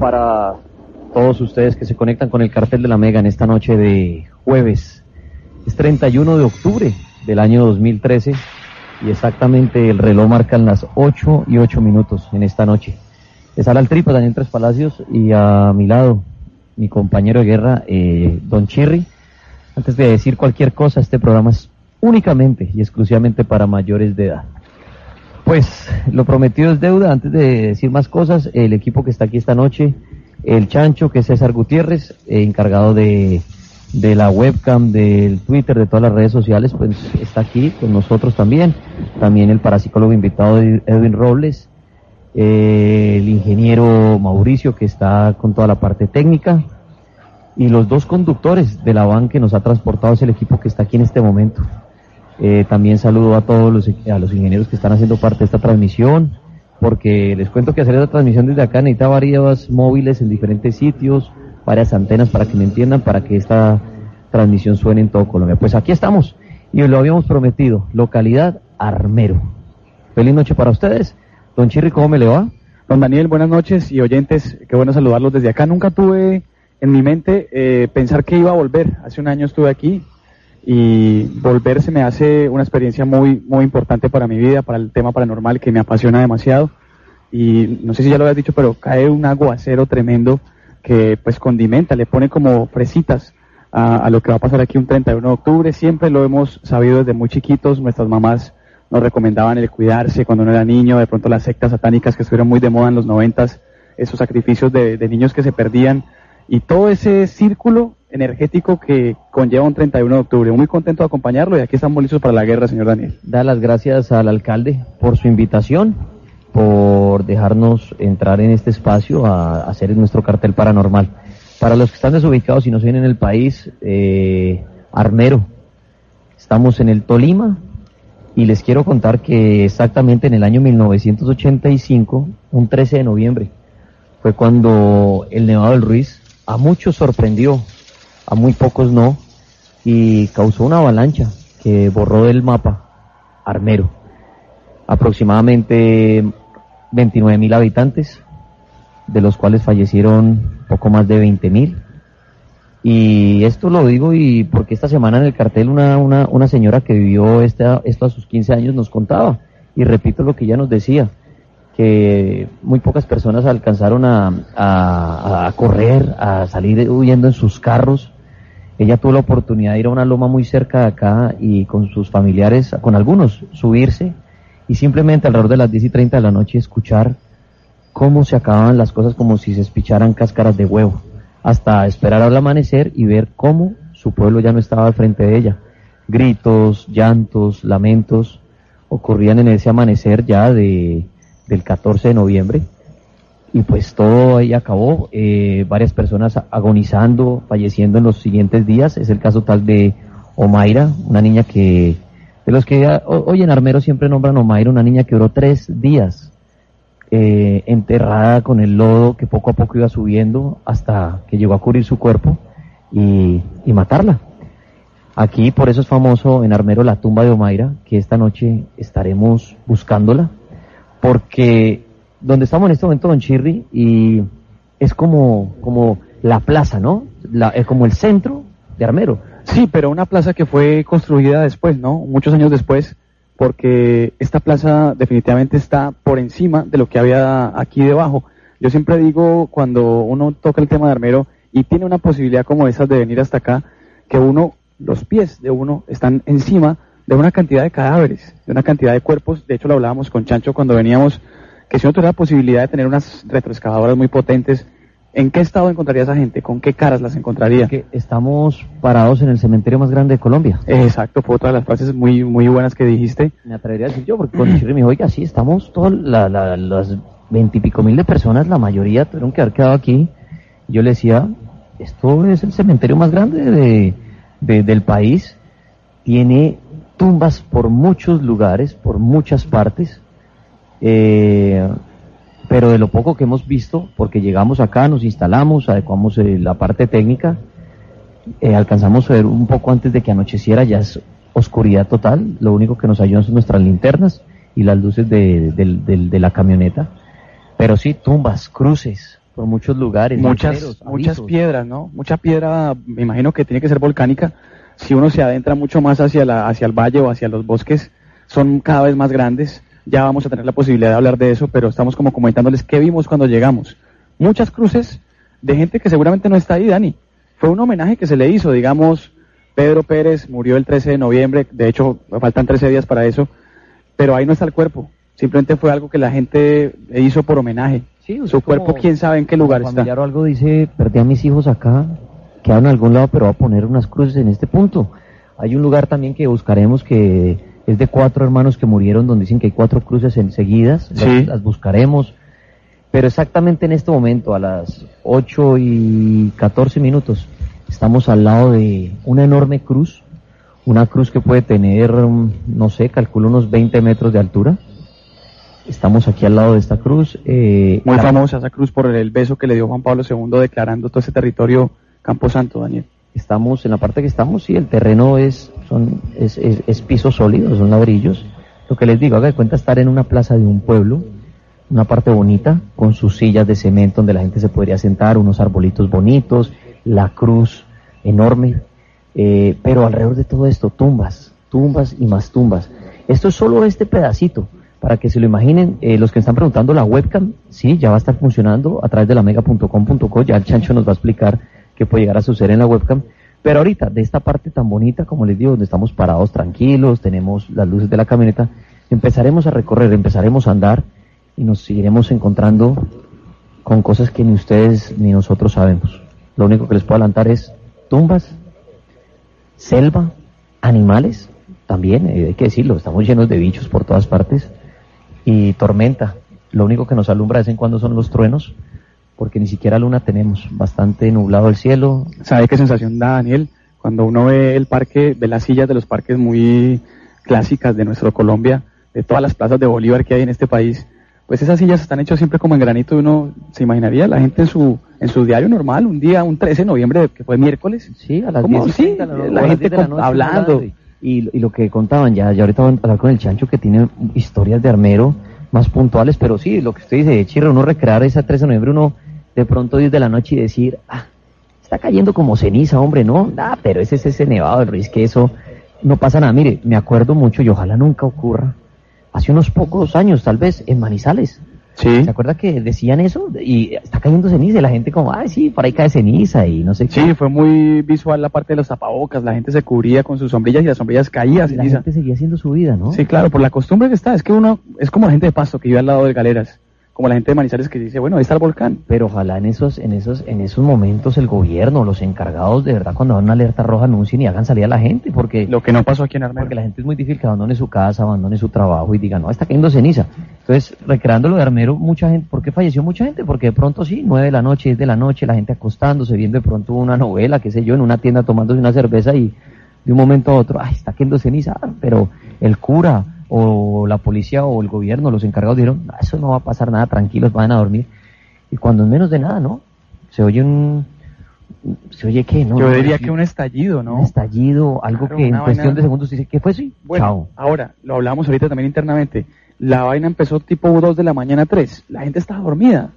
para todos ustedes que se conectan con el cartel de la Mega en esta noche de jueves. Es 31 de octubre del año 2013 y exactamente el reloj marca las 8 y 8 minutos en esta noche. Habla el tripa Daniel Tres Palacios y a mi lado mi compañero de guerra, eh, Don Chirri. Antes de decir cualquier cosa, este programa es únicamente y exclusivamente para mayores de edad. Pues lo prometido es deuda. Antes de decir más cosas, el equipo que está aquí esta noche, el Chancho, que es César Gutiérrez, eh, encargado de, la webcam, del Twitter, de todas las redes sociales, pues está aquí con nosotros también. También el parapsicólogo invitado Edwin Robles, eh, el ingeniero Mauricio, que está con toda la parte técnica, y los dos conductores de la van que nos ha transportado es el equipo que está aquí en este momento. Eh, también saludo a todos los, a los ingenieros que están haciendo parte de esta transmisión, porque les cuento que hacer esta transmisión desde acá necesita varios móviles en diferentes sitios, varias antenas para que me entiendan, para que esta transmisión suene en todo Colombia. Pues aquí estamos y lo habíamos prometido, localidad Armero. Feliz noche para ustedes. Don Chirri, ¿cómo me le va? Don Daniel, buenas noches y oyentes, qué bueno saludarlos desde acá. Nunca tuve en mi mente eh, pensar que iba a volver. Hace un año estuve aquí, y volver se me hace una experiencia muy, muy importante para mi vida, para el tema paranormal que me apasiona demasiado. Y no sé si ya lo habías dicho, pero cae un aguacero tremendo que pues condimenta, le pone como fresitas a, lo que va a pasar aquí un 31 de octubre. Siempre lo hemos sabido desde muy chiquitos, nuestras mamás nos recomendaban el cuidarse cuando uno era niño, de pronto las sectas satánicas que estuvieron muy de moda en los noventas, esos sacrificios de, de niños que se perdían y todo ese círculo energético que conlleva un 31 de octubre. Muy contento de acompañarlo y aquí estamos listos para la guerra, señor Daniel. Da las gracias al alcalde por su invitación, por dejarnos entrar en este espacio a, hacer nuestro cartel paranormal. Para los que están desubicados y no se ven en el país, eh, Armero, estamos en el Tolima y les quiero contar que exactamente en el año 1985, un 13 de noviembre, fue cuando el Nevado del Ruiz a muchos sorprendió a muy pocos no, y causó una avalancha que borró del mapa Armero. Aproximadamente 29 mil habitantes, de los cuales fallecieron poco más de 20 mil. Y esto lo digo y porque esta semana en el cartel una, una, una señora que vivió esta, esto a sus 15 años nos contaba, y repito lo que ella nos decía, que muy pocas personas alcanzaron a, a, a correr, a salir huyendo en sus carros, ella tuvo la oportunidad de ir a una loma muy cerca de acá y con sus familiares, con algunos, subirse y simplemente alrededor de las 10 y 30 de la noche escuchar cómo se acababan las cosas como si se espicharan cáscaras de huevo, hasta esperar al amanecer y ver cómo su pueblo ya no estaba al frente de ella. Gritos, llantos, lamentos ocurrían en ese amanecer ya de, del 14 de noviembre y pues todo ahí acabó, eh, varias personas agonizando, falleciendo en los siguientes días, es el caso tal de Omaira, una niña que, de los que hoy en Armero siempre nombran Omaira, una niña que duró tres días eh, enterrada con el lodo que poco a poco iba subiendo hasta que llegó a cubrir su cuerpo y, y matarla. Aquí por eso es famoso en Armero la tumba de Omaira, que esta noche estaremos buscándola, porque donde estamos en este momento, Don Chirri, y es como, como la plaza, ¿no? La, es como el centro de Armero. Sí, pero una plaza que fue construida después, ¿no? Muchos años después, porque esta plaza definitivamente está por encima de lo que había aquí debajo. Yo siempre digo, cuando uno toca el tema de Armero y tiene una posibilidad como esa de venir hasta acá, que uno, los pies de uno están encima de una cantidad de cadáveres, de una cantidad de cuerpos. De hecho, lo hablábamos con Chancho cuando veníamos que si uno tuviera la posibilidad de tener unas retroexcavadoras muy potentes, ¿en qué estado encontraría esa gente? ¿Con qué caras las encontraría? Que estamos parados en el cementerio más grande de Colombia. Exacto, fue otra de las frases muy, muy buenas que dijiste. Me atrevería a decir yo, porque cuando Chirri me dijo, oiga, sí, estamos todas la, la, las veintipico mil de personas, la mayoría tuvieron que haber quedado aquí. Yo le decía, esto es el cementerio más grande de, de, del país, tiene tumbas por muchos lugares, por muchas partes, eh, pero de lo poco que hemos visto, porque llegamos acá, nos instalamos, adecuamos eh, la parte técnica, eh, alcanzamos a ver un poco antes de que anocheciera, ya es oscuridad total, lo único que nos ayudan son nuestras linternas y las luces de, de, de, de la camioneta, pero sí, tumbas, cruces, por muchos lugares. Muchas, muchas piedras, ¿no? Mucha piedra, me imagino que tiene que ser volcánica. Si uno se adentra mucho más hacia, la, hacia el valle o hacia los bosques, son cada vez más grandes. Ya vamos a tener la posibilidad de hablar de eso, pero estamos como comentándoles qué vimos cuando llegamos. Muchas cruces de gente que seguramente no está ahí, Dani. Fue un homenaje que se le hizo, digamos, Pedro Pérez murió el 13 de noviembre, de hecho faltan 13 días para eso, pero ahí no está el cuerpo. Simplemente fue algo que la gente hizo por homenaje. Sí, Su cuerpo, quién sabe en qué lugar está. o algo dice, perdí a mis hijos acá, quedaron en algún lado, pero va a poner unas cruces en este punto. Hay un lugar también que buscaremos que es de cuatro hermanos que murieron, donde dicen que hay cuatro cruces enseguidas, las, buscaremos. Pero exactamente en este momento, a las 8 y 14 minutos, estamos al lado de una enorme cruz, una cruz que puede tener, no sé, calculo unos 20 metros de altura Estamos aquí al lado de esta cruz. Eh, Muy famosa esa cruz por el beso que le dio Juan Pablo II declarando todo ese territorio Camposanto, Daniel. Estamos, en la parte que estamos, sí, el terreno es, son, es, es, piso sólido, son ladrillos. Lo que les digo, haga de cuenta estar en una plaza de un pueblo, una parte bonita, con sus sillas de cemento donde la gente se podría sentar, unos arbolitos bonitos, la cruz enorme, eh, pero alrededor de todo esto, tumbas, tumbas y más tumbas. Esto es solo este pedacito para que se lo imaginen, eh, los que están preguntando la webcam, sí, ya va a estar funcionando a través de la mega.com.co, ya el chancho nos va a explicar qué puede llegar a suceder en la webcam, pero ahorita, de esta parte tan bonita, como les digo, donde estamos parados tranquilos, tenemos las luces de la camioneta, empezaremos a recorrer, empezaremos a andar y nos seguiremos encontrando con cosas que ni ustedes ni nosotros sabemos. Lo único que les puedo adelantar es tumbas, selva, animales, también, eh, hay que decirlo, estamos llenos de bichos por todas partes y tormenta. Lo único que nos alumbra de vez en cuando son los truenos, porque ni siquiera luna tenemos, bastante nublado el cielo. ¿Sabe qué sensación da, Daniel? Cuando uno ve el parque, ve las sillas de los parques muy clásicas de nuestro Colombia, de todas las plazas de Bolívar que hay en este país, pues esas sillas están hechas siempre como en granito, uno se imaginaría la gente en su en su diario normal, un día, un 13 de noviembre, que fue miércoles. Sí, a las 10 sí, la, gente hablando y, lo que contaban, ya, ya ahorita van a hablar con el Chancho que tiene historias de armero más puntuales, pero sí, lo que usted dice, Chirre, uno recrear esa 13 de noviembre, uno de pronto 10 de la noche y decir, ah, está cayendo como ceniza, hombre, no, ah, pero ese es ese nevado del Ruiz, que eso no pasa nada. Mire, me acuerdo mucho y ojalá nunca ocurra, hace unos pocos años, tal vez, en Manizales, Sí. ¿Se acuerda que decían eso? Y está cayendo ceniza y la gente como, ay, sí, por ahí cae ceniza y no sé qué. Sí, fue muy visual la parte de los tapabocas, la gente se cubría con sus sombrillas y las sombrillas caían. Y la gente seguía haciendo su vida, ¿no? Sí, claro, por la costumbre que está, es que uno, es como la gente de Pasto que vive al lado de Galeras como la gente de Manizales que dice, bueno, ahí está el volcán. Pero ojalá en esos, en esos, en esos momentos el gobierno, los encargados de verdad cuando dan una alerta roja anuncien y hagan salir a la gente, porque lo que no pasó aquí en Armenia. Porque la gente es muy difícil que abandone su casa, abandone su trabajo y diga, no, está cayendo ceniza. Entonces, recreando lo de Armero, mucha gente, ¿por qué falleció mucha gente? Porque de pronto sí, nueve de la noche, diez de la noche, la gente acostándose, viendo de pronto una novela, qué sé yo, en una tienda tomándose una cerveza y de un momento a otro, ay, está cayendo ceniza, pero el cura, o la policía o el gobierno, los encargados dijeron, eso no va a pasar nada, tranquilos, van a dormir. Y cuando en menos de nada, ¿no? Se oye un... ¿Se oye qué? ¿no? Yo diría que un estallido, ¿no? Un estallido, algo que en cuestión de segundos dice, ¿qué fue eso? Bueno, ahora, lo hablamos ahorita también internamente, la vaina empezó tipo 2 de la mañana 3, la gente estaba dormida.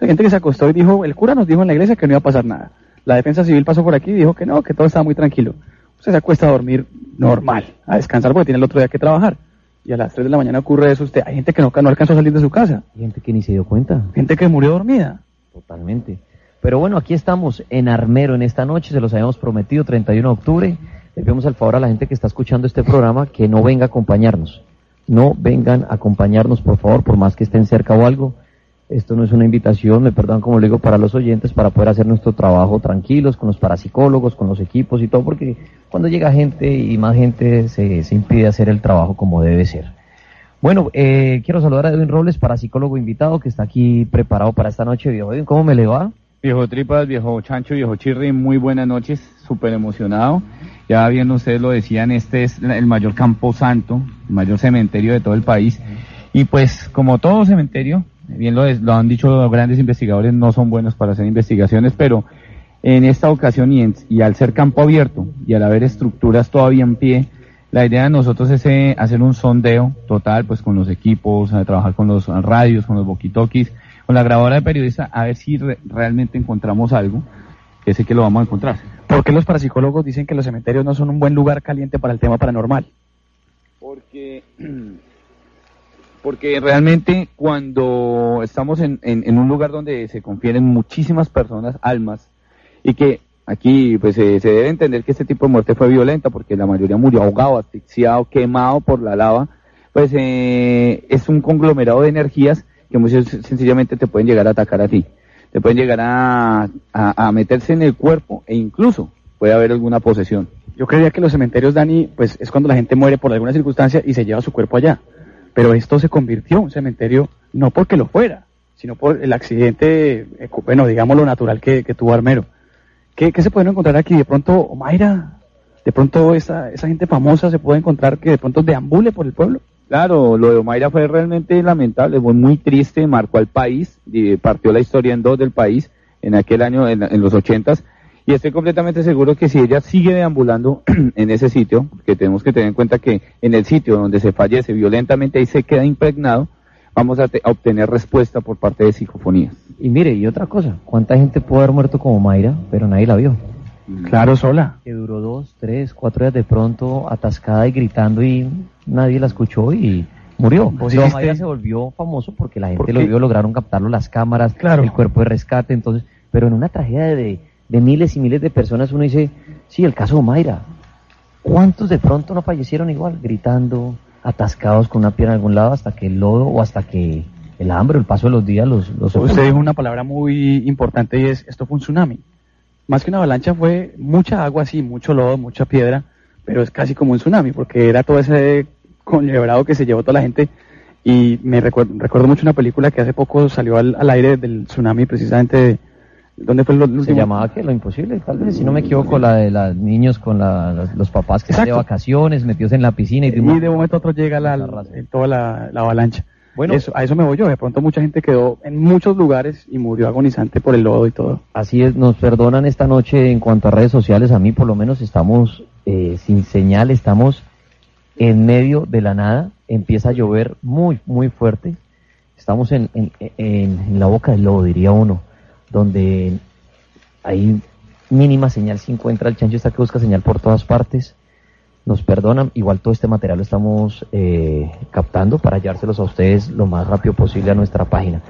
La gente que se acostó y dijo, el cura nos dijo en la iglesia que no iba a pasar nada. La defensa civil pasó por aquí y dijo que no, que todo estaba muy tranquilo. Usted se acuesta a dormir normal, a descansar porque tiene el otro día que trabajar y a las 3 de la mañana ocurre eso, usted, hay gente que no, no alcanzó a salir de su casa. Gente que ni se dio cuenta. Gente que murió dormida. Totalmente. Pero bueno, aquí estamos en Armero en esta noche, se los habíamos prometido, 31 de octubre. Le pedimos al favor a la gente que está escuchando este programa que no venga a acompañarnos. No vengan a acompañarnos, por favor, por más que estén cerca o algo. Esto no es una invitación, me perdonan como le digo, para los oyentes, para poder hacer nuestro trabajo tranquilos, con los parapsicólogos, con los equipos y todo, porque cuando llega gente y más gente se, se impide hacer el trabajo como debe ser. Bueno, eh, quiero saludar a Edwin Robles, parapsicólogo invitado, que está aquí preparado para esta noche. Viejo ¿cómo me le va? Viejo Tripas, viejo Chancho, viejo Chirri, muy buenas noches, súper emocionado. Ya bien ustedes lo decían, este es el mayor campo santo, el mayor cementerio de todo el país. Y pues, como todo cementerio, bien lo, lo han dicho los grandes investigadores, no son buenos para hacer investigaciones, pero en esta ocasión y, y al ser campo abierto y al haber estructuras todavía en pie, la idea de nosotros es eh, hacer un sondeo total, pues con los equipos, trabajar con los radios, con los boquitoquis, con la grabadora de periodista a ver si realmente encontramos algo, que sé que lo vamos a encontrar. ¿Por qué los parapsicólogos dicen que los cementerios no son un buen lugar caliente para el tema paranormal? Porque, porque realmente cuando estamos en, un lugar donde se confieren muchísimas personas, almas, y que aquí pues se debe entender que este tipo de muerte fue violenta porque la mayoría murió ahogado, asfixiado, quemado por la lava, pues eh, es un conglomerado de energías que muy sencillamente te pueden llegar a atacar a ti, te pueden llegar a, a, meterse en el cuerpo e incluso puede haber alguna posesión. Yo creía que los cementerios, Dani, pues es cuando la gente muere por alguna circunstancia y se lleva su cuerpo allá. Pero esto se convirtió en un cementerio no porque lo fuera, sino por el accidente, eh, bueno, digamos lo natural que, tuvo Armero. ¿Qué, se puede encontrar aquí? De pronto, Mayra, de pronto esa, esa gente famosa se puede encontrar que de pronto deambule por el pueblo. Claro, lo de Omaira fue realmente lamentable, fue muy triste, marcó al país, partió la historia en dos del país en aquel año, en, los ochentas, y estoy completamente seguro que si ella sigue deambulando en ese sitio, que tenemos que tener en cuenta que en el sitio donde se fallece violentamente y se queda impregnado, vamos a, obtener respuesta por parte de psicofonías. Y mire, y otra cosa, ¿cuánta gente pudo haber muerto como Mayra, pero nadie la vio? Claro, sola. Que duró dos, tres, cuatro días de pronto atascada y gritando y nadie la escuchó y murió. Pero se volvió famoso porque la gente lo vio, lograron captarlo las cámaras, claro. el cuerpo de rescate, entonces, pero en una tragedia de, de miles y miles de personas uno dice, sí, el caso de Mayra. ¿Cuántos de pronto no fallecieron igual, gritando, atascados con una pierna en algún lado hasta que el lodo o hasta que el hambre, el paso de los días los... los Usted dijo una palabra muy importante y es, esto fue un tsunami más que una avalancha fue mucha agua, sí, mucho lodo, mucha piedra, pero es casi como un tsunami, porque era todo ese conlebrado que se llevó toda la gente. Y me recuerdo, recuerdo mucho una película que hace poco salió al, aire del tsunami, precisamente. ¿Dónde fue el, último? Se llamaba que Lo Imposible, tal vez, si no me equivoco, la de los niños con los, papás que están de vacaciones, metidos en la piscina. Y, y de un momento a otro llega la, toda la avalancha. Bueno, a eso me voy yo. De pronto mucha gente quedó en muchos lugares y murió agonizante por el lodo y todo. Así es, nos perdonan esta noche en cuanto a redes sociales. A mí por lo menos estamos eh, sin señal, estamos en medio de la nada. Empieza a llover muy, muy fuerte. Estamos en, en, en la boca del lodo, diría uno, donde hay mínima señal. Si encuentra el chancho está que busca señal por todas partes nos perdonan. Igual todo este material lo estamos eh, captando para llevárselos a ustedes lo más rápido posible a nuestra página.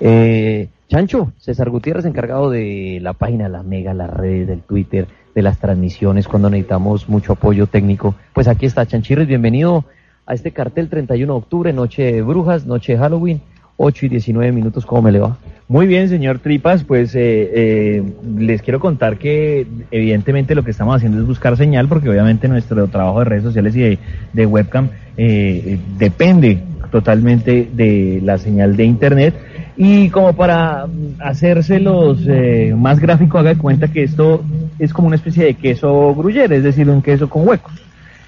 Eh, Chancho, César Gutiérrez, encargado de la página, la Mega, las redes, del Twitter, de las transmisiones, cuando necesitamos mucho apoyo técnico. Pues aquí está Chanchirres, bienvenido a este cartel 31 de octubre, noche de brujas, noche de Halloween, 8 y 19 minutos, ¿cómo me le va? Muy bien, señor Tripas, pues eh, eh, les quiero contar que evidentemente lo que estamos haciendo es buscar señal, porque obviamente nuestro trabajo de redes sociales y de, webcam eh, depende totalmente de la señal de internet. Y como para hacérselos más gráfico, haga de cuenta que esto es como una especie de queso gruyere, es decir, un queso con huecos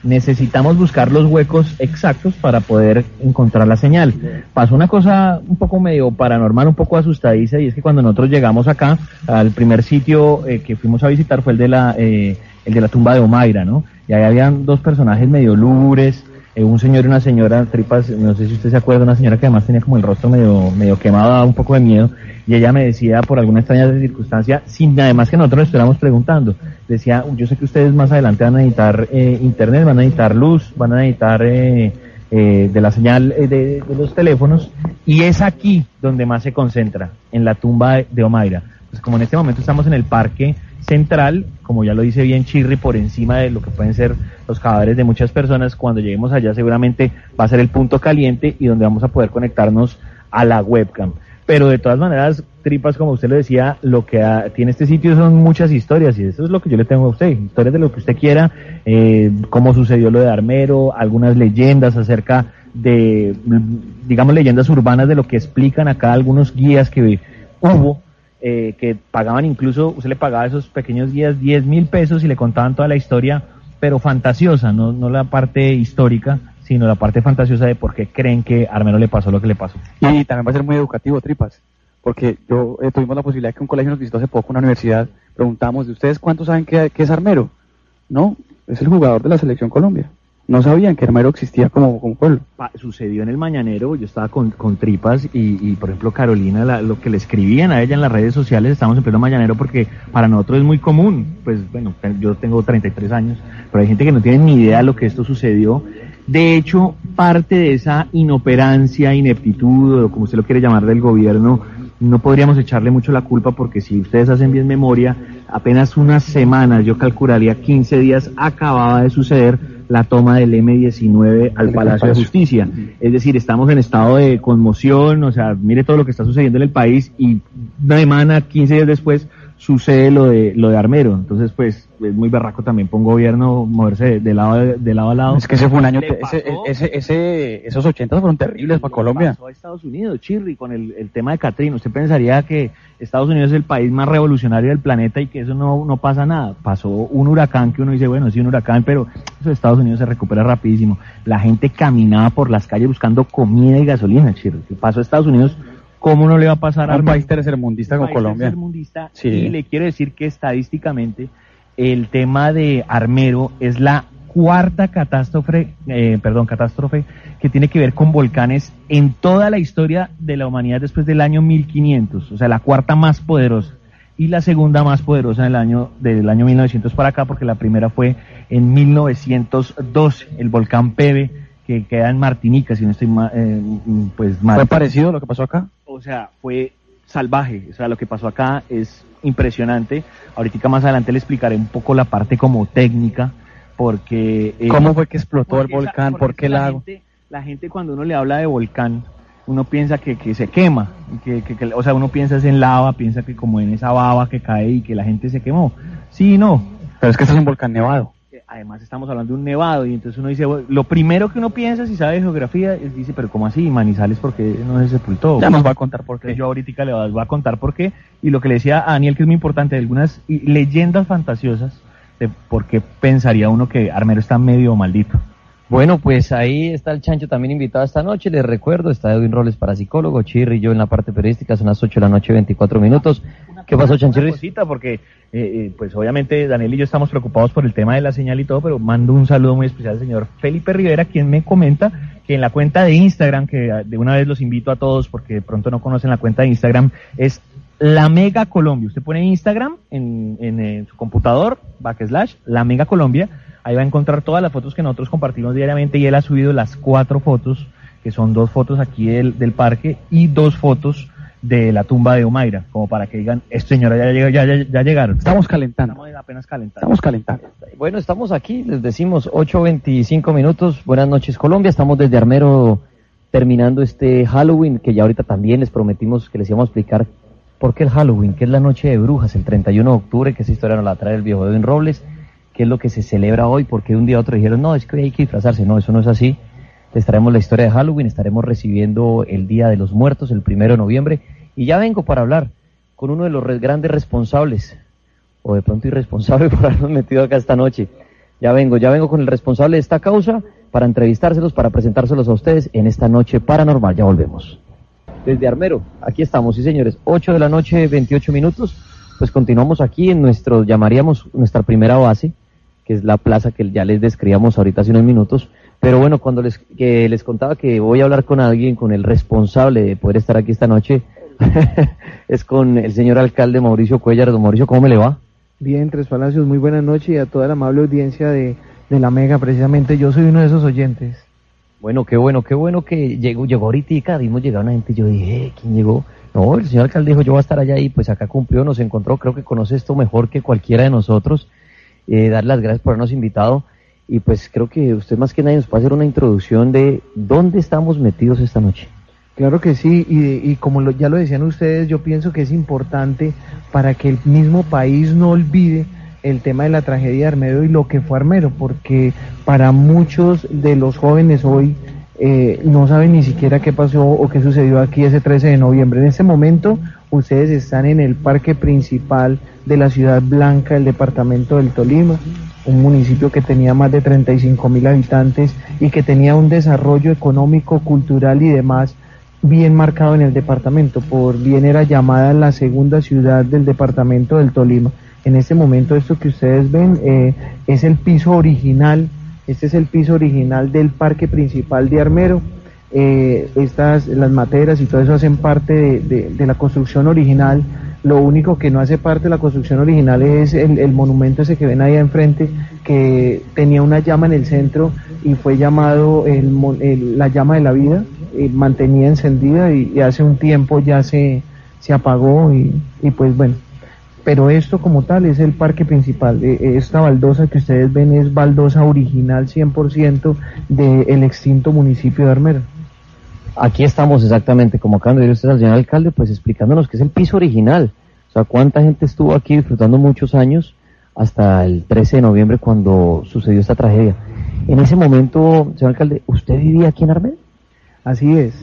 necesitamos buscar los huecos exactos para poder encontrar la señal. Pasó una cosa un poco medio paranormal, un poco asustadiza, y es que cuando nosotros llegamos acá, al primer sitio eh, que fuimos a visitar fue el de la, eh, el de la tumba de Omaira, ¿no? Y ahí habían dos personajes medio lúgubres, eh, un señor y una señora, tripas, no sé si usted se acuerda, una señora que además tenía como el rostro medio, medio quemado, un poco de miedo, y ella me decía por alguna extraña circunstancia, sin además que nosotros le estuviéramos preguntando, decía, yo sé que ustedes más adelante van a necesitar eh, internet, van a necesitar luz, van a necesitar eh, de la señal de, los teléfonos, y es aquí donde más se concentra, en la tumba de, de Omaira. Pues como en este momento estamos en el parque central, como ya lo dice bien Chirri, por encima de lo que pueden ser los cadáveres de muchas personas. Cuando lleguemos allá seguramente va a ser el punto caliente y donde vamos a poder conectarnos a la webcam. Pero de todas maneras, tripas, como usted lo decía, lo que tiene este sitio son muchas historias y eso es lo que yo le tengo a usted. Historias de lo que usted quiera, eh, cómo sucedió lo de Armero, algunas leyendas acerca de, digamos, leyendas urbanas de lo que explican acá algunos guías que hubo eh, que pagaban incluso, usted le pagaba esos pequeños guías 10 mil pesos y le contaban toda la historia, pero fantasiosa, no, no la parte histórica, sino la parte fantasiosa de por qué creen que Armero le pasó lo que le pasó. Y también va a ser muy educativo, Tripas, porque yo eh, tuvimos la posibilidad que un colegio nos visitó hace poco, una universidad, preguntamos, ¿de ustedes cuántos saben que, es Armero? No, es el jugador de la selección Colombia. No sabían que Armero existía como, como pueblo. sucedió en el Mañanero, yo estaba con, con Tripas y, por ejemplo, Carolina, lo que le escribían a ella en las redes sociales, estamos en pleno Mañanero porque para nosotros es muy común, pues bueno, yo tengo 33 años, pero hay gente que no tiene ni idea de lo que esto sucedió. De hecho, parte de esa inoperancia, ineptitud, o como usted lo quiere llamar, del gobierno, no podríamos echarle mucho la culpa porque si ustedes hacen bien memoria, apenas unas semanas, yo calcularía 15 días, acababa de suceder la toma del M19 al Palacio de Justicia. Es decir, estamos en estado de conmoción, o sea, mire todo lo que está sucediendo en el país y una semana, 15 días después, sucede lo de lo de Armero. Entonces, pues es muy berraco también para un gobierno moverse de, lado de, lado a lado. Es que ese fue un año, ese, ese, esos 80 fueron terribles para Colombia. Pasó a Estados Unidos, Chirri, con el, el tema de Catrina. Usted pensaría que Estados Unidos es el país más revolucionario del planeta y que eso no, no pasa nada. Pasó un huracán que uno dice, bueno, sí, un huracán, pero eso de Estados Unidos se recupera rapidísimo. La gente caminaba por las calles buscando comida y gasolina, Chirri. Pasó a Estados Unidos ¿Cómo no le va a pasar a un país tercermundista como Colombia? Tercermundista, sí. Y le quiero decir que estadísticamente el tema de Armero es la cuarta catástrofe, eh, perdón, catástrofe que tiene que ver con volcanes en toda la historia de la humanidad después del año 1500, o sea, la cuarta más poderosa y la segunda más poderosa en el año del año 1900 para acá, porque la primera fue en 1912, el volcán Pebe que queda en Martinica, si no estoy eh, pues mal. ¿Fue parecido a lo que pasó acá? O sea, fue salvaje, o sea, lo que pasó acá es impresionante. Ahorita más adelante le explicaré un poco la parte como técnica, porque... Eh, ¿Cómo fue que explotó el volcán? ¿Por qué el lago? la gente cuando uno le habla de volcán, uno piensa que, que se quema, que, que, o sea, uno piensa en lava, piensa que como en esa baba que cae y que la gente se quemó. Sí, no. Pero es que es un volcán nevado además estamos hablando de un nevado y entonces uno dice, lo primero que uno piensa si sabe geografía es dice, pero ¿cómo así? Manizales porque no se sepultó. Ya nos va a contar por qué. Yo ahorita le voy a contar por qué y lo que le decía a Daniel que es muy importante, algunas leyendas fantasiosas de por qué pensaría uno que Armero está medio maldito. Bueno, pues ahí está el Chancho también invitado esta noche. Les recuerdo, está Edwin Roles para psicólogo, Chirri y yo en la parte periodística, son las 8 de la noche, 24 minutos. ¿Qué pasó, Chanchirri? porque eh, eh, pues obviamente Daniel y yo estamos preocupados por el tema de la señal y todo, pero mando un saludo muy especial al señor Felipe Rivera, quien me comenta que en la cuenta de Instagram, que de una vez los invito a todos porque de pronto no conocen la cuenta de Instagram, es la Mega Colombia. Usted pone Instagram en, en, en su computador, backslash, la Mega Colombia Ahí va a encontrar todas las fotos que nosotros compartimos diariamente y él ha subido las cuatro fotos, que son dos fotos aquí del, del parque y dos fotos de la tumba de Omaira, como para que digan, esto señora ya, ya, ya, llegaron. Estamos calentando. Estamos apenas calentando. Estamos calentando. Bueno, estamos aquí, les decimos 8.25 minutos. Buenas noches Colombia, estamos desde Armero terminando este Halloween, que ya ahorita también les prometimos que les íbamos a explicar por qué el Halloween, que es la noche de brujas, el 31 de octubre, que esa historia nos la trae el viejo Edwin Robles qué es lo que se celebra hoy, porque un día a otro dijeron, no, es que hay que disfrazarse, no, eso no es así. Les traemos la historia de Halloween, estaremos recibiendo el Día de los Muertos, el primero de noviembre, y ya vengo para hablar con uno de los grandes responsables, o de pronto irresponsable por habernos metido acá esta noche. Ya vengo, ya vengo con el responsable de esta causa para entrevistárselos, para presentárselos a ustedes en esta noche paranormal. Ya volvemos. Desde Armero, aquí estamos, sí señores, 8 de la noche, 28 minutos. Pues continuamos aquí en nuestro, llamaríamos nuestra primera base, que es la plaza que ya les describíamos ahorita hace unos minutos. Pero bueno, cuando les, que les contaba que voy a hablar con alguien, con el responsable de poder estar aquí esta noche, es con el señor alcalde Mauricio Cuellar. Don Mauricio, ¿cómo me le va? Bien, Tres Palacios, muy buenas noches y a toda la amable audiencia de, de la Mega, precisamente yo soy uno de esos oyentes. Bueno, qué bueno, qué bueno que llegó, llegó ahorita, vimos llegar una gente, yo dije, eh, ¿quién llegó? No, el señor alcalde dijo, yo voy a estar allá y pues acá cumplió, nos encontró, creo que conoce esto mejor que cualquiera de nosotros eh, dar las gracias por habernos invitado y pues creo que usted más que nadie nos puede hacer una introducción de dónde estamos metidos esta noche. Claro que sí, y, y como ya lo decían ustedes, yo pienso que es importante para que el mismo país no olvide el tema de la tragedia de Armero y lo que fue Armero, porque para muchos de los jóvenes hoy eh, no saben ni siquiera qué pasó o qué sucedió aquí ese 13 de noviembre. En este momento ustedes están en el parque principal de la ciudad blanca del departamento del Tolima, un municipio que tenía más de 35 mil habitantes y que tenía un desarrollo económico, cultural y demás bien marcado en el departamento. Por bien era llamada la segunda ciudad del departamento del Tolima. En este momento esto que ustedes ven eh, es el piso original Este es el piso original del parque principal de Armero. Eh, estas, las materas y todo eso hacen parte de, la construcción original. Lo único que no hace parte de la construcción original es el, monumento ese que ven ahí enfrente, que tenía una llama en el centro y fue llamado la llama de la vida, y mantenía encendida y, hace un tiempo ya se, se apagó y, y pues bueno, pero esto como tal es el parque principal. E, e, esta baldosa que ustedes ven es baldosa original 100% del extinto municipio de Armero. Aquí estamos exactamente, como acaban de decir ustedes al señor alcalde, pues explicándonos que es el piso original. O sea, cuánta gente estuvo aquí disfrutando muchos años hasta el 13 de noviembre cuando sucedió esta tragedia. En ese momento, señor alcalde, ¿usted vivía aquí en Armero? Así es.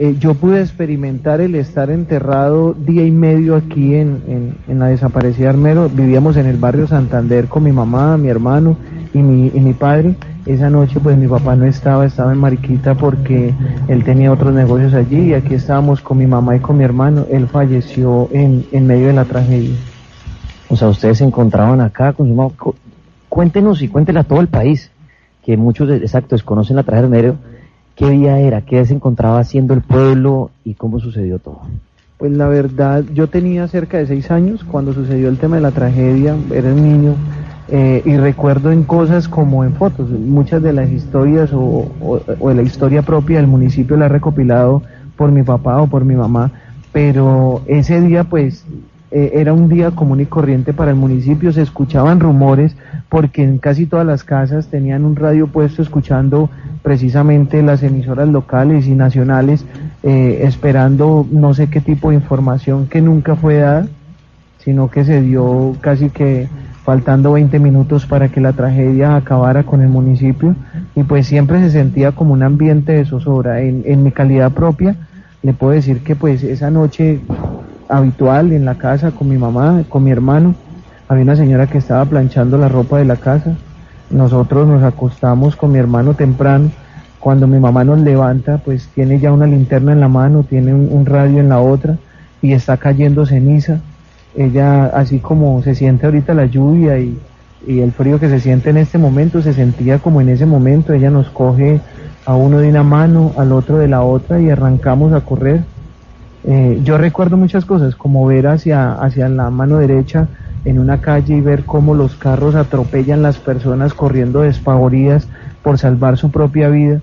Eh, yo pude experimentar el estar enterrado día y medio aquí en, la desaparecida Armero. Vivíamos en el barrio Santander con mi mamá, mi hermano y mi, y mi padre. Esa noche pues mi papá no estaba, estaba en Mariquita porque él tenía otros negocios allí y aquí estábamos con mi mamá y con mi hermano. Él falleció en, en medio de la tragedia. O sea, ustedes se encontraban acá con su mamá. Cuéntenos y cuéntenle a todo el país, que muchos, exactos, conocen la tragedia de Armero ¿Qué día era? ¿Qué se encontraba haciendo el pueblo y cómo sucedió todo? Pues la verdad, yo tenía cerca de seis años cuando sucedió el tema de la tragedia, era un niño eh, y recuerdo en cosas como en fotos, muchas de las historias o, de la historia propia del municipio la he recopilado por mi papá o por mi mamá, pero ese día pues eh, era un día común y corriente para el municipio, se escuchaban rumores porque en casi todas las casas tenían un radio puesto escuchando precisamente las emisoras locales y nacionales eh, esperando no sé qué tipo de información que nunca fue dada, sino que se dio casi que faltando 20 minutos para que la tragedia acabara con el municipio y pues siempre se sentía como un ambiente de zozobra. En, en mi calidad propia le puedo decir que pues esa noche habitual en la casa con mi mamá, con mi hermano, había una señora que estaba planchando la ropa de la casa, nosotros nos acostamos con mi hermano temprano. Cuando mi mamá nos levanta, pues tiene ya una linterna en la mano, tiene un, radio en la otra y está cayendo ceniza. Ella, así como se siente ahorita la lluvia y, el frío que se siente en este momento, se sentía como en ese momento. Ella nos coge a uno de una mano, al otro de la otra y arrancamos a correr. Eh, yo recuerdo muchas cosas, como ver hacia, hacia la mano derecha en una calle y ver cómo los carros atropellan las personas corriendo despavoridas por salvar su propia vida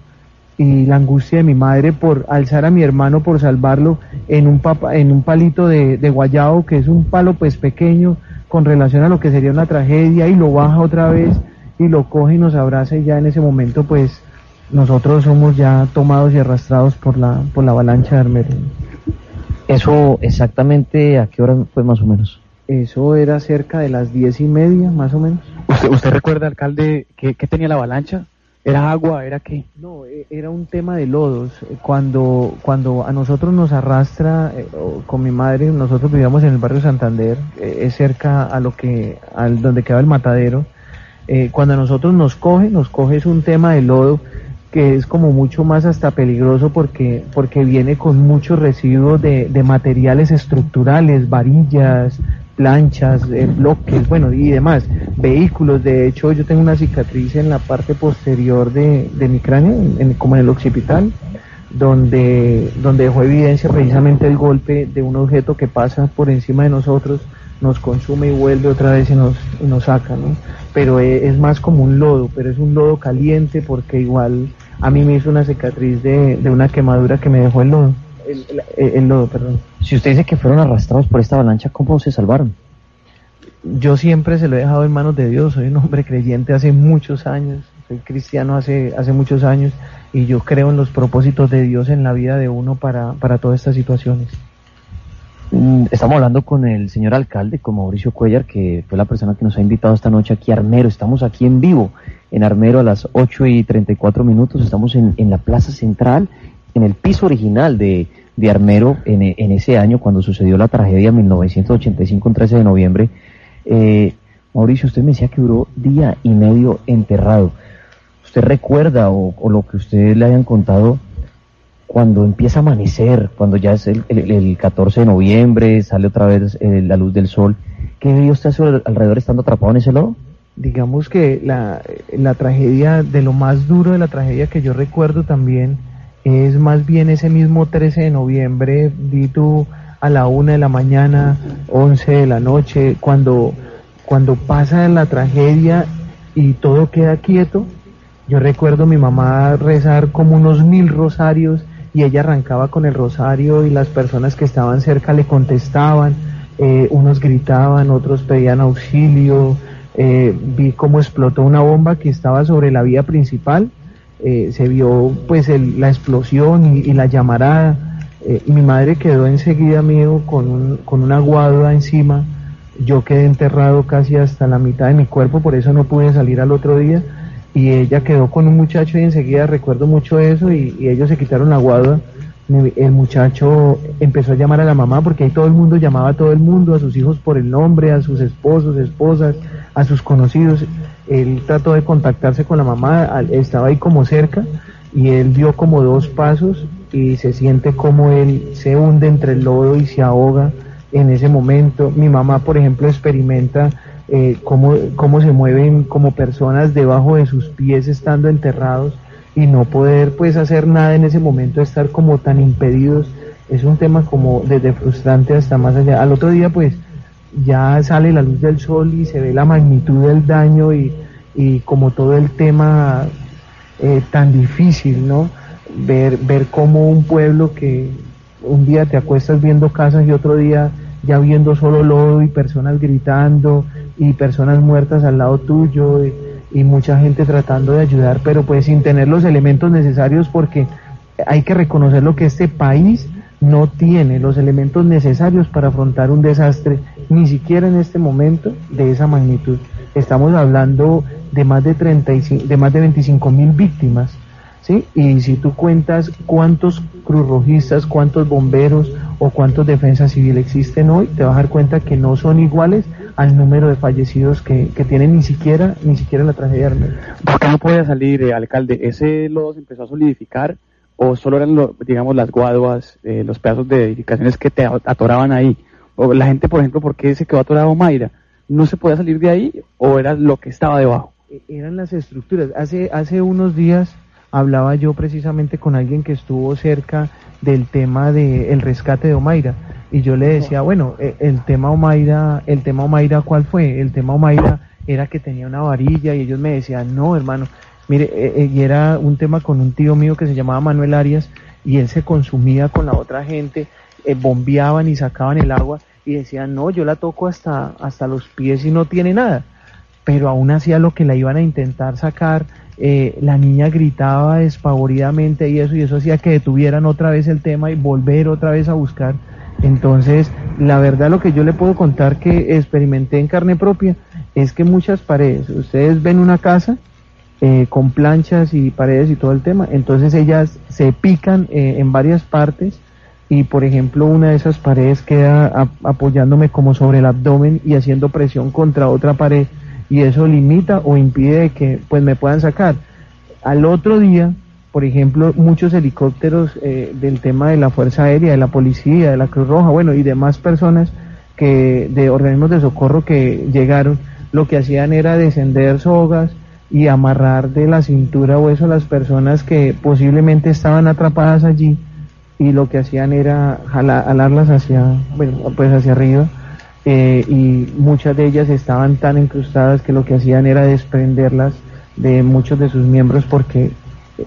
y la angustia de mi madre por alzar a mi hermano por salvarlo en un papa, en un palito de, de que es un palo pues pequeño con relación a lo que sería una tragedia y lo baja otra vez y lo coge y nos abraza y ya en ese momento pues nosotros somos ya tomados y arrastrados por la por la avalancha de Armero. Eso exactamente a qué hora fue más o menos? Eso era cerca de las diez y media, más o menos. ¿Usted, usted recuerda, alcalde, qué, tenía la avalancha? ¿Era agua? ¿Era qué? No, e, era un tema de lodos. Cuando, cuando a nosotros nos arrastra, eh, con mi madre, nosotros vivíamos en el barrio Santander, eh, es cerca a lo que, al donde queda el matadero. Eh, cuando a nosotros nos coge, nos coge es un tema de lodo que es como mucho más hasta peligroso porque, porque viene con muchos residuos de, de materiales estructurales, varillas, planchas, eh, bloques, bueno, y demás, vehículos. De hecho, yo tengo una cicatriz en la parte posterior de, mi cráneo, como en el occipital, donde, donde dejó evidencia precisamente el golpe de un objeto que pasa por encima de nosotros, nos consume y vuelve otra vez y nos, nos saca, ¿no? Pero eh, es más como un lodo, pero es un lodo caliente porque igual a mí me hizo una cicatriz de, de una quemadura que me dejó el lodo el, lodo, perdón. Si usted dice que fueron arrastrados por esta avalancha, ¿cómo se salvaron? Yo siempre se lo he dejado en manos de Dios, soy un hombre creyente hace muchos años, soy cristiano hace, hace muchos años y yo creo en los propósitos de Dios en la vida de uno para, para todas estas situaciones. Mm, estamos hablando con el señor alcalde, con Mauricio Cuellar, que fue la persona que nos ha invitado esta noche aquí a Armero. Estamos aquí en vivo, en Armero a las 8 y 34 minutos. Estamos en, en la Plaza Central en el piso original de, de Armero en, en, ese año, cuando sucedió la tragedia en 1985, el 13 de noviembre. Eh, Mauricio, usted me decía que duró día y medio enterrado. ¿Usted recuerda o, lo que ustedes le hayan contado cuando empieza a amanecer, cuando ya es el, el, 14 de noviembre, sale otra vez eh, la luz del sol? ¿Qué vio usted alrededor estando atrapado en ese lodo? Digamos que la, la tragedia, de lo más duro de la tragedia que yo recuerdo también, es más bien ese mismo 13 de noviembre, di tú a la una de la mañana, 11 de la noche, cuando, cuando pasa la tragedia y todo queda quieto. Yo recuerdo mi mamá rezar como unos mil rosarios y ella arrancaba con el rosario y las personas que estaban cerca le contestaban, eh, unos gritaban, otros pedían auxilio, eh, vi cómo explotó una bomba que estaba sobre la vía principal, eh, se vio pues la explosión y, la llamarada, y mi madre quedó enseguida mío con, un, con una guadua encima, yo quedé enterrado casi hasta la mitad de mi cuerpo, por eso no pude salir al otro día, y ella quedó con un muchacho y enseguida recuerdo mucho eso y, ellos se quitaron la guadua. El muchacho empezó a llamar a la mamá porque ahí todo el mundo llamaba a todo el mundo, a sus hijos por el nombre, a sus esposos, esposas, a sus conocidos. Él trató de contactarse con la mamá, estaba ahí como cerca y él dio como dos pasos y se siente como él se hunde entre el lodo y se ahoga en ese momento. Mi mamá, por ejemplo, experimenta eh, cómo, cómo se mueven como personas debajo de sus pies estando enterrados y no poder pues hacer nada en ese momento, estar como tan impedidos, es un tema como desde frustrante hasta más allá. Al otro día pues ya sale la luz del sol y se ve la magnitud del daño y, y como todo el tema eh, tan difícil, ¿no? Ver, ver cómo un pueblo que un día te acuestas viendo casas y otro día ya viendo solo lodo y personas gritando y personas muertas al lado tuyo mucha gente tratando de ayudar, pero pues sin tener los elementos necesarios porque hay que reconocer lo que este país no tiene los elementos necesarios para afrontar un desastre, ni siquiera en este momento de esa magnitud. Estamos hablando de más de 35, de más de 25 mil víctimas, ¿sí? Y si tú cuentas cuántos cruzrojistas, cuántos bomberos o cuántos defensas civil existen hoy, te vas a dar cuenta que no son iguales al número de fallecidos que, que tienen ni siquiera ni siquiera la tragedia ¿Por qué no podía salir, eh, alcalde? ¿Ese lodo se empezó a solidificar o solo eran, digamos, las guaduas, eh, los pedazos de edificaciones que te atoraban ahí? O la gente, por ejemplo, ¿por qué se quedó atorado Mayra? ¿No se podía salir de ahí o era lo que estaba debajo? E, eran las estructuras. Hace, hace unos días hablaba yo precisamente con alguien que estuvo cerca del tema del rescate de Omaira y yo le decía, bueno, e, el tema Omaira, el tema Omaira, ¿cuál fue? El tema Omaira era que tenía una varilla y ellos me decían, no, hermano, mire, e, e, y era un tema con un tío mío que se llamaba Manuel Arias y él se consumía con la otra gente, eh, bombeaban y sacaban el agua y decían, no, yo la toco hasta, hasta los pies y no tiene nada, pero aún hacía lo que la iban a intentar sacar, eh, la niña gritaba despavoridamente y eso, y eso hacía que detuvieran otra vez el tema y volver otra vez a buscar entonces, la verdad lo que yo le puedo contar que experimenté en carne propia es que muchas paredes, ustedes ven una casa eh, con planchas y paredes y todo el tema, entonces ellas se pican eh, en varias partes y por ejemplo una de esas paredes queda apoyándome como sobre el abdomen y haciendo presión contra otra pared y eso limita o impide que pues me puedan sacar. Al otro día por ejemplo, muchos helicópteros eh, del tema de la Fuerza Aérea, de la Policía, de la Cruz Roja, bueno, y demás personas que de organismos de socorro que llegaron, lo que hacían era descender sogas y amarrar de la cintura o eso a las personas que posiblemente estaban atrapadas allí y lo que hacían era jalarlas hacia, bueno, pues hacia arriba eh, y muchas de ellas estaban tan incrustadas que lo que hacían era desprenderlas de muchos de sus miembros porque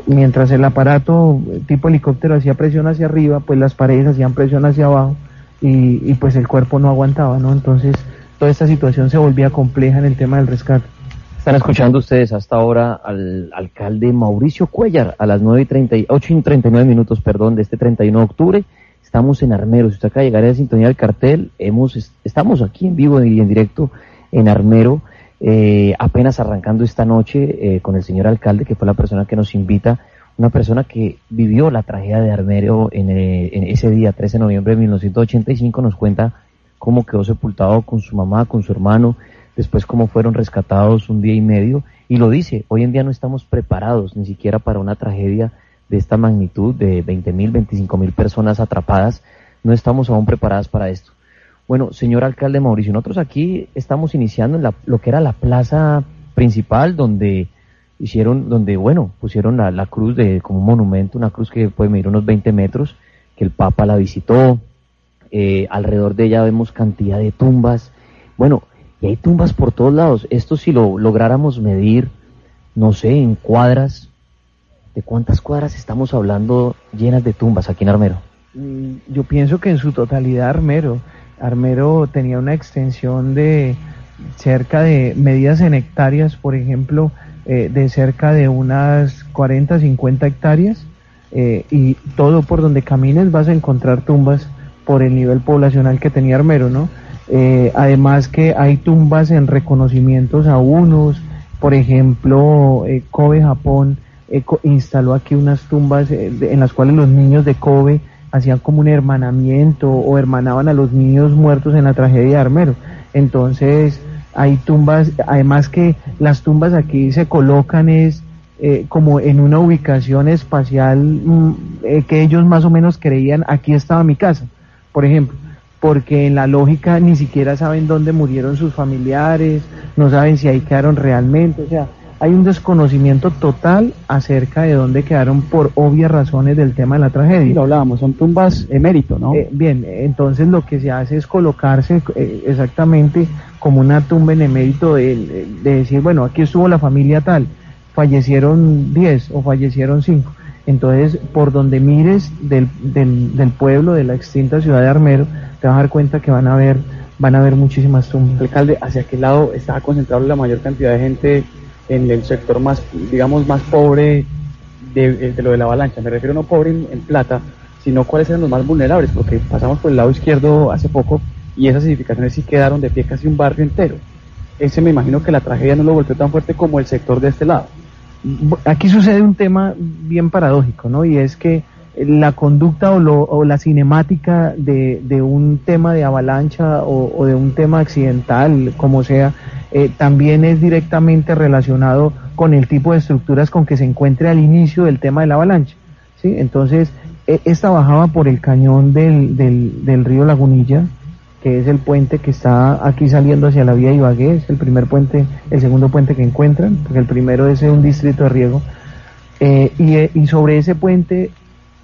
mientras el aparato tipo helicóptero hacía presión hacia arriba, pues las paredes hacían presión hacia abajo y, pues el cuerpo no aguantaba, ¿no? Entonces toda esta situación se volvía compleja en el tema del rescate. Están escuchando ustedes hasta ahora al alcalde Mauricio Cuellar a las 9 y 38 y 39 minutos, perdón, de este 31 de octubre. Estamos en Armero. Si usted acaba de llegar a la sintonía del cartel, hemos, estamos aquí en vivo y en directo en Armero eh, apenas arrancando esta noche eh, con el señor alcalde, que fue la persona que nos invita, una persona que vivió la tragedia de Armero en, eh, en, ese día, 13 de noviembre de 1985, nos cuenta cómo quedó sepultado con su mamá, con su hermano, después cómo fueron rescatados un día y medio, y lo dice, hoy en día no estamos preparados ni siquiera para una tragedia de esta magnitud, de 20 mil, 25 mil personas atrapadas, no estamos aún preparadas para esto. Bueno, señor alcalde Mauricio, nosotros aquí estamos iniciando en lo que era la plaza principal donde hicieron, donde, bueno, pusieron la, la cruz de, como un monumento, una cruz que puede medir unos 20 metros, que el Papa la visitó. Eh, alrededor de ella vemos cantidad de tumbas. Bueno, y hay tumbas por todos lados. Esto si lo lográramos medir, no sé, en cuadras, ¿de cuántas cuadras estamos hablando llenas de tumbas aquí en Armero? Mm, Yo pienso que en su totalidad Armero. Armero tenía una extensión de cerca de medidas en hectáreas, por ejemplo, eh, de cerca de unas 40, 50 hectáreas, eh, y todo por donde camines vas a encontrar tumbas por el nivel poblacional que tenía Armero, ¿no? Eh, además que hay tumbas en reconocimientos a unos, por ejemplo, Kobe, Japón, instaló aquí unas tumbas en las cuales los niños de Kobe hacían como un hermanamiento o hermanaban a los niños muertos en la tragedia de Armero. Entonces, hay tumbas, además que las tumbas aquí se colocan es eh, como en una ubicación espacial mm, eh, que ellos más o menos creían, aquí estaba mi casa, por ejemplo, porque en la lógica ni siquiera saben dónde murieron sus familiares, no saben si ahí quedaron realmente, o sea, hay un desconocimiento total acerca de dónde quedaron por obvias razones del tema de la tragedia. lo hablábamos, son tumbas emérito, ¿no? Eh, bien, entonces lo que se hace es colocarse eh, exactamente como una tumba en emérito de, de decir, bueno, aquí estuvo la familia tal, fallecieron 10 o fallecieron 5. Entonces, por donde mires del, del, del pueblo, de la extinta ciudad de Armero, te vas a dar cuenta que van a haber, van a haber muchísimas tumbas. Alcalde, ¿hacia qué lado estaba concentrado la mayor cantidad de gente en el sector más, digamos, más pobre de, de lo de la avalancha? Me refiero no pobre en, en plata, sino cuáles eran los más vulnerables, porque pasamos por el lado izquierdo hace poco y esas edificaciones sí quedaron de pie casi un barrio entero. Ese me imagino que la tragedia no lo golpeó tan fuerte como el sector de este lado. Aquí sucede un tema bien paradójico, ¿no? Y es que la conducta o, lo- o la cinemática de, un tema de avalancha o, de un tema accidental, como sea, eh, también es directamente relacionado con el tipo de estructuras con que se encuentre al inicio del tema de la avalancha. ¿sí? Entonces, e- esta bajaba por el cañón del, del, del río Lagunilla, que es el puente que está aquí saliendo hacia la vía Ibagué, es el primer puente, el segundo puente que encuentran, porque el primero es un distrito de riego, eh, eh, y sobre ese puente,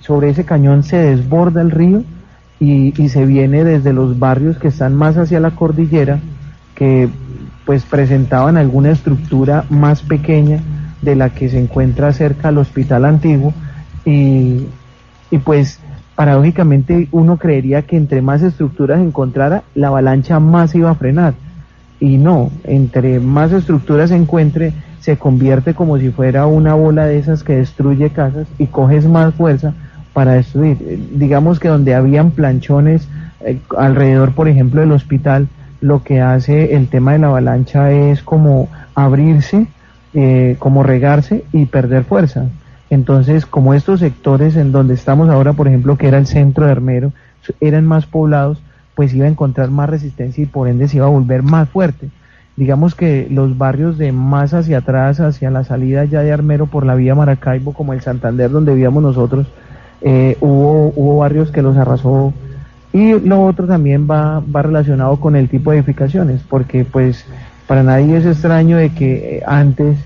sobre ese cañón se desborda el río y, se viene desde los barrios que están más hacia la cordillera, que pues presentaban alguna estructura más pequeña de la que se encuentra cerca al hospital antiguo y, y pues paradójicamente uno creería que entre más estructuras encontrara, la avalancha más iba a frenar. Y no, entre más estructuras se encuentre, se convierte como si fuera una bola de esas que destruye casas y coges más fuerza para destruir. Eh, Digamos que donde habían planchones eh, alrededor, por ejemplo, del hospital, lo que hace el tema de la avalancha es como abrirse, eh, como regarse y perder fuerza. Entonces, como estos sectores en donde estamos ahora, por ejemplo, que era el centro de Armero, s- eran más poblados, pues iba a encontrar más resistencia y por ende se iba a volver más fuerte. Digamos que los barrios de más hacia atrás, hacia la salida ya de Armero por la vía Maracaibo, como el Santander donde vivíamos nosotros, eh, hubo, hubo barrios que los arrasó y lo otro también va, relacionado con el tipo de edificaciones, porque pues para nadie es extraño de que eh, antes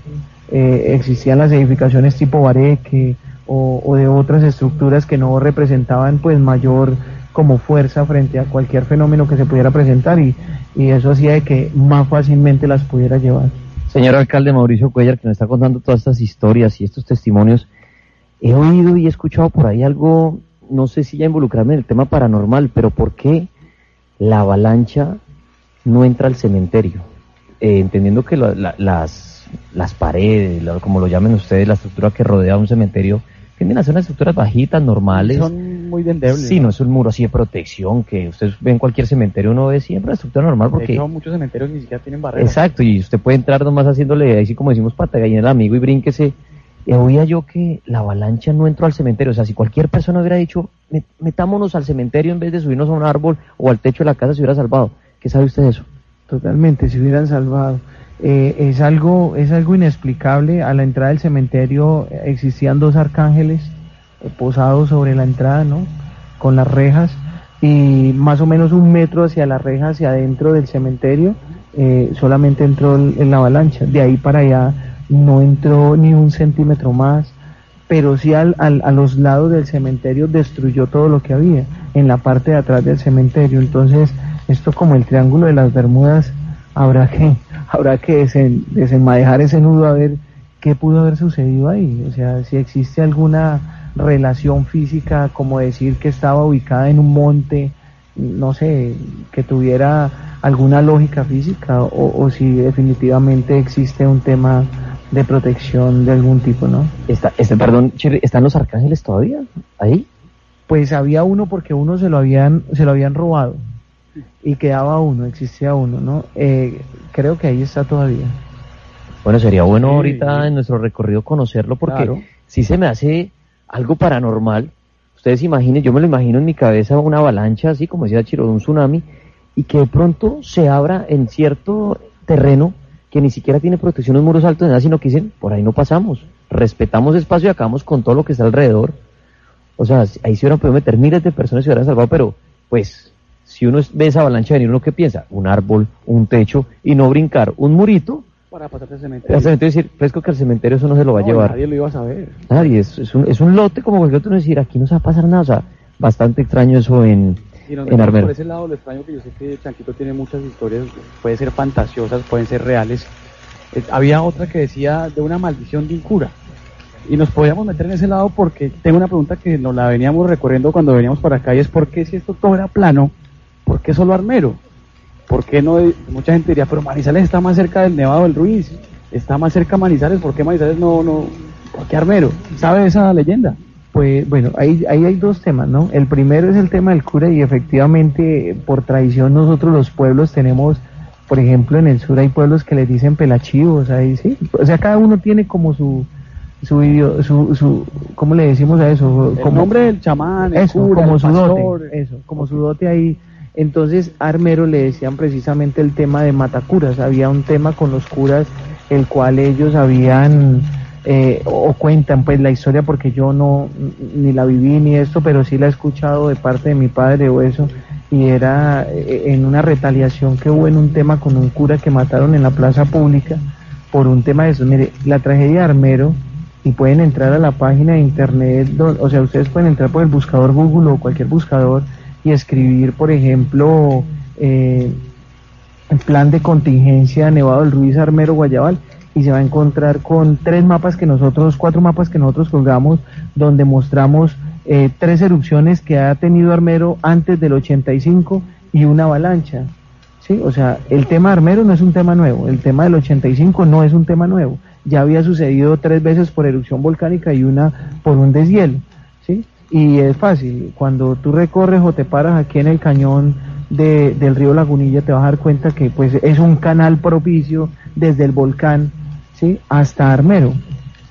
eh, existían las edificaciones tipo bareque o, o de otras estructuras que no representaban pues mayor como fuerza frente a cualquier fenómeno que se pudiera presentar y, y eso hacía de que más fácilmente las pudiera llevar. Señor alcalde Mauricio Cuellar, que nos está contando todas estas historias y estos testimonios, he oído y he escuchado por ahí algo, no sé si ya involucrarme en el tema paranormal, pero ¿por qué la avalancha no entra al cementerio? Eh, entendiendo que la- la- las, las paredes, la- como lo llamen ustedes, la estructura que rodea un cementerio, tienden a ser unas estructuras bajitas, normales. Son muy endebles. Sí, no es un muro así de protección que ustedes ven en cualquier cementerio, uno ve siempre la estructura normal De porque... hecho, muchos cementerios ni siquiera tienen barreras. Exacto, y usted puede entrar nomás haciéndole, así como decimos, pata de gallina al amigo y brínquese. Eh, oía yo que la avalancha no entró al cementerio. O sea, si cualquier persona hubiera dicho, "Met- metámonos al cementerio en vez de subirnos a un árbol o al techo de la casa, se hubiera salvado. ¿Qué sabe usted de eso? Totalmente, se hubieran salvado. Eh, es algo es algo inexplicable. A la entrada del cementerio eh, existían dos arcángeles posados sobre la entrada, ¿no? Con las rejas y más o menos un metro hacia la reja, hacia adentro del cementerio, solamente entró en la avalancha. De ahí para allá no entró ni un centímetro más, pero sí al, al, a los lados del cementerio destruyó todo lo que había, en la parte de atrás del cementerio. Entonces, esto como el triángulo de las Bermudas, habrá que, habrá que desen, desenmadejar ese nudo a ver qué pudo haber sucedido ahí. O sea, si existe alguna relación física, como decir que estaba ubicada en un monte, no sé, que tuviera alguna lógica física o, o si definitivamente existe un tema de protección de algún tipo, ¿no? Está, este, perdón, ¿están los arcángeles todavía ahí? Pues había uno porque uno se lo habían, se lo habían robado y quedaba uno, existía uno, ¿no? Eh, creo que ahí está todavía. Bueno, sería bueno ahorita en nuestro recorrido conocerlo porque si se me hace algo paranormal. Ustedes imaginen, yo me lo imagino en mi cabeza una avalancha, así como decía Chiro, un tsunami, y que de pronto se abra en cierto terreno que ni siquiera tiene protección los muros altos nada, sino que dicen, por ahí no pasamos, respetamos espacio y acabamos con todo lo que está alrededor. O sea, ahí se hubieran podido meter miles de personas y se hubieran salvado, pero pues si uno ve esa avalancha venir, uno qué piensa, un árbol, un techo, y no brincar un murito. Para pasar al cementerio. Al cementerio decir, fresco que el cementerio eso no se lo va a llevar. Nadie lo iba a saber. Nadie, es, es, un, es un lote como cualquier otro decir, aquí no se va a pasar nada, o sea, bastante extraño eso en, y nos en Armero. por ese lado lo extraño que yo sé que Chanquito tiene muchas historias, pueden ser fantasiosas, pueden ser reales. Eh, había otra que decía de una maldición de un cura. Y nos podíamos meter en ese lado porque tengo una pregunta que nos la veníamos recorriendo cuando veníamos para acá y es ¿por qué si esto todo era plano? ¿Por qué solo Armero? ¿Por qué no? Mucha gente diría, pero Manizales está más cerca del Nevado del Ruiz, está más cerca Manizales, ¿por qué Manizales no, no, por qué Armero? ¿Sabe esa leyenda? Pues bueno, ahí, ahí hay dos temas, ¿no? El primero es el tema del cura y efectivamente por tradición nosotros los pueblos tenemos, por ejemplo en el sur hay pueblos que les dicen pelachivos, ahí sí, o sea cada uno tiene como su su, su, su ¿cómo le decimos a eso? El Como nombre del chamán, el eso, cura, como el su pastor. dote, eso, como su dote ahí. Entonces, Armero le decían precisamente el tema de matacuras. Había un tema con los curas, el cual ellos habían, eh, o cuentan pues la historia, porque yo no, ni la viví ni esto, pero sí la he escuchado de parte de mi padre o eso. Y era eh, en una retaliación que hubo en un tema con un cura que mataron en la plaza pública por un tema de eso. Mire, la tragedia de Armero, y pueden entrar a la página de internet, o sea, ustedes pueden entrar por el buscador Google o cualquier buscador y escribir, por ejemplo, eh, el plan de contingencia Nevado del Ruiz Armero Guayabal y se va a encontrar con tres mapas que nosotros, cuatro mapas que nosotros colgamos, donde mostramos eh, tres erupciones que ha tenido Armero antes del 85 y una avalancha. Sí, o sea, el tema Armero no es un tema nuevo, el tema del 85 no es un tema nuevo. Ya había sucedido tres veces por erupción volcánica y una por un deshielo, ¿sí? Y es fácil, cuando tú recorres o te paras aquí en el cañón de- del río Lagunilla te vas a dar cuenta que pues es un canal propicio desde el volcán, ¿sí? Hasta Armero.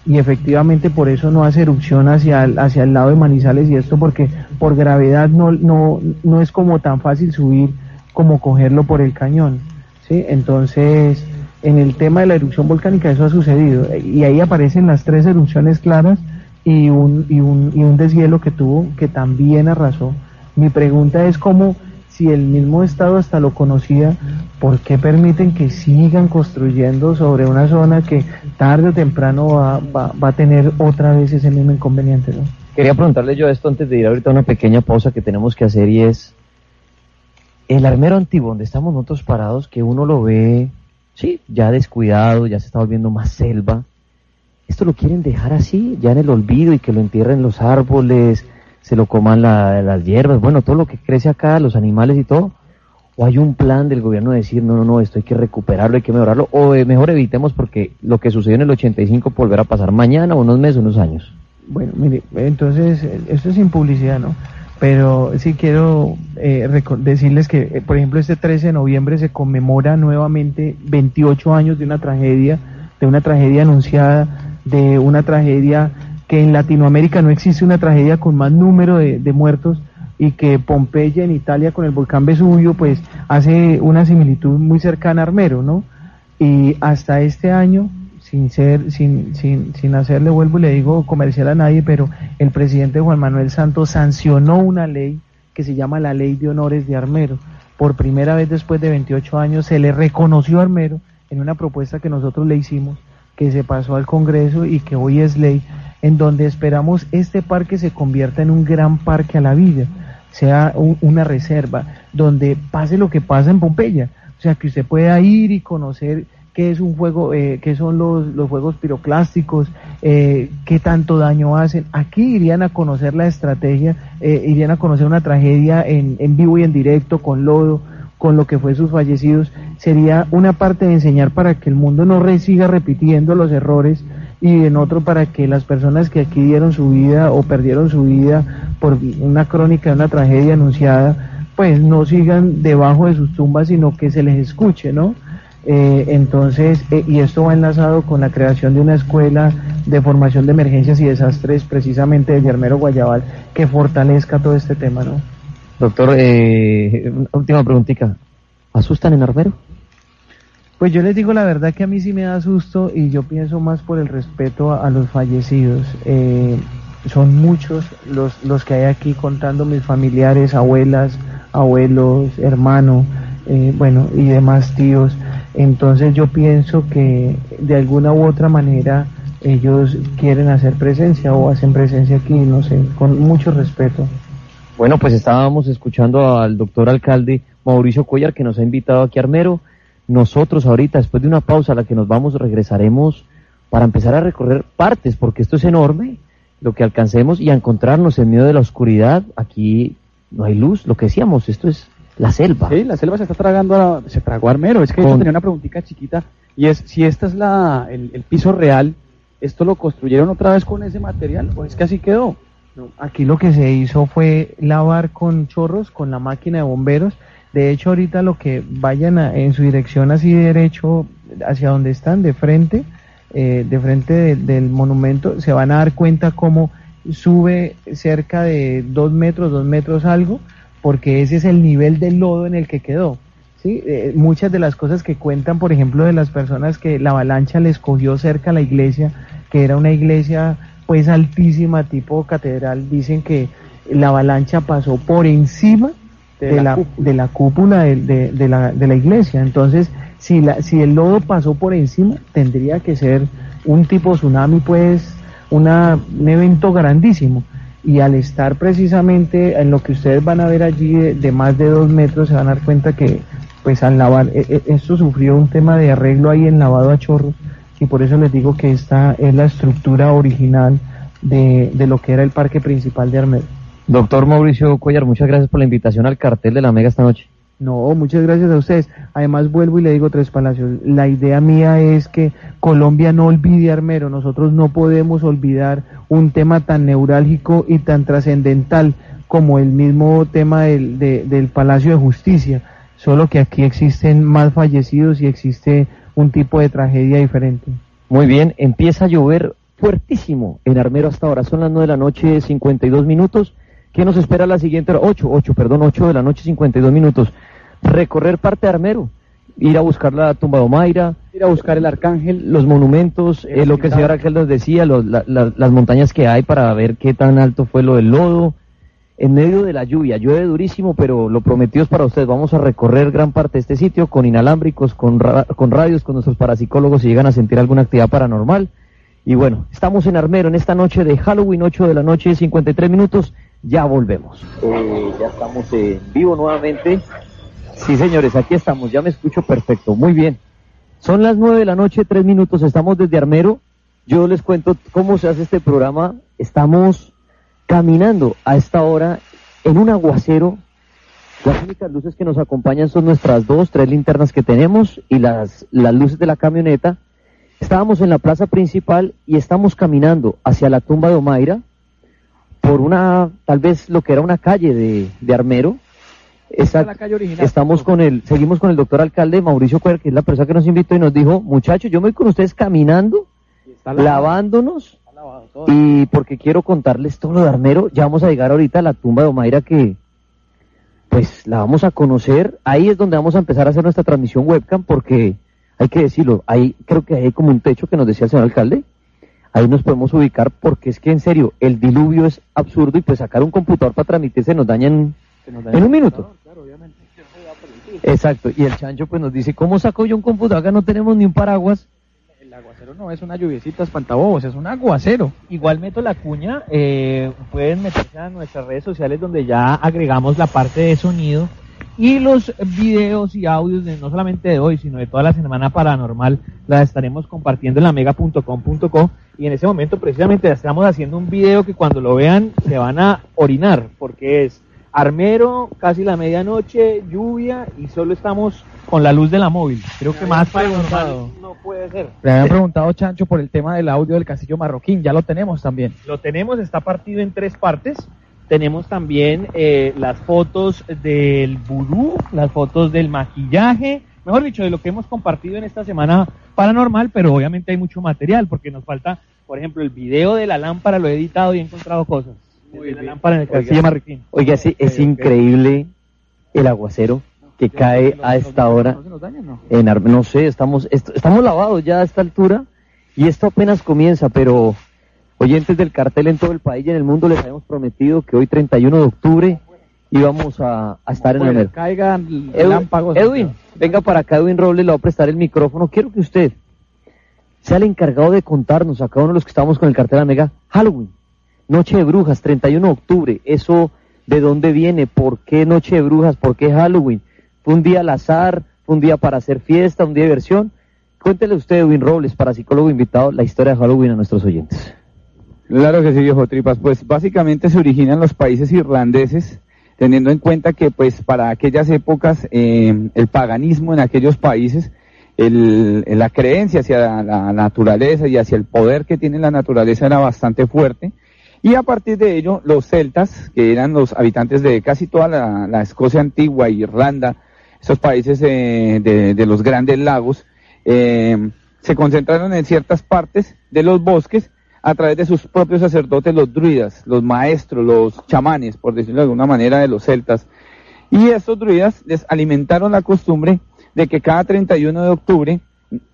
Y efectivamente por eso no hace erupción hacia el, hacia el lado de Manizales y esto porque por gravedad no, no, no es como tan fácil subir como cogerlo por el cañón. ¿sí? Entonces, en el tema de la erupción volcánica eso ha sucedido. Y ahí aparecen las tres erupciones claras y un, y un, y un deshielo que tuvo que también arrasó. Mi pregunta es cómo, si el mismo Estado hasta lo conocía, ¿por qué permiten que sigan construyendo sobre una zona que tarde o temprano va, va, va a tener otra vez ese mismo inconveniente? Quería preguntarle yo esto antes de ir ahorita a una pequeña pausa que tenemos que hacer y es el armero antiguo donde estamos nosotros parados, que uno lo ve, sí, ya descuidado, ya se está volviendo más selva. Esto lo quieren dejar así, ya en el olvido y que lo entierren los árboles, se lo coman la- las hierbas, bueno, todo lo que crece acá, los animales y todo. O hay un plan del gobierno de decir, no, no, no, esto hay que recuperarlo, hay que mejorarlo, o eh, mejor evitemos porque lo que sucedió en el 85 volverá a pasar mañana, unos meses, unos años. Bueno, mire, entonces, esto es sin publicidad, ¿no? Pero sí quiero eh, decirles que, eh, por ejemplo, este 13 de noviembre se conmemora nuevamente 28 años de una tragedia, de una tragedia anunciada, de una tragedia que en Latinoamérica no existe una tragedia con más número de, muertos y que Pompeya en Italia con el volcán Vesubio pues hace una similitud muy cercana a Armero, ¿no? Y hasta este año, sin ser, sin, sin, sin hacerle vuelvo y le digo comercial a nadie, pero el presidente Juan Manuel Santos sancionó una ley que se llama la Ley de Honores de Armero. por primera vez después de 28 años se le reconoció a Armero en una propuesta que nosotros le hicimos, que se pasó al Congreso y que hoy es ley, en donde esperamos este parque se convierta en un gran parque a la vida, sea una reserva, donde pase lo que pasa en Pompeya, o sea, que usted pueda ir y conocer qué es un juego, eh, qué son los, los juegos piroclásticos, eh, qué tanto daño hacen. Aquí irían a conocer la estrategia, eh, irían a conocer una tragedia en, en vivo y en directo, con lodo, con lo que fue sus fallecidos. Sería una parte de enseñar para que el mundo no siga repitiendo los errores y en otro para que las personas que aquí dieron su vida o perdieron su vida por una crónica una tragedia anunciada, pues no sigan debajo de sus tumbas, sino que se les escuche, ¿no? Eh, entonces, eh, y esto va enlazado con la creación de una escuela de formación de emergencias y desastres, precisamente de Guillermo Guayabal, que fortalezca todo este tema, ¿no? Doctor, eh, última preguntita. ¿Asustan en Armero? Pues yo les digo la verdad que a mí sí me da susto y yo pienso más por el respeto a, los fallecidos. Eh, son muchos los, los que hay aquí contando mis familiares, abuelas, abuelos, hermanos, bueno, y demás tíos. Entonces yo pienso que de alguna u otra manera ellos quieren hacer presencia o hacen presencia aquí, no sé, con mucho respeto. Bueno, pues estábamos escuchando al doctor alcalde Mauricio Cuellar que nos ha invitado aquí a Armero. Nosotros ahorita, después de una pausa a la que nos vamos, regresaremos para empezar a recorrer partes, porque esto es enorme, lo que alcancemos y a encontrarnos en medio de la oscuridad. Aquí no hay luz, lo que decíamos, esto es la selva. Sí, la selva se está tragando, se tragó Armero. Es que yo tenía una preguntita chiquita y es si esta es la, el, piso real, ¿esto lo construyeron otra vez con ese material o es que así quedó? aquí lo que se hizo fue lavar con chorros, con la máquina de bomberos. De hecho, ahorita lo que vayan en su dirección así derecho, hacia donde están, de frente, eh, de frente del monumento, se van a dar cuenta cómo sube cerca de dos metros, dos metros algo, porque ese es el nivel del lodo en el que quedó. ¿sí? Eh, muchas de las cosas que cuentan, por ejemplo, de las personas que la avalancha les cogió cerca a la iglesia, que era una iglesia pues altísima, tipo catedral, dicen que la avalancha pasó por encima de, la, de la cúpula de, de, la, de la iglesia. Entonces, si, la, si el lodo pasó por encima, tendría que ser un tipo tsunami, pues una, un evento grandísimo y al estar precisamente en lo que ustedes van a ver allí de, más de dos metros se van a dar cuenta que pues al lavar, e, e, esto sufrió un tema de arreglo ahí en lavado a chorro y por eso les digo que esta es la estructura original de, de lo que era el parque principal de Armero. Doctor Mauricio Cuellar, muchas gracias por la invitación al cartel de la Mega esta noche. No, muchas gracias a ustedes. Además vuelvo y le digo Tres Palacios, la idea mía es que Colombia no olvide Armero, nosotros no podemos olvidar un tema tan neurálgico y tan trascendental como el mismo tema del, del Palacio de Justicia, solo que aquí existen más fallecidos y existe un tipo de tragedia diferente. Muy bien, empieza a llover fuertísimo en Armero hasta ahora, son las 9 de la noche, 52 minutos. ¿Qué nos espera la siguiente hora? 8, 8, perdón, 8 de la noche, 52 minutos recorrer parte de Armero, ir a buscar la tumba de Omaira, ir a buscar el Arcángel, los monumentos, eh, lo que el señor Arcángel nos decía, las montañas que hay para ver qué tan alto fue lo del lodo. En medio de la lluvia, llueve durísimo, pero lo prometido es para ustedes. Vamos a recorrer gran parte de este sitio con inalámbricos, con, con radios, con nuestros parapsicólogos si llegan a sentir alguna actividad paranormal. Y bueno, estamos en Armero en esta noche de Halloween, 8 de la noche, 53 minutos. Ya volvemos. Eh, ya estamos en vivo nuevamente Sí, señores, aquí estamos, ya me escucho perfecto, muy bien. Son las nueve de la noche, tres minutos, estamos desde Armero. Yo les cuento cómo se hace este programa. Estamos caminando a esta hora en un aguacero. Las únicas luces que nos acompañan son nuestras dos, tres linternas que tenemos y las, las luces de la camioneta. Estábamos en la plaza principal y estamos caminando hacia la tumba de Omaira por una, tal vez lo que era una calle de, de Armero. Estamos con el, seguimos con el doctor alcalde Mauricio Cuer, que es la persona que nos invitó y nos dijo, muchachos, yo me voy con ustedes caminando, lavándonos, y porque quiero contarles todo lo de Armero, ya vamos a llegar ahorita a la tumba de Omaira que, pues, la vamos a conocer, ahí es donde vamos a empezar a hacer nuestra transmisión webcam, porque, hay que decirlo, ahí creo que hay como un techo que nos decía el señor alcalde, ahí nos podemos ubicar, porque es que en serio, el diluvio es absurdo y pues sacar un computador para transmitirse nos daña en, en un minuto. Exacto, y el chancho pues nos dice, ¿cómo saco yo un computador? Acá no tenemos ni un paraguas. El aguacero no es una lluviecita espantabobos, es un aguacero. Igual meto la cuña, eh, pueden meterse a nuestras redes sociales donde ya agregamos la parte de sonido y los videos y audios de no solamente de hoy, sino de toda la semana paranormal, la estaremos compartiendo en la mega.com.co y en ese momento precisamente estamos haciendo un video que cuando lo vean se van a orinar, porque es armero, casi la medianoche, lluvia y solo estamos con la luz de la móvil. Creo que más paranormal no puede ser. Le habían preguntado Chancho por el tema del audio del castillo marroquín, ya lo tenemos también. Lo tenemos, está partido en tres partes. Tenemos también eh, las fotos del vudú, las fotos del maquillaje, mejor dicho, de lo que hemos compartido en esta semana paranormal, pero obviamente hay mucho material porque nos falta, por ejemplo, el video de la lámpara, lo he editado y he encontrado cosas. de la lámpara en el marroquín. Oiga, sí, es increíble el aguacero que cae a esta hora. En Ar- no sé, estamos, est- estamos lavados ya a esta altura y esto apenas comienza, pero oyentes del cartel en todo el país y en el mundo les habíamos prometido que hoy 31 de octubre íbamos a, a estar en el caigan Edwin. Edwin, venga para acá, Edwin Robles, le voy a prestar el micrófono. Quiero que usted sea el encargado de contarnos a cada uno de los que estamos con el cartel Mega Halloween, Noche de Brujas, 31 de octubre. Eso, ¿de dónde viene? ¿Por qué Noche de Brujas? ¿Por qué Halloween? ¿Fue un día al azar? ¿Fue un día para hacer fiesta? ¿Un día de diversión? Cuéntele usted, Edwin Robles, para psicólogo invitado, la historia de Halloween a nuestros oyentes. Claro que sí, viejo Tripas. Pues básicamente se origina en los países irlandeses, teniendo en cuenta que pues para aquellas épocas eh, el paganismo en aquellos países, la creencia hacia la, naturaleza y hacia el poder que tiene la naturaleza era bastante fuerte. Y a partir de ello, los celtas, que eran los habitantes de casi toda la, Escocia antigua, Irlanda, esos países eh, de, de los grandes lagos, eh, se concentraron en ciertas partes de los bosques a través de sus propios sacerdotes, los druidas, los maestros, los chamanes, por decirlo de alguna manera, de los celtas. Y estos druidas les alimentaron la costumbre de que cada 31 de octubre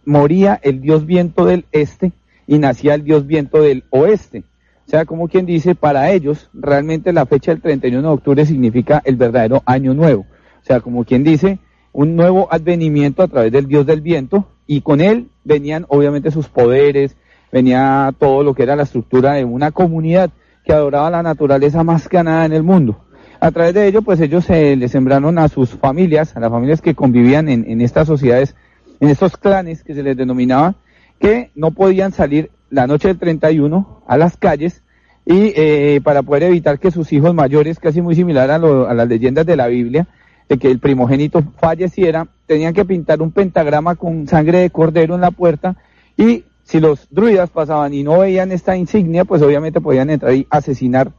moría el dios viento del este y nacía el dios viento del oeste. O sea, como quien dice, para ellos realmente la fecha del 31 de octubre significa el verdadero año nuevo. O sea, como quien dice, un nuevo advenimiento a través del dios del viento y con él venían obviamente sus poderes, venía todo lo que era la estructura de una comunidad que adoraba la naturaleza más que nada en el mundo. A través de ello, pues ellos se le sembraron a sus familias, a las familias que convivían en, en estas sociedades, en estos clanes que se les denominaba, que no podían salir la noche del 31 a las calles y eh, para poder evitar que sus hijos mayores, casi muy similar a, lo- a las leyendas de la Biblia, de que el primogénito falleciera, tenían que pintar un pentagrama con sangre de cordero en la puerta y si los druidas pasaban y no veían esta insignia, pues obviamente podían entrar y asesinar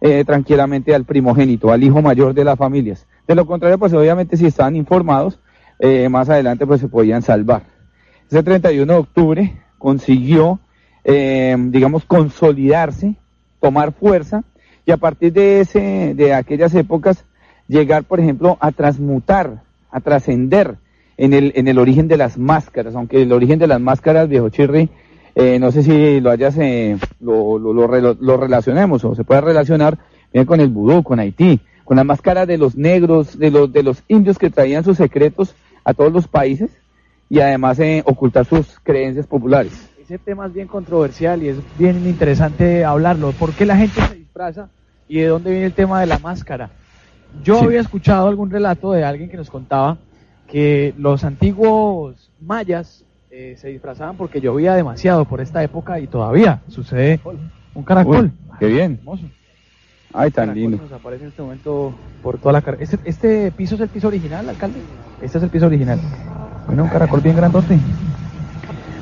eh, tranquilamente al primogénito, al hijo mayor de las familias. De lo contrario, pues obviamente si estaban informados, eh, más adelante pues se podían salvar. Ese 31 de octubre consiguió, eh, digamos, consolidarse, tomar fuerza y a partir de ese, de aquellas épocas, llegar, por ejemplo, a transmutar, a trascender en el, en el origen de las máscaras, aunque el origen de las máscaras, viejo Chirri, eh, no sé si lo hayas, eh, lo, lo, lo, lo relacionemos o se puede relacionar bien con el vudú, con Haití, con la máscara de los negros, de los, de los indios que traían sus secretos a todos los países y además eh, ocultar sus creencias populares. Ese tema es bien controversial y es bien interesante hablarlo. ¿Por qué la gente se disfraza y de dónde viene el tema de la máscara? Yo Sí. había escuchado algún relato de alguien que nos contaba que los antiguos mayas eh, se disfrazaban porque llovía demasiado por esta época y todavía sucede un caracol. Uy, qué bien. Hermoso. Ay, tan lindo. Nos aparece en este momento por toda la. ¿Este, ¿Este piso es el piso original, alcalde? Este es el piso original. Bueno, un caracol bien grandote.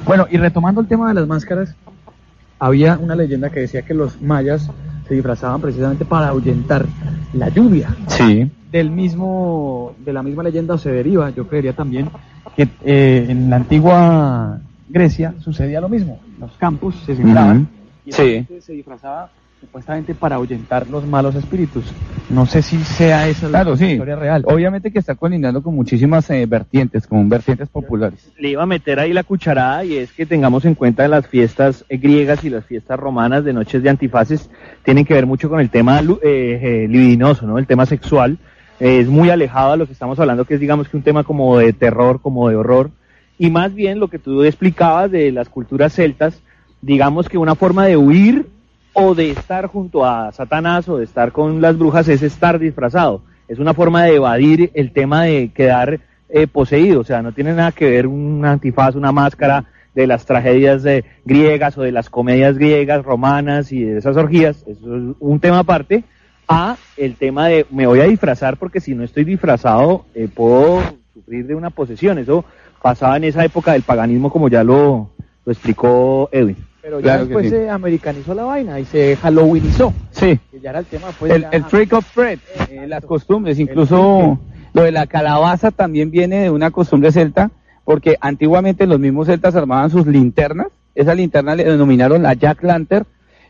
Bueno, y retomando el tema de las máscaras, había una leyenda que decía que los mayas se disfrazaban precisamente para ahuyentar la lluvia. Sí. Del mismo, de la misma leyenda se deriva, yo creería también, que eh, en la antigua Grecia sucedía lo mismo. Los campos se sembraban y la Sí. gente se disfrazaba supuestamente para ahuyentar los malos espíritus. No sé si sea esa la Claro, sí. historia real. Obviamente que está colindando con muchísimas eh, vertientes, con vertientes populares. le iba a meter ahí la cucharada y es que tengamos en cuenta las fiestas eh, griegas y las fiestas romanas de noches de antifaces tienen que ver mucho con el tema eh, eh, libidinoso, ¿no? El tema sexual, eh, es muy alejado a lo que estamos hablando, que es digamos que un tema como de terror, como de horror, y más bien lo que tú explicabas de las culturas celtas, digamos que una forma de huir o de estar junto a Satanás o de estar con las brujas es estar disfrazado. Es una forma de evadir el tema de quedar eh, poseído, o sea, no tiene nada que ver un antifaz, una máscara de las tragedias de, griegas o de las comedias griegas, romanas y de esas orgías, eso es un tema aparte, a el tema de me voy a disfrazar porque si no estoy disfrazado eh, puedo sufrir de una posesión. Eso pasaba en esa época del paganismo como ya lo, lo explicó Edwin. Pero ya después se americanizó la vaina y se halloweenizó. Sí. ya era el tema pues, el, trick of bread, eh, las costumbres, incluso lo de la calabaza también viene de una costumbre celta, porque antiguamente los mismos celtas armaban sus linternas, esa linterna le denominaron la Jack Lantern,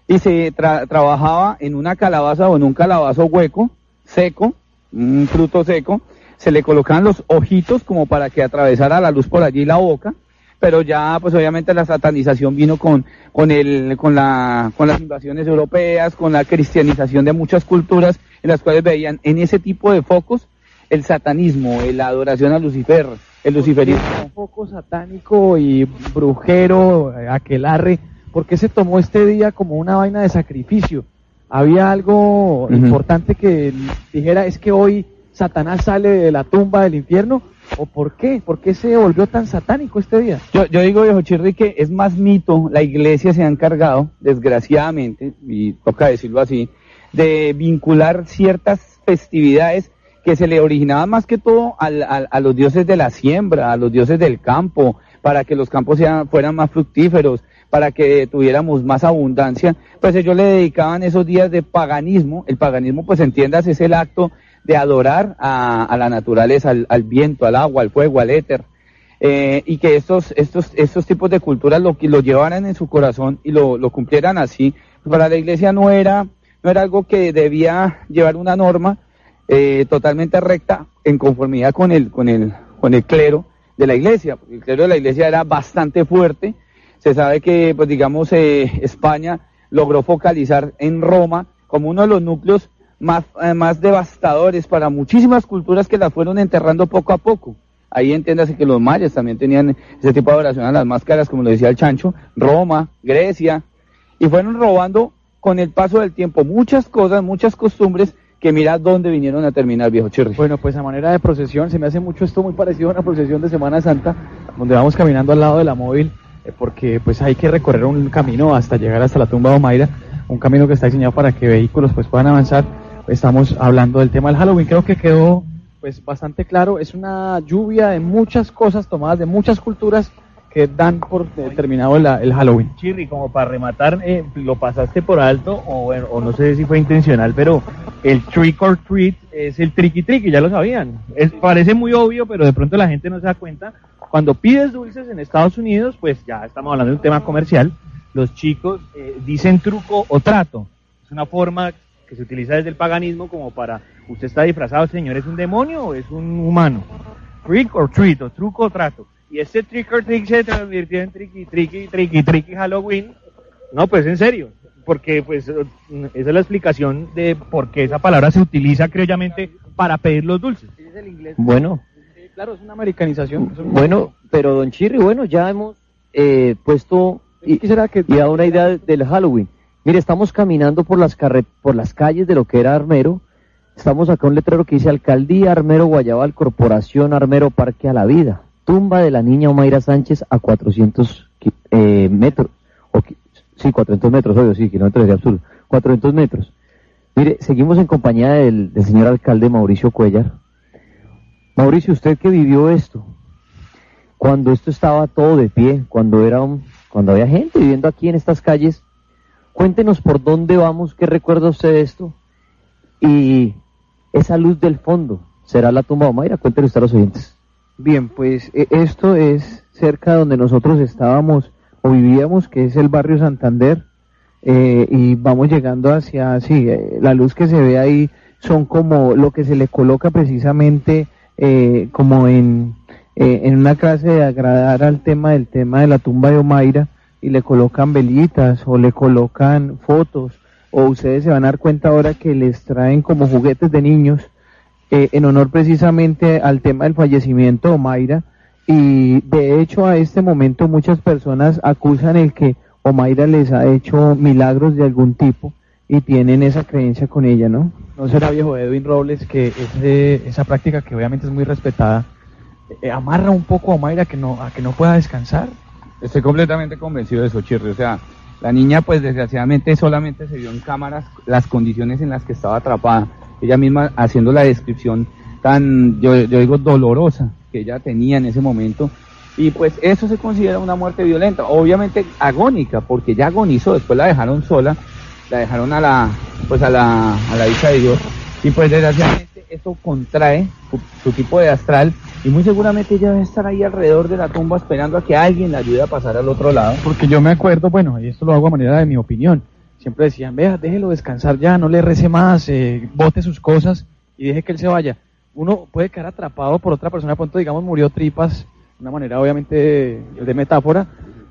y se trabajaba en una calabaza o en un calabazo hueco, seco, un fruto seco, se le colocaban los ojitos como para que atravesara la luz por allí la boca, pero ya pues obviamente la satanización vino con, con el, con la, con las invasiones europeas, con la cristianización de muchas culturas en las cuales veían en ese tipo de focos el satanismo, la adoración a Lucifer, el luciferismo. Un foco satánico y brujero, aquelarre, ¿Por qué se tomó este día como una vaina de sacrificio? ¿Había algo importante que dijera es que hoy Satanás sale de la tumba del infierno? ¿O por qué? ¿Por qué se volvió tan satánico este día? Yo, digo, viejo Chirri, que es más mito. La iglesia se ha encargado, desgraciadamente, y toca decirlo así, de vincular ciertas festividades que se le originaban más que todo a los dioses de la siembra, a los dioses del campo, para que los campos fueran más fructíferos, para que tuviéramos más abundancia, pues ellos le dedicaban esos días de paganismo. El paganismo, pues entiendas, es el acto de adorar a, la naturaleza, al, viento, al agua, al fuego, al éter. Eh, y que estos, estos, estos tipos de culturas lo, lo llevaran en su corazón y lo, lo cumplieran así. Para la iglesia no era, no era algo que debía llevar una norma eh, totalmente recta en conformidad con el, con el, con el clero de la iglesia. El clero de la iglesia era bastante fuerte se sabe que, pues digamos, eh, España logró focalizar en Roma como uno de los núcleos más, eh, más devastadores para muchísimas culturas que las fueron enterrando poco a poco. Ahí entiéndase que los mayas también tenían ese tipo de adoración a las máscaras, como lo decía el chancho, Roma, Grecia, y fueron robando con el paso del tiempo muchas cosas, muchas costumbres que mira dónde vinieron a terminar, viejo Chirri. Bueno, pues a manera de procesión, se me hace mucho esto muy parecido a una procesión de Semana Santa, donde vamos caminando al lado de la móvil eh, porque pues hay que recorrer un camino hasta llegar hasta la tumba de Omaira, un camino que está diseñado para que vehículos pues puedan avanzar. Estamos hablando del tema del Halloween, creo que quedó pues bastante claro, es una lluvia de muchas cosas tomadas de muchas culturas que dan por terminado el, Halloween. Chirri, como para rematar, eh, lo pasaste por alto o, o no sé si fue intencional, pero el trick or treat es el tricky tricky, ya lo sabían. Es, parece muy obvio, pero de pronto la gente no se da cuenta cuando pides dulces en Estados Unidos, pues ya estamos hablando de un tema comercial, los chicos eh, dicen truco o trato. Es una forma que se utiliza desde el paganismo como para, usted está disfrazado, señor, ¿es un demonio o es un humano? Trick or treat, o truco o trato. Y ese trick or treat se convirtió en tricky, tricky, tricky, tricky Halloween. No, pues en serio, porque pues esa es la explicación de por qué esa palabra se utiliza criolllamente para pedir los dulces. Bueno, Claro, es una americanización. bueno, pero don Chirri, bueno, ya hemos eh, puesto y, será que... y una idea del Halloween. Mire, estamos caminando por las, por las calles de lo que era Armero. Estamos acá un letrero que dice Alcaldía Armero Guayabal, Corporación Armero Parque a la Vida. Tumba de la niña Omaira Sánchez a 400 eh, metros. O, sí, 400 metros, obvio, sí, kilómetros de absurdo. 400 metros. Mire, seguimos en compañía del señor alcalde Mauricio Cuellar, Mauricio, usted que vivió esto, cuando esto estaba todo de pie, cuando era cuando había gente viviendo aquí en estas calles, cuéntenos por dónde vamos, qué recuerda usted de esto y esa luz del fondo, ¿será la tumba de Omaira? Cuéntenos a los oyentes. Bien, pues e, esto es cerca de donde nosotros estábamos o vivíamos, que es el barrio Santander, eh, y vamos llegando hacia, sí, eh, la luz que se ve ahí son como lo que se le coloca precisamente eh, como en, eh, en una clase de agradar al tema del tema de la tumba de Omaira y le colocan velitas o le colocan fotos o ustedes se van a dar cuenta ahora que les traen como juguetes de niños eh, en honor precisamente al tema del fallecimiento de Omaira y de hecho a este momento muchas personas acusan el que Omaira les ha hecho milagros de algún tipo y tienen esa creencia con ella, ¿no? ¿No será viejo Edwin Robles que ese, esa práctica que obviamente es muy respetada eh, amarra un poco a Omaira que no, a que no pueda descansar? Estoy completamente convencido de eso, Chirri. O sea, la niña, pues desgraciadamente solamente se vio en cámaras las condiciones en las que estaba atrapada. Ella misma haciendo la descripción tan, yo, yo digo, dolorosa que ella tenía en ese momento. Y pues eso se considera una muerte violenta, obviamente agónica, porque ya agonizó, después la dejaron sola, la dejaron a la, pues a la, a la hija de Dios. Y pues desgraciadamente eso contrae su, tipo de astral y muy seguramente ella debe estar ahí alrededor de la tumba esperando a que alguien la ayude a pasar al otro lado. Porque yo me acuerdo, bueno, y esto lo hago a manera de mi opinión, siempre decían, vea, déjelo descansar ya, no le rece más, eh, bote sus cosas y deje que él se vaya. Uno puede quedar atrapado por otra persona, pronto digamos murió tripas, de una manera obviamente de, de metáfora,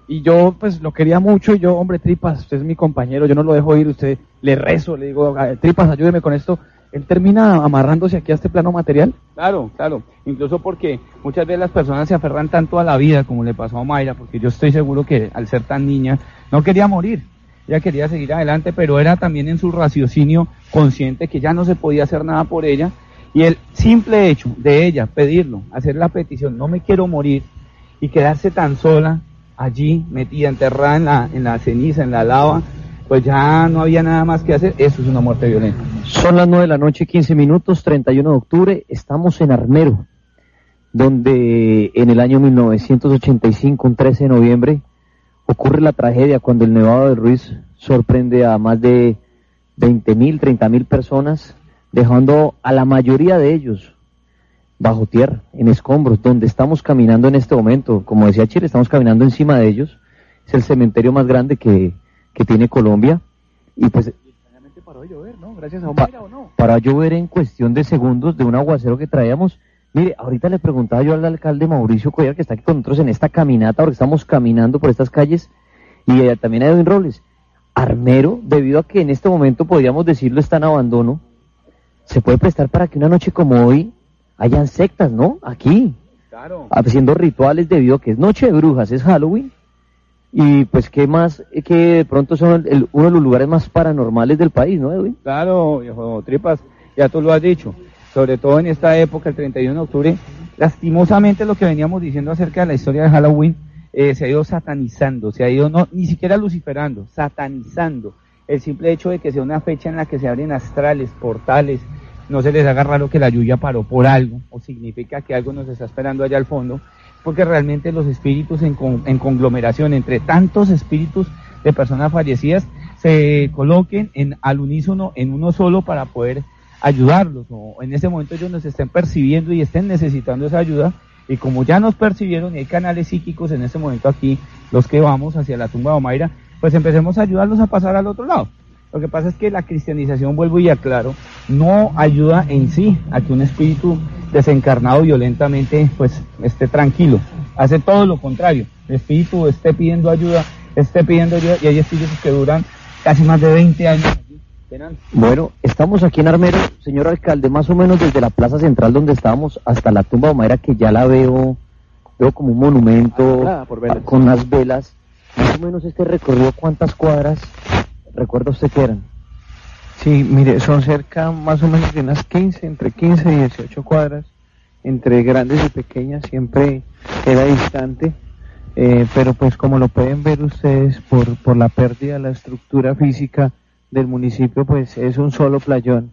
y yo pues lo quería mucho y yo, hombre, tripas, usted es mi compañero, yo no lo dejo ir, usted le rezo, le digo, "Ah, tripas, ayúdeme con esto. Él termina amarrándose aquí a este plano material. Claro, claro. Incluso porque muchas veces las personas se aferran tanto a la vida como le pasó a Mayra, porque yo estoy seguro que al ser tan niña no quería morir. Ella quería seguir adelante, pero era también en su raciocinio consciente que ya no se podía hacer nada por ella. Y el simple hecho de ella pedirlo, hacer la petición, no me quiero morir, y quedarse tan sola allí, metida, enterrada en la, en la ceniza, en la lava, pues ya no había nada más que hacer. Eso es una muerte violenta. Son las 9 de la noche, 15 minutos, 31 de octubre. Estamos en Armero, donde en el año 1985, un 13 de noviembre, ocurre la tragedia cuando el Nevado de Ruiz sorprende a más de 20 mil, 30 mil personas, dejando a la mayoría de ellos bajo tierra, en escombros, donde estamos caminando en este momento. Como decía Chile, estamos caminando encima de ellos. Es el cementerio más grande que, que tiene Colombia. Y pues paró de llover, ¿no? Gracias a Omaira o no. para llover en cuestión de segundos de un aguacero que traíamos. Mire, ahorita le preguntaba yo al alcalde Mauricio Cuellar, que está aquí con nosotros en esta caminata, porque estamos caminando por estas calles, y eh, también a Edwin Robles. Armero, debido a que en este momento podríamos decirlo está en abandono, se puede prestar para que una noche como hoy hayan sectas, ¿no? Aquí, Claro. haciendo rituales debido a que es noche de brujas, es Halloween. Y pues, ¿qué más? eh, Que de pronto son uno de los lugares más paranormales del país, ¿no, Edwin? Claro, viejo Tripas, ya tú lo has dicho. Sobre todo en esta época, el 31 de octubre, lastimosamente lo que veníamos diciendo acerca de la historia de Halloween eh, se ha ido satanizando, se ha ido no ni siquiera luciferando, satanizando. El simple hecho de que sea una fecha en la que se abren astrales, portales, no se les haga raro que la lluvia paró por algo, o significa que algo nos está esperando allá al fondo, porque realmente los espíritus en, con- en conglomeración entre tantos espíritus de personas fallecidas se coloquen en, al unísono en uno solo para poder ayudarlos o en ese momento ellos nos estén percibiendo y estén necesitando esa ayuda y como ya nos percibieron y hay canales psíquicos en ese momento aquí los que vamos hacia la tumba de Omaira pues empecemos a ayudarlos a pasar al otro lado lo que pasa es que la cristianización, vuelvo y aclaro, no ayuda en sí a que un espíritu desencarnado violentamente pues esté tranquilo. Hace todo lo contrario. El espíritu esté pidiendo ayuda, esté pidiendo ayuda y hay espíritus que duran casi más de 20 años. Bueno, estamos aquí en Armero, señor alcalde, más o menos desde la plaza central donde estábamos hasta la tumba de Omaira, que ya la veo, veo como un monumento velas. con unas velas. Más o menos este recorrido, ¿cuántas cuadras recuerda usted que eran? Sí, mire, son cerca más o menos de unas 15, entre 15 y 18 cuadras, entre grandes y pequeñas, siempre era distante, eh, pero pues como lo pueden ver ustedes por, por la pérdida de la estructura física del municipio, pues es un solo playón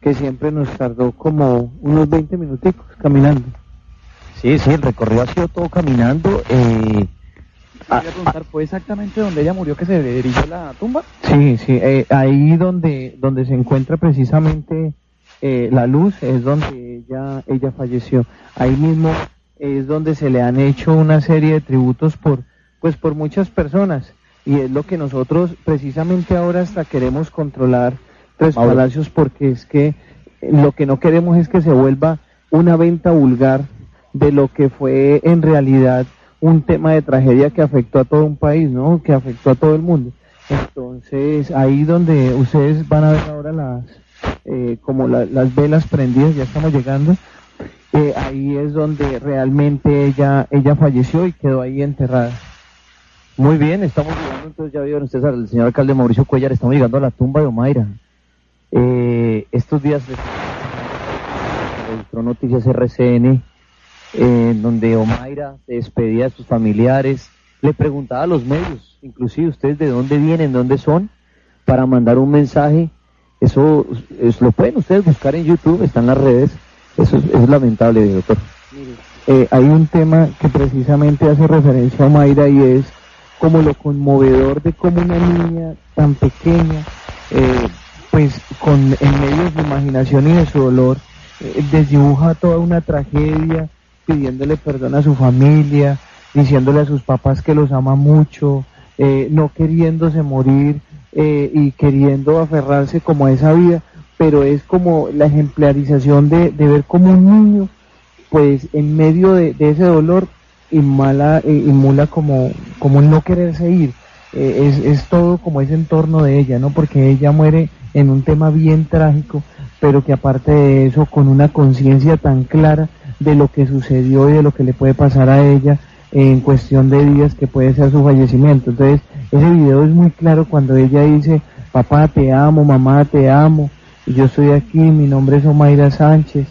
que siempre nos tardó como unos 20 minuticos caminando. Sí, sí, el recorrido ha sido todo caminando. Eh, Quería preguntar, ¿fue exactamente donde ella murió que se dirigió la tumba? Sí, sí, eh, ahí donde, donde se encuentra precisamente eh, la luz es donde ella, ella falleció. Ahí mismo es donde se le han hecho una serie de tributos por, pues por muchas personas. Y es lo que nosotros precisamente ahora hasta queremos controlar Tres Mauro. Palacios porque es que lo que no queremos es que se vuelva una venta vulgar de lo que fue en realidad un tema de tragedia que afectó a todo un país, ¿no? Que afectó a todo el mundo. Entonces, ahí donde ustedes van a ver ahora las, eh, como las velas prendidas, ya estamos llegando. Eh, ahí es donde realmente ella, ella falleció y quedó ahí enterrada. Muy bien, estamos llegando, entonces ya vieron ustedes al señor alcalde Mauricio Cuellar, estamos llegando a la tumba de Omaira. Eh, estos días registró Noticias RCN, en donde Omaira se despedía de sus familiares, le preguntaba a los medios, inclusive ustedes de dónde vienen, dónde son, para mandar un mensaje. Eso, lo pueden ustedes buscar en YouTube, está en las redes. Eso es, lamentable, doctor. Eh, hay un tema que precisamente hace referencia a Omaira y es como lo conmovedor de cómo una niña tan pequeña, eh, pues con en medio de su imaginación y de su dolor, eh, desdibuja toda una tragedia, pidiéndole perdón a su familia, diciéndole a sus papás que los ama mucho, eh, no queriéndose morir y queriendo aferrarse como a esa vida, pero es como la ejemplarización de, ver como un niño, pues en medio de ese dolor, inmala, eh, inmula como, como no quererse ir. Eh, es, es todo como ese entorno de ella, ¿no? Porque ella muere en un tema bien trágico, pero que aparte de eso, con una conciencia tan clara de lo que sucedió y de lo que le puede pasar a ella en cuestión de días que puede ser su fallecimiento. Entonces, ese video es muy claro cuando ella dice, papá te amo, mamá te amo, yo estoy aquí, mi nombre es Omaira Sánchez.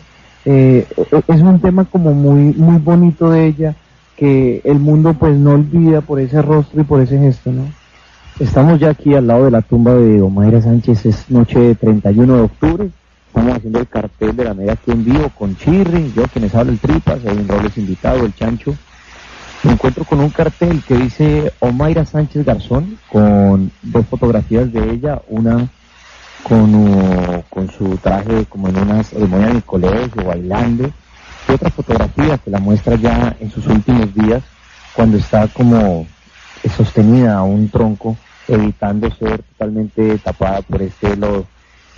Eh, es un tema como muy, muy bonito de ella, que el mundo pues no olvida por ese rostro y por ese gesto, ¿no? Estamos ya aquí al lado de la tumba de Omaira Sánchez, es noche 31 de octubre, estamos haciendo el cartel de la media aquí en vivo con Chirri, yo quienes habla el Tripas, hay un robles invitado, el Chancho. Me encuentro con un cartel que dice Omaira Sánchez Garzón, con dos fotografías de ella, una con, su traje como en una ceremonia de colegio, bailando, otra fotografía que la muestra ya en sus últimos días, cuando está como sostenida a un tronco, evitando ser totalmente tapada por este lodo.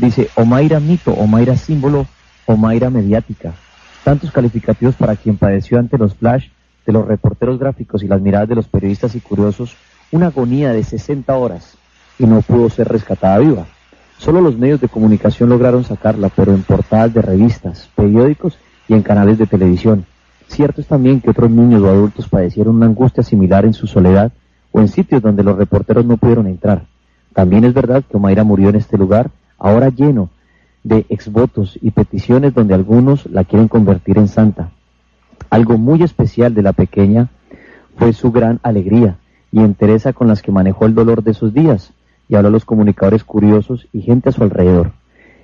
Dice, Omaira mito, Omaira símbolo, Omaira mediática. Tantos calificativos para quien padeció ante los flash de los reporteros gráficos y las miradas de los periodistas y curiosos una agonía de 60 horas y no pudo ser rescatada viva. Solo los medios de comunicación lograron sacarla, pero en portadas de revistas, periódicos y en canales de televisión. Cierto es también que otros niños o adultos padecieron una angustia similar en su soledad o en sitios donde los reporteros no pudieron entrar. También es verdad que Omaira murió en este lugar, ahora lleno de exvotos y peticiones donde algunos la quieren convertir en santa. Algo muy especial de la pequeña fue su gran alegría y entereza con las que manejó el dolor de esos días, y habló a los comunicadores curiosos y gente a su alrededor.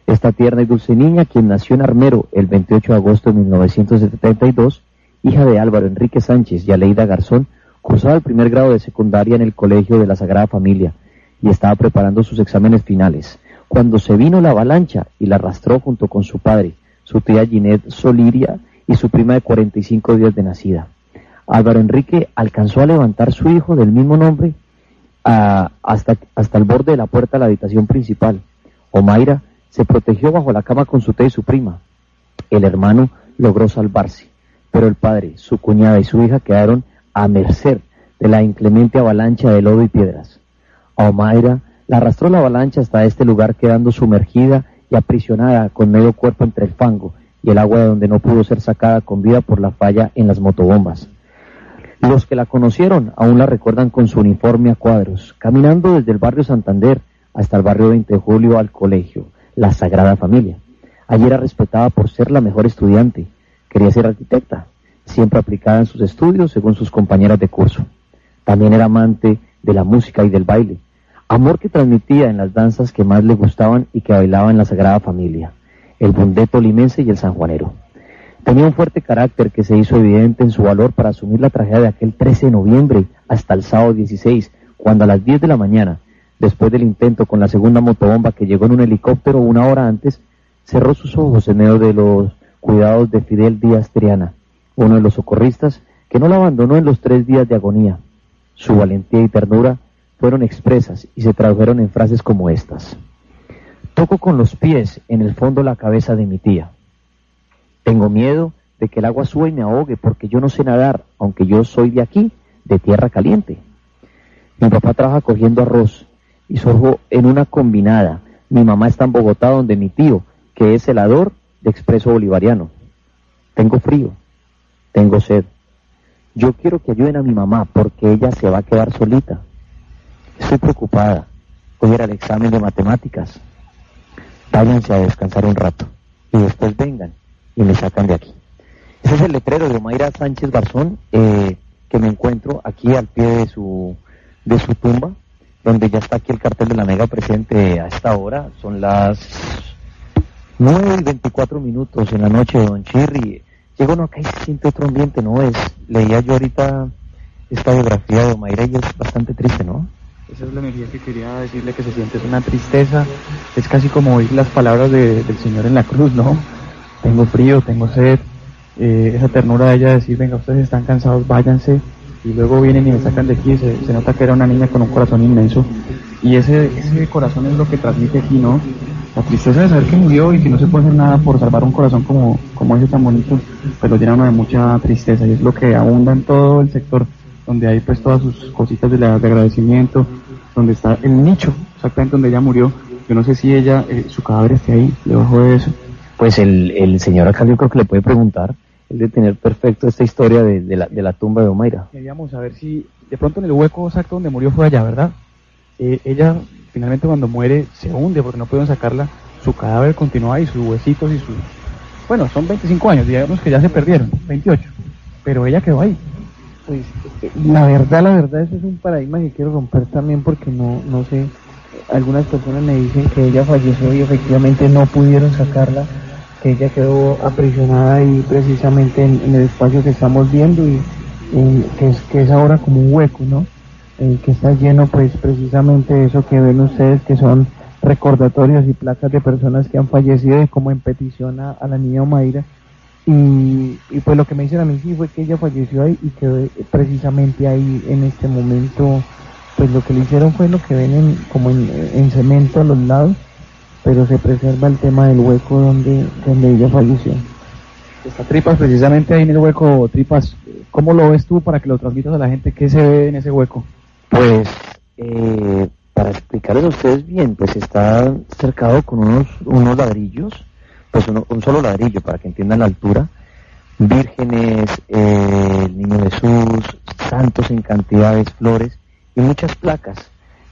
Esta tierna y dulce niña, quien nació en Armero el 28 de agosto de 1972, hija de Álvaro Enrique Sánchez y Aleida Garzón, cursaba el primer grado de secundaria en el Colegio de la Sagrada Familia y estaba preparando sus exámenes finales, cuando se vino la avalancha y la arrastró junto con su padre, su tía Ginette Soliria y su prima de 45 días de nacida. Álvaro Enrique alcanzó a levantar su hijo del mismo nombre hasta, hasta el borde de la puerta de la habitación principal. Omaira se protegió bajo la cama con su tía y su prima. El hermano logró salvarse, pero el padre, su cuñada y su hija quedaron a merced de la inclemente avalancha de lodo y piedras. A Omaira la arrastró la avalancha hasta este lugar quedando sumergida y aprisionada con medio cuerpo entre el fango y el agua de donde no pudo ser sacada con vida por la falla en las motobombas. Los que la conocieron aún la recuerdan con su uniforme a cuadros, caminando desde el barrio Santander hasta el barrio 20 de Julio al colegio, la Sagrada Familia. Allí era respetada por ser la mejor estudiante. Quería ser arquitecta, siempre aplicada en sus estudios según sus compañeras de curso. También era amante de la música y del baile, amor que transmitía en las danzas que más le gustaban y que bailaba en la Sagrada Familia, el bundeto limense y el sanjuanero. Tenía un fuerte carácter que se hizo evidente en su valor para asumir la tragedia de aquel 13 de noviembre hasta el sábado 16, cuando a las 10 de la mañana después del intento con la segunda motobomba que llegó en un helicóptero una hora antes, cerró sus ojos en medio de los cuidados de Fidel Díaz Triana, uno de los socorristas que no la abandonó en los tres días de agonía. Su valentía y ternura fueron expresas y se tradujeron en frases como estas. Toco con los pies en el fondo la cabeza de mi tía. Tengo miedo de que el agua suba y me ahogue porque yo no sé nadar, aunque yo soy de aquí, de tierra caliente. Mi papá trabaja cogiendo arroz y surjo en una combinada. Mi mamá está en Bogotá donde mi tío que es celador de Expreso Bolivariano. Tengo frío, tengo sed. Yo quiero que ayuden a mi mamá porque ella se va a quedar solita. Estoy preocupada. Hoy era el examen de matemáticas. Váyanse a descansar un rato y después vengan y me sacan de aquí. Ese es el letrero de Omaira Sánchez Garzón eh, que me encuentro aquí al pie de su, de su tumba, donde ya está aquí el cartel de la mega presente a esta hora. Son las 9 y 24 minutos en la noche de Don Chirri. Llego, no, acá se siente otro ambiente, ¿no? Es, leía yo ahorita esta biografía de Omaira y es bastante triste, ¿no? Esa es la energía que quería decirle que se siente, es una tristeza, es casi como oír las palabras de, del Señor en la cruz, ¿no? Tengo frío, tengo sed, eh, esa ternura de ella de decir, venga, ustedes están cansados, váyanse, y luego vienen y me sacan de aquí, se, se nota que era una niña con un corazón inmenso, y ese, ese corazón es lo que transmite aquí, ¿no? La tristeza de saber que murió y que no se puede hacer nada por salvar un corazón como, como ese tan bonito, pero llena uno de mucha tristeza, y es lo que abunda en todo el sector donde hay pues todas sus cositas de, la, de agradecimiento, donde está el nicho, exactamente donde ella murió. Yo no sé si ella, eh, su cadáver esté ahí, debajo de eso. Pues el, el señor acá yo creo que le puede preguntar, el de tener perfecto esta historia de, de, la, de la tumba de Omaira. Queríamos saber si de pronto en el hueco exacto donde murió fue allá, ¿verdad? Eh, ella finalmente cuando muere se hunde porque no pudieron sacarla, su cadáver continúa ahí, sus huesitos y sus... Bueno, son 25 años, digamos que ya se perdieron, 28, pero ella quedó ahí. Pues la verdad, la verdad, eso es un paradigma que quiero romper también porque no, no sé, algunas personas me dicen que ella falleció y efectivamente no pudieron sacarla, que ella quedó aprisionada y precisamente en, el espacio que estamos viendo y, que, es, que es ahora como un hueco, ¿no? Eh, que está lleno pues precisamente eso que ven ustedes que son recordatorios y placas de personas que han fallecido y como en petición a, a la niña Omaira y, y, pues lo que me dicen a mí sí fue que ella falleció ahí y que precisamente ahí en este momento, pues lo que le hicieron fue lo que ven en, como en, en cemento a los lados, pero se preserva el tema del hueco donde, donde ella falleció. Está Tripas precisamente ahí en el hueco, Tripas, ¿cómo lo ves tú para que lo transmitas a la gente? ¿Qué se ve en ese hueco? Pues, eh, para explicarles a ustedes bien, pues está cercado con unos, unos ladrillos pues un solo ladrillo para que entiendan la altura, vírgenes, eh, el niño Jesús, santos en cantidades, flores y muchas placas.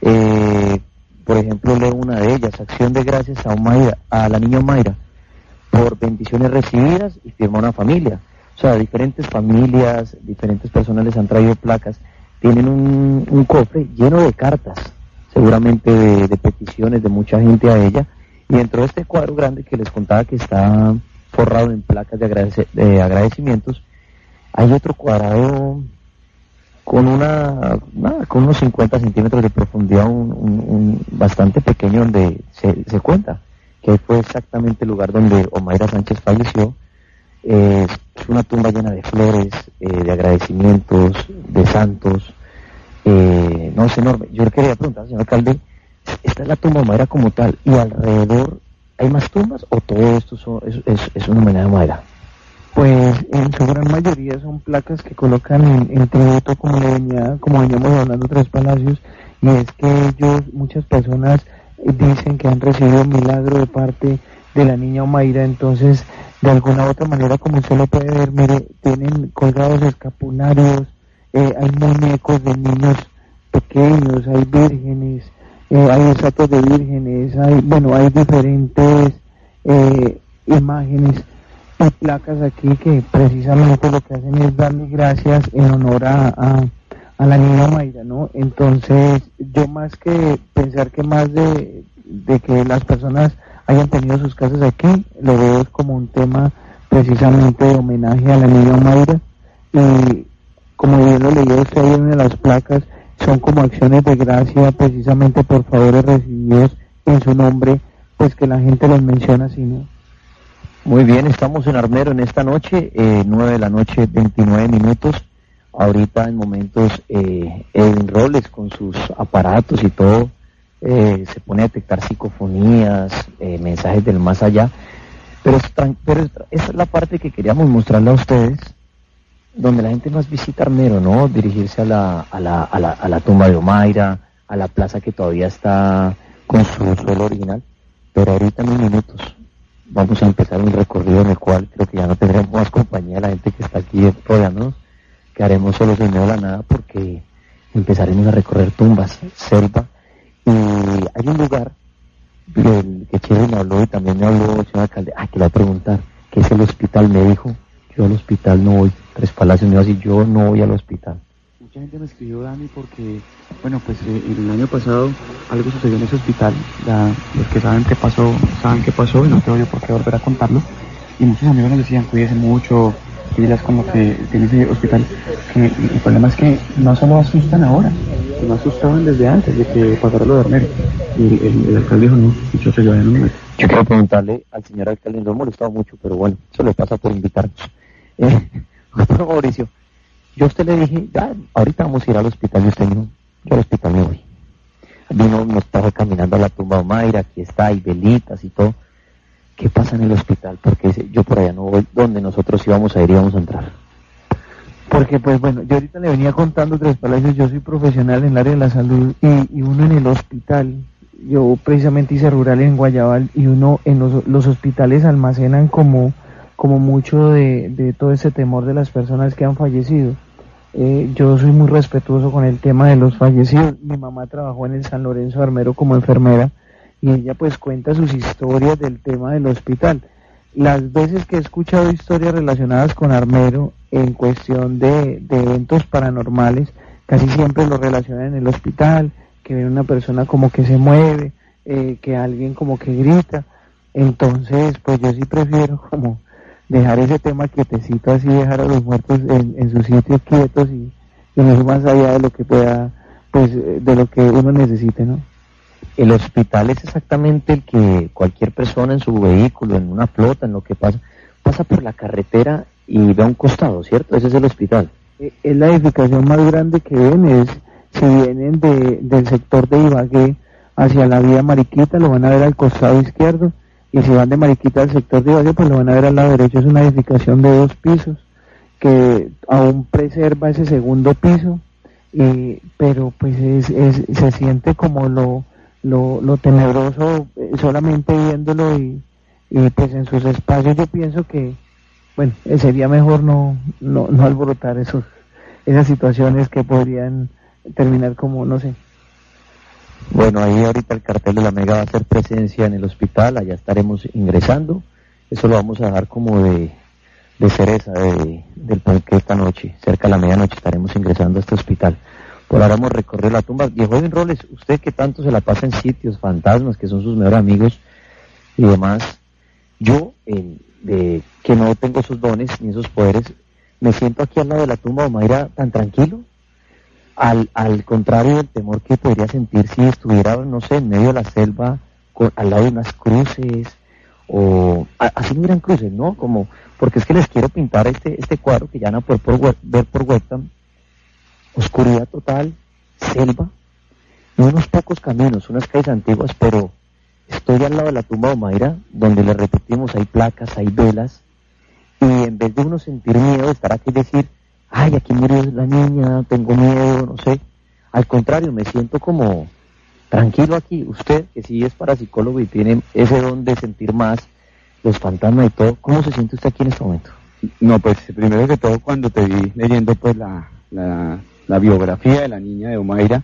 Eh, por ejemplo, leo una de ellas, acción de gracias a, Omaira, a la niña Mayra por bendiciones recibidas y firma una familia. O sea, diferentes familias, diferentes personas les han traído placas, tienen un, un cofre lleno de cartas, seguramente de peticiones de mucha gente a ella, y dentro de este cuadro grande que les contaba que está forrado en placas de, agradec de agradecimientos, hay otro cuadrado con una, con unos 50 centímetros de profundidad, un, un, un bastante pequeño donde se, se, cuenta que fue exactamente el lugar donde Omaira Sánchez falleció. Eh, es una tumba llena de flores, eh, de agradecimientos, de santos. Eh, no, es enorme. Yo le quería preguntar, señor alcalde, esta es la tumba de madera como tal y alrededor hay más tumbas o todo esto son, es, es, una manera de madera pues en su gran mayoría son placas que colocan en, tributo como venía, como veníamos hablando tres palacios y es que ellos muchas personas dicen que han recibido un milagro de parte de la niña Omaira entonces de alguna u otra manera como usted lo puede ver mire tienen colgados escapularios eh, hay muñecos de niños pequeños hay vírgenes eh, hay estatuas de vírgenes, hay, bueno, hay diferentes eh, imágenes y placas aquí que precisamente lo que hacen es darle gracias en honor a, a, la niña Mayra, ¿no? Entonces, yo más que pensar que más de, de que las personas hayan tenido sus casas aquí, lo veo como un tema precisamente de homenaje a la niña Mayra y como bien lo leí usted en las placas, son como acciones de gracia precisamente por favores recibidos en su nombre, pues que la gente los menciona así, ¿no? Muy bien, estamos en Armero en esta noche, eh, 9 de la noche, 29 minutos. Ahorita en momentos eh, en roles con sus aparatos y todo, eh, se pone a detectar psicofonías, eh, mensajes del más allá. Pero, pero esa es la parte que queríamos mostrarle a ustedes, donde la gente más visita Armero, ¿no? Dirigirse a la, a la, a la, a la tumba de Omaira, a la plaza que todavía está con su suelo original. Pero ahorita en unos minutos vamos a empezar un recorrido en el cual creo que ya no tendremos más compañía la gente que está aquí rodeándonos, que haremos solos en medio de la nada porque empezaremos a recorrer tumbas, selva, y hay un lugar del que Chile me habló y también me habló el señor alcalde, ah, que le voy a preguntar, ¿qué es el hospital? Me dijo, yo al hospital no voy, Tres Palacios me dijo yo no voy al hospital. Mucha gente me escribió, Dani, porque, bueno, pues eh, el año pasado algo sucedió en ese hospital. los que saben qué pasó, saben qué pasó y no tengo yo por qué volver a contarlo. Y muchos amigos nos decían, cuídense mucho, pilas con lo que tiene ese hospital. Que el problema es que no solo asustan ahora, no asustaban desde antes de que pasara lo de Armero. Y el, alcalde dijo, no, yo se no me Yo quiero preguntarle al señor alcalde, no ha molestado mucho, pero bueno, eso le pasa por invitarnos. Eh, Mauricio, yo a usted le dije, ya, ahorita vamos a ir al hospital y usted dijo, yo al hospital me voy. Vino, nos estaba caminando a la tumba de Mayra, aquí está, hay velitas y todo. ¿Qué pasa en el hospital? Porque yo por allá no voy, donde nosotros íbamos a ir y íbamos a entrar. Porque pues bueno, yo ahorita le venía contando Tres Palacios, yo soy profesional en el área de la salud y, uno en el hospital, yo precisamente hice rural en Guayabal y uno en los, los hospitales almacenan como, como mucho de, de todo ese temor de las personas que han fallecido. Eh, yo soy muy respetuoso con el tema de los fallecidos. Mi mamá trabajó en el San Lorenzo Armero como enfermera y ella pues cuenta sus historias del tema del hospital. Las veces que he escuchado historias relacionadas con Armero en cuestión de, eventos paranormales, casi siempre lo relacionan en el hospital, que ven una persona como que se mueve, eh, que alguien como que grita. Entonces, pues yo sí prefiero como dejar ese tema quietecito así, dejar a los muertos en, en sus sitios quietos y, y no más allá de lo que pueda, pues de lo que uno necesite, ¿no? El hospital es exactamente el que cualquier persona en su vehículo, en una flota, en lo que pasa, pasa por la carretera y ve a un costado, ¿cierto? Ese es el hospital. Eh, es la edificación más grande que ven, es si vienen de, del sector de Ibagué hacia la vía Mariquita, lo van a ver al costado izquierdo, y si van de Mariquita al sector de Ibagué, pues lo van a ver al lado derecho, es una edificación de dos pisos, que aún preserva ese segundo piso, y, pero pues es, es, se siente como lo, lo, lo tenebroso eh, solamente viéndolo y, y pues en sus espacios yo pienso que bueno eh, sería mejor no, no, no alborotar esos esas situaciones que podrían terminar como no sé bueno, ahí ahorita el cartel de la Mega va a hacer presencia en el hospital, allá estaremos ingresando. Eso lo vamos a dejar como de, de cereza de, del que esta noche, cerca de la medianoche, estaremos ingresando a este hospital. Por ahora hemos recorrido la tumba. Viejo en Roles, usted que tanto se la pasa en sitios, fantasmas, que son sus mejores amigos y demás, yo, de, que no tengo esos dones ni esos poderes, me siento aquí al lado de la tumba de Mayra tan tranquilo, al, al contrario del temor que podría sentir si estuviera, no sé, en medio de la selva, al lado de unas cruces, o así miran cruces, ¿no? Como, porque es que les quiero pintar este, este cuadro que ya van a poder por, ver por webcam, oscuridad total, selva, y unos pocos caminos, unas calles antiguas, pero estoy al lado de la tumba de Omaira, donde le repetimos, hay placas, hay velas, y en vez de uno sentir miedo, estar aquí y decir, ay, aquí murió la niña, tengo miedo, no sé. Al contrario, me siento como tranquilo aquí. Usted, que sí es parapsicólogo y tiene ese don de sentir más los fantasmas y todo, ¿cómo se siente usted aquí en este momento? No, pues primero que todo cuando te vi leyendo pues la, la, biografía de la niña de Omaira,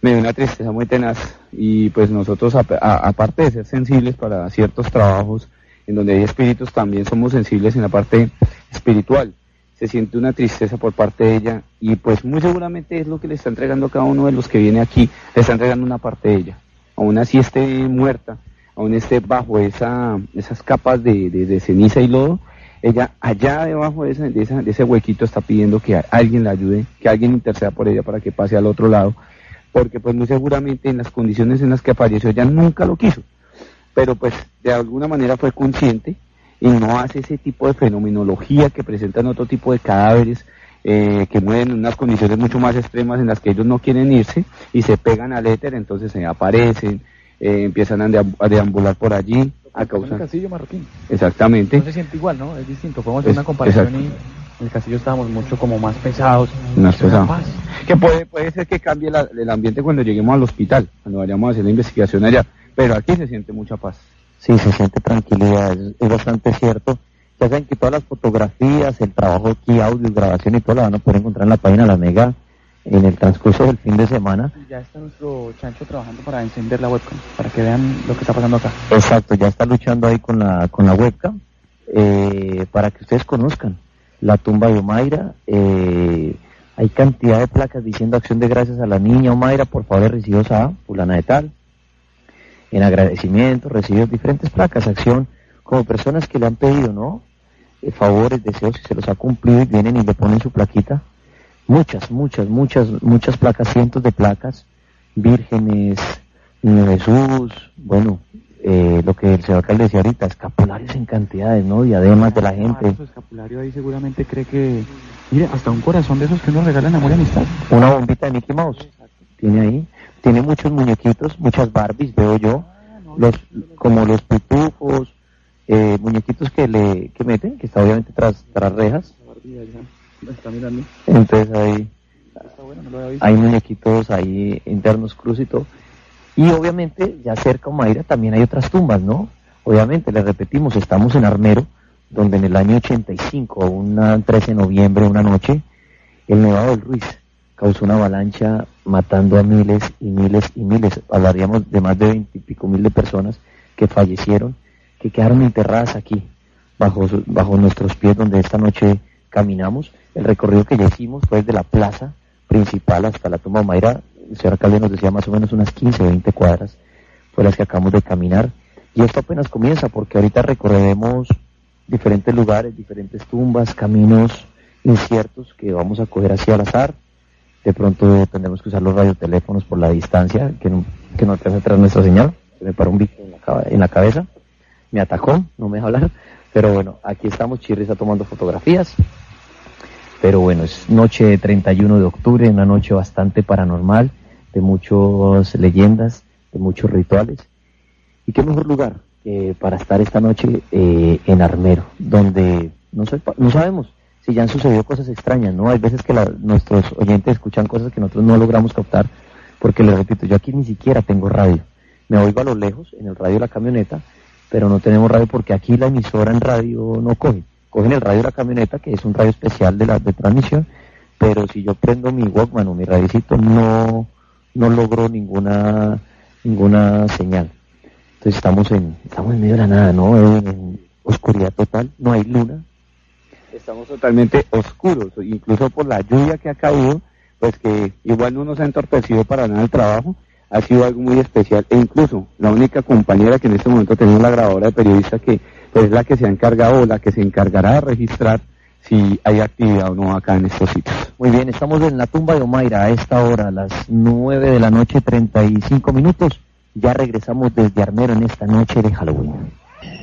me dio una tristeza muy tenaz y pues nosotros aparte de ser sensibles para ciertos trabajos en donde hay espíritus también somos sensibles en la parte espiritual se siente una tristeza por parte de ella y pues muy seguramente es lo que le está entregando a cada uno de los que viene aquí, le está entregando una parte de ella. Aún así esté muerta, aún esté bajo esa, esas capas de, de, ceniza y lodo, ella allá debajo de, esa, de, ese huequito está pidiendo que alguien la ayude, que alguien interceda por ella para que pase al otro lado, porque pues muy seguramente en las condiciones en las que apareció ella nunca lo quiso, pero pues de alguna manera fue consciente y no hace ese tipo de fenomenología que presentan otro tipo de cadáveres eh, que mueren en unas condiciones mucho más extremas en las que ellos no quieren irse y se pegan al éter, entonces se aparecen, eh, empiezan a, deambular por allí. A el castillo marroquín. Exactamente. No se siente igual, ¿no? Es distinto. Podemos hacer una comparación y en el castillo estábamos mucho como más pesados. Más pesados. Que puede, puede ser que cambie el ambiente cuando lleguemos al hospital, cuando vayamos a hacer la investigación allá, pero aquí se siente mucha paz. Sí, se siente tranquilidad, es, es bastante cierto. Ya saben que todas las fotografías, el trabajo aquí, audio, grabación y todo lo van a poder encontrar en la página la Mega en el transcurso del fin de semana. Ya está nuestro chancho trabajando para encender la webcam, para que vean lo que está pasando acá. Exacto, ya está luchando ahí con la, con la webcam, eh, para que ustedes conozcan la tumba de Omaira. Eh, hay cantidad de placas diciendo acción de gracias a la niña Omaira, por favor recibidos a fulana de tal. En agradecimiento, recibió diferentes placas, acción, como personas que le han pedido, ¿no? Eh, favores, deseos, y se los ha cumplido y vienen y le ponen su plaquita. Muchas, muchas, muchas, muchas placas, cientos de placas, vírgenes, Niño Jesús, bueno, eh, lo que el señor alcalde decía ahorita, escapularios en cantidades, ¿no? Diademas de la gente. Su escapulario ahí seguramente cree que... Mire, hasta un corazón de esos que uno regala en amor y amistad. Una bombita de Mickey Mouse, tiene ahí. Tiene muchos muñequitos, muchas Barbies, veo yo, los, como los pitufos, eh, muñequitos que le que meten, que está obviamente tras, tras rejas. Entonces visto. hay muñequitos ahí internos cruz y todo. Y obviamente, ya cerca a Mayra también hay otras tumbas, ¿no? Obviamente, les repetimos, estamos en Armero, donde en el año 85, un 13 de noviembre, una noche, el Nevado del Ruiz causó una avalancha matando a miles y miles y miles. Hablaríamos de más de veintipico mil de personas que fallecieron, que quedaron enterradas aquí, bajo, bajo nuestros pies, donde esta noche caminamos. El recorrido que ya hicimos fue desde la plaza principal hasta la tumba de Mayra. El señor alcalde nos decía más o menos unas 15, 20 cuadras, fue las que acabamos de caminar. Y esto apenas comienza, porque ahorita recorreremos diferentes lugares, diferentes tumbas, caminos inciertos que vamos a coger así al azar. De pronto tendremos que usar los radioteléfonos por la distancia, que no, que no alcanza a traer nuestra señal. Se me paró un bicho en la, en la cabeza, me atacó, no me deja hablar. Pero bueno, aquí estamos, Chirri está tomando fotografías. Pero bueno, es noche 31 de octubre, una noche bastante paranormal, de muchas leyendas, de muchos rituales. ¿Y qué mejor lugar eh, para estar esta noche eh, en Armero, donde no, no sabemos si ya han sucedido cosas extrañas, ¿no? Hay veces que la- nuestros oyentes escuchan cosas que nosotros no logramos captar, porque les repito, yo aquí ni siquiera tengo radio. Me oigo a lo lejos, en el radio de la camioneta, pero no tenemos radio porque aquí la emisora en radio no coge. Cogen el radio de la camioneta, que es un radio especial de la de transmisión, pero si yo prendo mi Walkman o mi radiocito, no, no logro ninguna, ninguna señal. Entonces estamos en, estamos en medio de la nada, ¿no? En, en oscuridad total, no hay luna. Estamos totalmente oscuros, incluso por la lluvia que ha caído, pues que igual no nos ha entorpecido para nada el trabajo, ha sido algo muy especial. E incluso la única compañera que en este momento tenemos la grabadora de periodista que pues, es la que se ha encargado o la que se encargará de registrar si hay actividad o no acá en estos sitios. Muy bien, estamos en la tumba de Omaira a esta hora, a las 9 de la noche, 35 minutos. Ya regresamos desde Armero en esta noche de Halloween.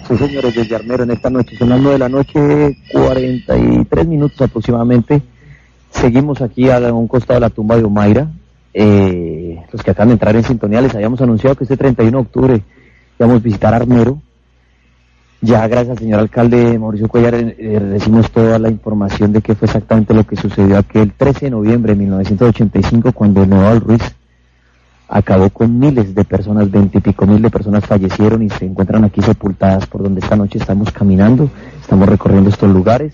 Sí, señores, desde Armero en esta noche, son las 9 de la noche, 43 minutos aproximadamente. Seguimos aquí a un costado de la tumba de Omaira. Eh, los que acaban de entrar en sintonía les habíamos anunciado que este 31 de octubre íbamos a visitar Armero. Ya gracias al señor alcalde Mauricio Cuellar eh, eh, recibimos toda la información de qué fue exactamente lo que sucedió aquel 13 de noviembre de 1985 cuando del Ruiz acabó con miles de personas, veintipico mil de personas fallecieron y se encuentran aquí sepultadas por donde esta noche estamos caminando, estamos recorriendo estos lugares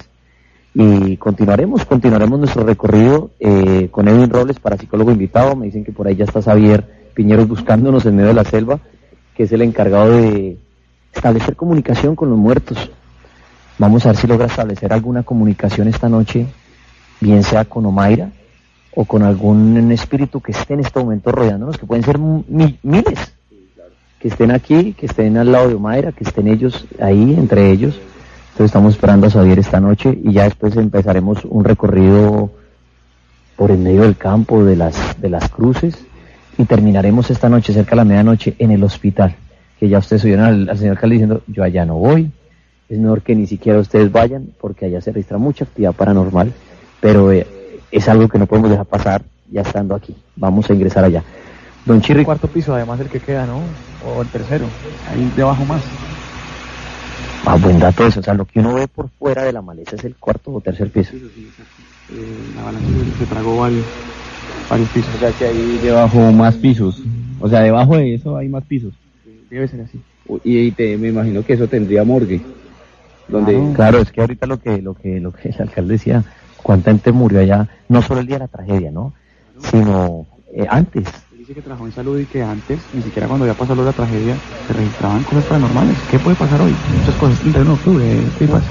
y continuaremos, continuaremos nuestro recorrido eh, con Edwin Robles para psicólogo invitado, me dicen que por ahí ya está Xavier Piñeros buscándonos en medio de la selva, que es el encargado de establecer comunicación con los muertos. Vamos a ver si logra establecer alguna comunicación esta noche, bien sea con Omaira, o con algún espíritu que esté en este momento rodeándonos, que pueden ser mi- miles, que estén aquí, que estén al lado de Omaira, que estén ellos ahí, entre ellos. Entonces estamos esperando a Xavier esta noche y ya después empezaremos un recorrido por el medio del campo, de las, de las cruces, y terminaremos esta noche, cerca de la medianoche, en el hospital, que ya ustedes oyeron al, señor alcalde diciendo, yo allá no voy, es mejor que ni siquiera ustedes vayan, porque allá se registra mucha actividad paranormal, pero eh, es algo que no podemos dejar pasar ya estando aquí. Vamos a ingresar allá. Don Chirri, cuarto piso, además el que queda, ¿no? O el tercero. Ahí debajo más. ah, buen dato eso, o sea, lo que uno ve por fuera de la maleza es el cuarto o tercer piso. Eh, la avalancha se tragó varios, varios pisos. O sea que ahí debajo más pisos. O sea, debajo de eso hay más pisos. Debe ser así. y, te, me imagino que eso tendría morgue. Donde... Claro, es que ahorita lo que, lo que, lo que el alcalde decía, cuánta gente murió allá, no solo el día de la tragedia, ¿no? Sino eh, antes. Dice que trabajó en salud y que antes, ni siquiera cuando ya pasó la tragedia, se registraban cosas paranormales. ¿Qué puede pasar hoy? Muchas cosas, 31 de octubre, ¿qué pasa?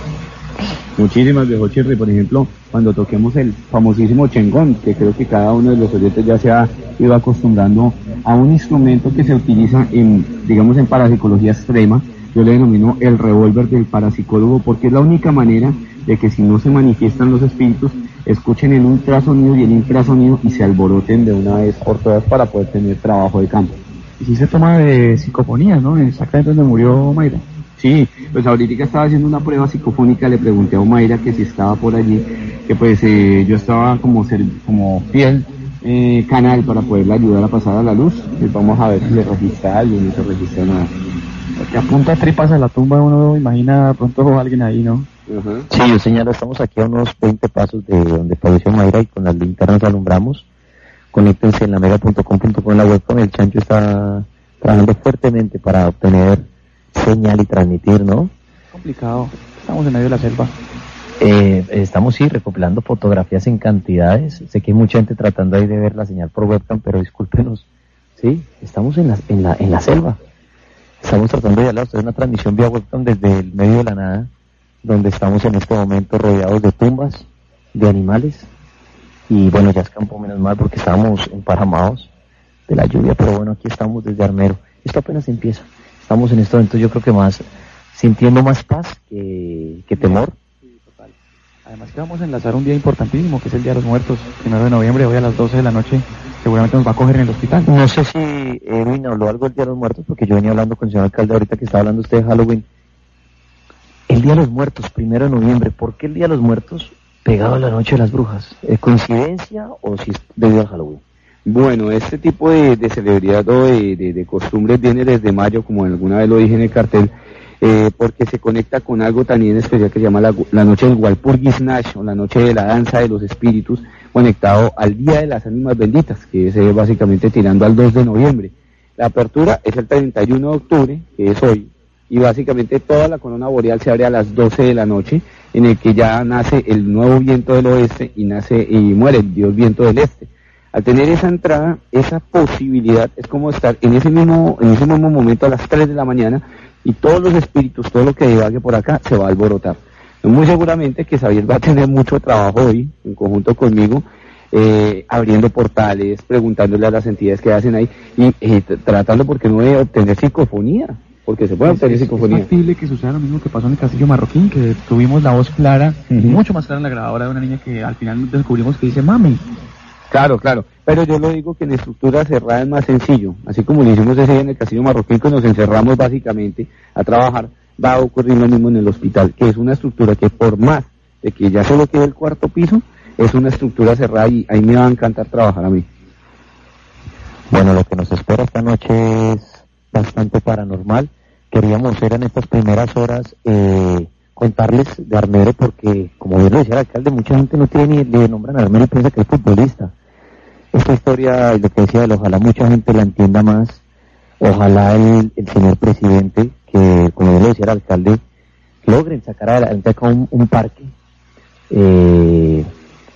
Muchísimas, viejo Chirri. Por ejemplo, cuando toquemos el famosísimo chengón, que creo que cada uno de los oyentes ya se ha ido acostumbrando a un instrumento que se utiliza en, digamos, en parapsicología extrema. Yo le denomino el revólver del parapsicólogo porque es la única manera de que si no se manifiestan los espíritus, escuchen el ultrasonido y el infrasonido y se alboroten de una vez por todas para poder tener trabajo de campo. Y si se toma de psicofonía, ¿no? Exactamente donde murió Mayra. Sí, pues ahorita estaba haciendo una prueba psicofónica, le pregunté a Omaira que si estaba por allí, que pues eh, yo estaba como ser, como fiel eh, canal para poderle ayudar a pasar a la luz. Pues vamos a ver si le registra alguien, no se registra nada. Porque apunta tripas a la tumba, uno imagina pronto alguien ahí, ¿no? Sí, yo señalo, estamos aquí a unos 20 pasos de donde falleció Mayra y con las linternas alumbramos. Conéctense en la mega.com.com la web con el chancho está trabajando fuertemente para obtener señal y transmitir, ¿no? Complicado. Estamos en medio de la selva. Eh, estamos sí recopilando fotografías en cantidades. Sé que hay mucha gente tratando ahí de ver la señal por webcam, pero discúlpenos. Sí, estamos en la, en la, en la selva. Estamos tratando de hablar de una transmisión vía webcam desde el medio de la nada, donde estamos en este momento rodeados de tumbas, de animales. Y bueno, ya escampó menos mal porque estábamos emparamados de la lluvia, pero bueno, aquí estamos desde Armero. Esto apenas empieza estamos en este momento yo creo que más sintiendo más paz que, temor. Además que vamos a enlazar un día importantísimo, que es el Día de los Muertos, primero de noviembre, hoy a las 12 de la noche, seguramente nos va a coger en el hospital. No sé si Edwin habló algo del Día de los Muertos, porque yo venía hablando con el señor alcalde ahorita que estaba hablando usted de Halloween. El Día de los Muertos, primero de noviembre, ¿por qué el Día de los Muertos pegado a la Noche de las Brujas? ¿Es coincidencia o si es debido a Halloween? Bueno, este tipo de, celebridad o de, costumbres viene desde mayo, como alguna vez lo dije en el cartel, eh, porque se conecta con algo también especial que se llama la, noche del Walpurgisnash, o la noche de la danza de los espíritus, conectado al Día de las Ánimas Benditas, que es básicamente tirando al 2 de noviembre. La apertura es el 31 de octubre, que es hoy, y básicamente toda la corona boreal se abre a las 12 de la noche, en el que ya nace el nuevo viento del oeste y nace y muere el dios viento del este. Al tener esa entrada, esa posibilidad, es como estar en ese mismo, en ese mismo momento a las 3 de la mañana y todos los espíritus, todo lo que divague por acá, se va a alborotar. Muy seguramente que Xavier va a tener mucho trabajo hoy, en conjunto conmigo, eh, abriendo portales, preguntándole a las entidades que hacen ahí y eh, tratando, porque no, de obtener psicofonía, porque se puede obtener psicofonía. Es posible que suceda lo mismo que pasó en el Castillo Marroquín, que tuvimos la voz clara, mucho más clara en la grabadora de una niña que al final descubrimos que dice mami. Claro, claro. Pero yo lo digo que en estructura cerrada es más sencillo. Así como lo hicimos ese día en el Castillo Marroquín, que nos encerramos básicamente a trabajar, va a ocurrir lo mismo en el hospital, que es una estructura que por más de que ya solo quede el cuarto piso, es una estructura cerrada y ahí me va a encantar trabajar a mí. Bueno, lo que nos espera esta noche es bastante paranormal. Queríamos ver en estas primeras horas eh, contarles de Armero porque, como bien lo decía el alcalde, mucha gente no tiene ni le nombran a Armero y piensa que es futbolista esta historia, lo que decía él, ojalá mucha gente la entienda más, ojalá el, señor presidente, que como yo le decía al alcalde, logren sacar adelante un, un parque. Eh,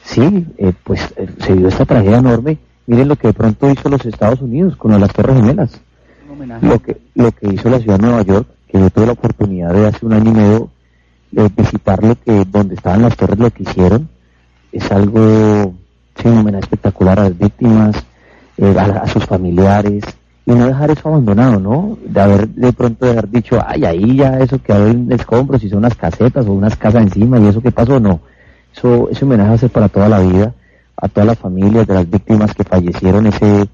sí, eh, pues eh, se dio esta tragedia enorme. Miren lo que de pronto hizo los Estados Unidos con las Torres Gemelas. Lo que, lo que hizo la ciudad de Nueva York, que yo tuve la oportunidad de hace un año y medio de visitar lo que, donde estaban las torres, lo que hicieron, es algo homenaje espectacular a las víctimas, eh, a, sus familiares, y no dejar eso abandonado, ¿no? De haber de pronto de dicho, ay, ahí ya eso que hay en escombros, son unas casetas o unas casas encima y eso que pasó, no. Eso, ese homenaje va a para toda la vida, a todas las familias de las víctimas que fallecieron ese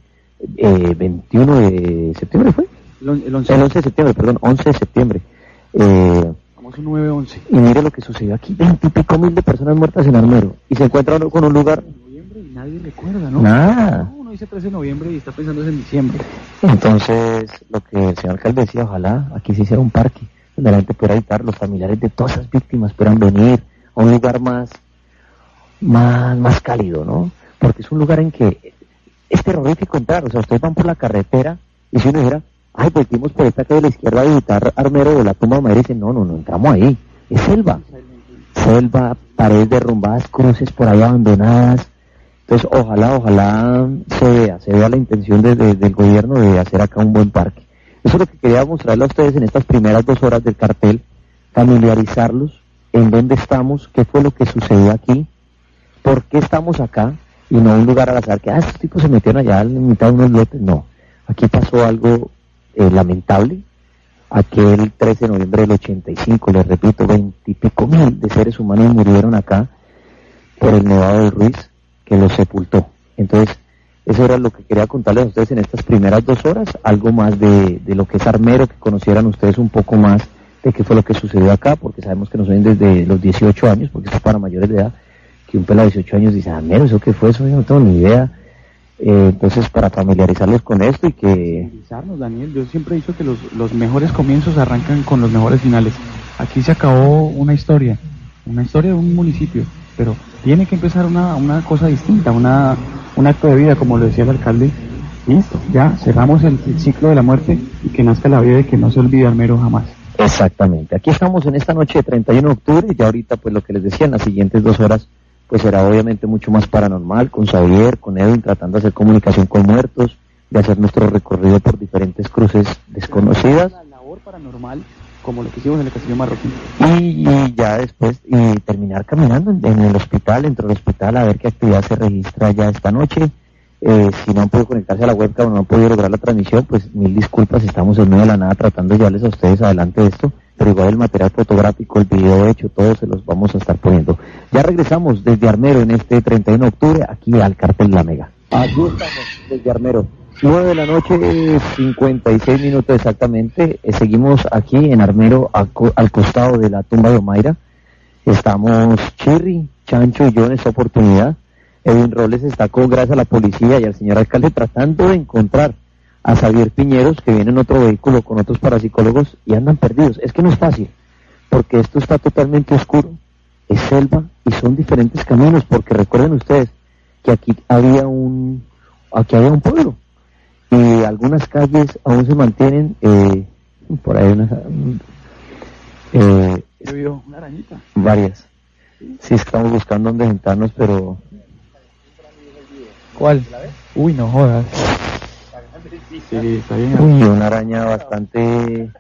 eh, 21 de septiembre, ¿fue? El 11, de septiembre, perdón, 11 de septiembre. Eh, Vamos a 9-11. Y mire lo que sucedió aquí, 20 y pico mil de personas muertas en Armero, y se encuentran con un lugar nadie recuerda, ¿no? Nada. uno dice 13 de noviembre y está pensando en diciembre. Entonces, lo que el señor alcalde decía, ojalá aquí se hiciera un parque donde la gente pudiera habitar, los familiares de todas esas víctimas puedan venir a un lugar más, más, más cálido, ¿no? Porque es un lugar en que es terrorífico entrar, o sea, ustedes van por la carretera y si uno dijera, ay, pues vimos por esta calle de la izquierda a visitar Armero o la tumba de madre, y dicen, no, no, no, entramos ahí, es selva, selva, paredes derrumbadas, cruces por ahí abandonadas, entonces ojalá, ojalá se vea, se vea la intención de- de- del gobierno de hacer acá un buen parque. Eso es lo que quería mostrarle a ustedes en estas primeras dos horas del cartel, familiarizarlos en dónde estamos, qué fue lo que sucedió aquí, por qué estamos acá y no un lugar al azar que, ah, estos tipos se metieron allá en mitad de unos lotes. No, aquí pasó algo eh, lamentable. Aquel 13 de noviembre del 85, les repito, veintipico mil de seres humanos murieron acá por el Nevado de Ruiz que los sepultó. Entonces, eso era lo que quería contarles a ustedes en estas primeras dos horas, algo más de, de lo que es Armero, que conocieran ustedes un poco más de qué fue lo que sucedió acá, porque sabemos que nos ven desde los 18 años, porque esto es para mayores de edad, que un pelado de 18 años dice, Armero, ¿eso qué fue? Eso yo no tengo ni idea. Eh, entonces, para familiarizarlos con esto y que... Daniel. Yo siempre he dicho que los, los mejores comienzos arrancan con los mejores finales. Aquí se acabó una historia, una historia de un municipio, pero tiene que empezar una, una cosa distinta, una, un acto de vida, como lo decía el alcalde. Listo, ya cerramos el, el ciclo de la muerte y que nazca la vida y que no se olvide Armero jamás. Exactamente. Aquí estamos en esta noche de 31 de octubre y ya ahorita, pues lo que les decía, en las siguientes dos horas, pues será obviamente mucho más paranormal con Xavier, con Edwin, tratando de hacer comunicación con muertos, de hacer nuestro recorrido por diferentes cruces desconocidas La labor paranormal, como lo que hicimos en el Castillo Marroquín. y, y ya después y terminar caminando en, en el hospital, dentro del hospital, a ver qué actividad se registra ya esta noche. Eh, si no han podido conectarse a la webcam o no han podido lograr la transmisión, pues mil disculpas, estamos en medio de la nada tratando de llevarles a ustedes adelante esto, pero igual el material fotográfico, el video hecho, todo se los vamos a estar poniendo. Ya regresamos desde Armero en este 31 de octubre, aquí al cartel La Mega. Aquí estamos desde Armero. 9 de la noche, 56 minutos exactamente. Eh, seguimos aquí en Armero, a co- al costado de la tumba de Omaira. Estamos Chirri, Chancho y yo en esta oportunidad. Edwin Robles está con, gracias a la policía y al señor alcalde, tratando de encontrar a Xavier Piñeros, que viene en otro vehículo con otros parapsicólogos y andan perdidos. Es que no es fácil, porque esto está totalmente oscuro, es selva y son diferentes caminos, porque recuerden ustedes que aquí había un, aquí había un pueblo y algunas calles aún se mantienen, eh, por ahí unas, eh, una arañita. varias. Sí, estamos buscando dónde sentarnos, pero ¿Cuál? Uy, no jodas. Sí, está bien. uy, una araña bastante...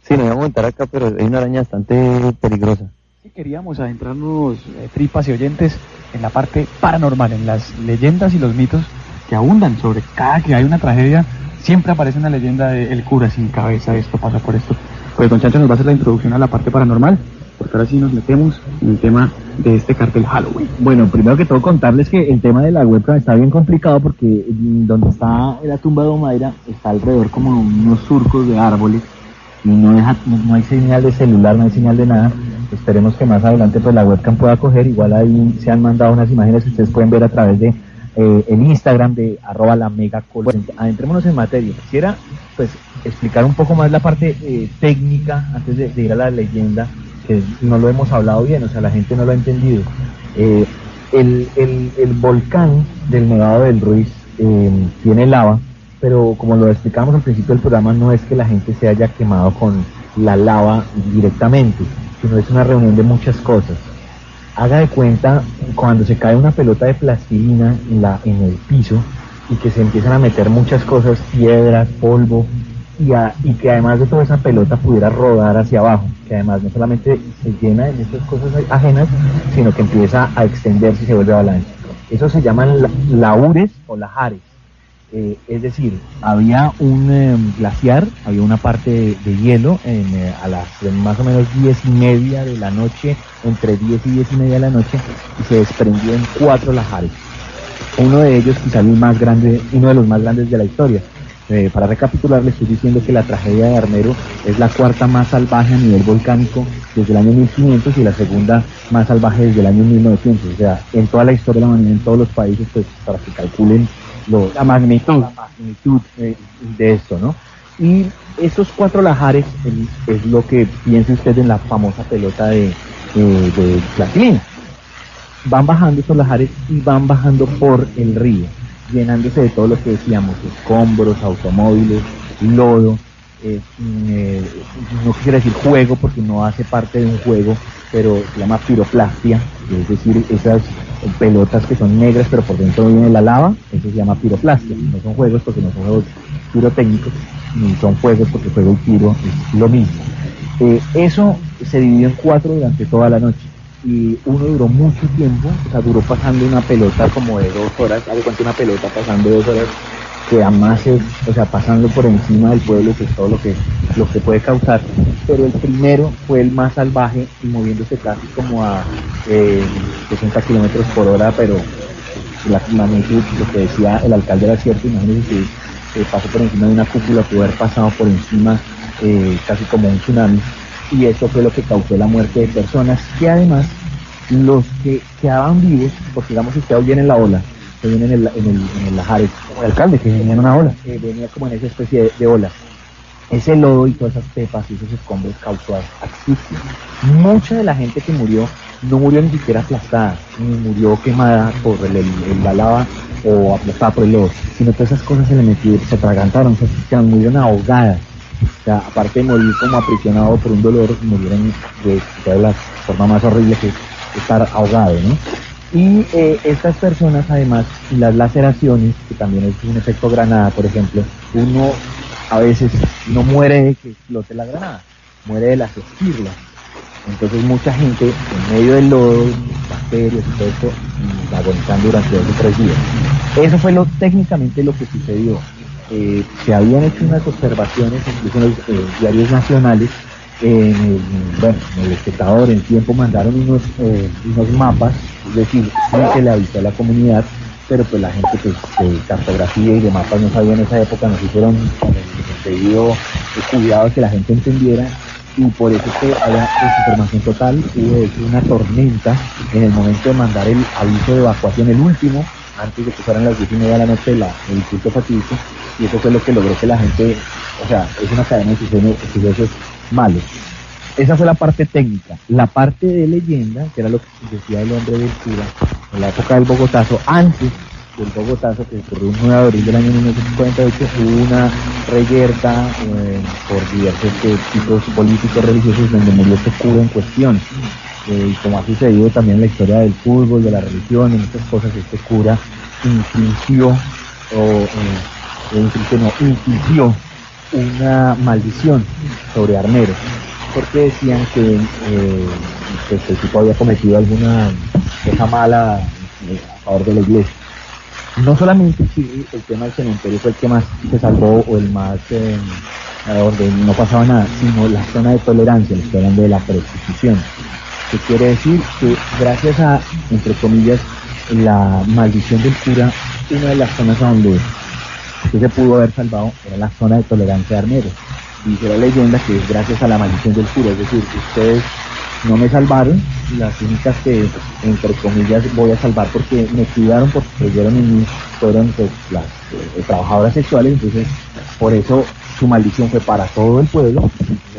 Sí, nos íbamos a montar acá, pero hay una araña bastante peligrosa. Sí, queríamos adentrarnos, eh, tripas y oyentes, en la parte paranormal, en las leyendas y los mitos que abundan sobre cada que hay una tragedia. Siempre aparece una leyenda de el cura sin cabeza, esto pasa por esto. Pues don Chancho nos va a hacer la introducción a la parte paranormal, porque ahora sí nos metemos en el tema de este cartel Halloween. Bueno, primero que todo contarles que el tema de la webcam está bien complicado porque mm, donde está la tumba de Omaira está alrededor como unos surcos de árboles y no, deja, no, hay señal de celular, no hay señal de nada. Esperemos que más adelante pues la webcam pueda coger. Igual ahí se han mandado unas imágenes que ustedes pueden ver a través de eh, el Instagram de arroba la mega. Bueno, adentrémonos en materia. Quisiera pues explicar un poco más la parte eh, técnica antes de, de ir a la leyenda que no lo hemos hablado bien, o sea, la gente no lo ha entendido. Eh, el, el, el volcán del Nevado del Ruiz eh, tiene lava, pero como lo explicamos al principio del programa, no es que la gente se haya quemado con la lava directamente, sino es una reunión de muchas cosas. Haga de cuenta cuando se cae una pelota de plastilina en, la, en el piso y que se empiezan a meter muchas cosas, piedras, polvo, y, a- y que además de toda esa pelota pudiera rodar hacia abajo, que además no solamente se llena de estas cosas ajenas, sino que empieza a extenderse y se vuelve avalancha. Eso se llaman la- laures o lajares. Eh, es decir, había un eh, glaciar, había una parte de, hielo en, eh, a las más o menos diez y media de la noche, entre 10 y diez y media de la noche, y se desprendió en cuatro lajares. Uno de ellos quizá el más grande, uno de los más grandes de la historia. Eh, para recapitular, le estoy diciendo que la tragedia de Armero es la cuarta más salvaje a nivel volcánico desde el año 1500 y la segunda más salvaje desde el año 1900. O sea, en toda la historia de la humanidad, en todos los países, pues para que calculen La magnitud. la magnitud eh, de esto, ¿no? Y esos cuatro lajares es lo que piense usted en la famosa pelota de, eh. Van bajando esos lajares y van bajando por el río, llenándose de todo lo que decíamos, escombros, automóviles lodo, eh, eh, no quisiera decir juego porque no hace parte de un juego, pero se llama piroplastia, es decir, esas pelotas que son negras pero por dentro viene la lava, eso se llama piroplastia. No son juegos porque no son juegos pirotécnicos, ni son juegos porque juego y tiro es lo mismo. Eh, eso se dividió en cuatro durante toda la noche y uno duró mucho tiempo, o sea, duró pasando una pelota como de dos horas, hago cuenta una pelota pasando dos horas que además es, o sea, pasando por encima del pueblo, que es todo lo que, lo que puede causar, pero el primero fue el más salvaje y moviéndose casi como a eh, 60 kilómetros por hora, pero la magnitud, lo que decía el alcalde era cierto, imagínense que eh, pasó por encima de una cúpula, pudo haber pasado por encima eh, casi como un tsunami, y eso fue lo que causó la muerte de personas, que además los que quedaban vivos, porque digamos que ustedes viene en la ola, que viene en el, en el, en el Lajares, como el alcalde, que venía en una ola, eh, venía como en esa especie de, ola. Ese lodo y todas esas pepas y esos escombros causó asfixia. Mucha de la gente que murió no murió ni siquiera aplastada, ni murió quemada por el, el- el- la lava o aplastada por el lodo, sino todas esas cosas se le metieron, se atragantaron, se asfixiaron, murieron ahogadas. O sea, aparte de morir como aprisionado por un dolor, murieron de, de la forma más horrible que es estar ahogado, ¿no? Y eh, estas personas, además, las laceraciones, que también es un efecto granada, por ejemplo, uno a veces no muere de que explote la granada, muere de las esquirlas. Entonces mucha gente en medio del lodo, bacterias y todo eso, mm, agonizando durante dos o tres días. Eso fue lo técnicamente lo que sucedió. Eh, se habían hecho unas observaciones, incluso en los eh, diarios nacionales, en el, bueno, en el espectador en tiempo mandaron unos, eh, unos mapas, es decir, se le avisó a la comunidad, pero pues la gente pues, de cartografía y de mapas no sabía en esa época, nos hicieron con el debido eh, cuidado que la gente entendiera y por eso es que había desinformación total, hubo una tormenta en el momento de mandar el aviso de evacuación, el último, antes de que fueran las diez y media de la noche el culto fatídico, y eso fue lo que logró que la gente, o sea, es una cadena de sucesos, sucesos malos. Esa fue la parte técnica. La parte de leyenda, que era lo que decía el hombre del cura, en la época del Bogotazo, antes del Bogotazo, que ocurrió un 9 de abril del año 1948, hubo una reyerta eh, por diversos eh, tipos políticos religiosos donde murió este cura en cuestión. Eh, y como ha sucedido también la historia del fútbol, de la religión, en muchas cosas, este cura infringió, o eh, infringió, no, infringió una maldición sobre Armero, porque decían que eh, pues, el tipo había cometido alguna cosa mala eh, a favor de la iglesia. No solamente sí, el tema del cementerio fue el que más se salvó o el más eh, donde no pasaba nada, sino la zona de tolerancia, le estoy hablando de la prostitución. Que quiere decir que gracias a, entre comillas, la maldición del cura, una de las zonas donde que se pudo haber salvado era la zona de tolerancia de Armero. Dice la leyenda que es gracias a la maldición del cura, es decir, ustedes no me salvaron, las únicas que, entre comillas, voy a salvar porque me cuidaron, porque creyeron en mí, fueron pues, las eh, trabajadoras sexuales, entonces por eso su maldición fue para todo el pueblo,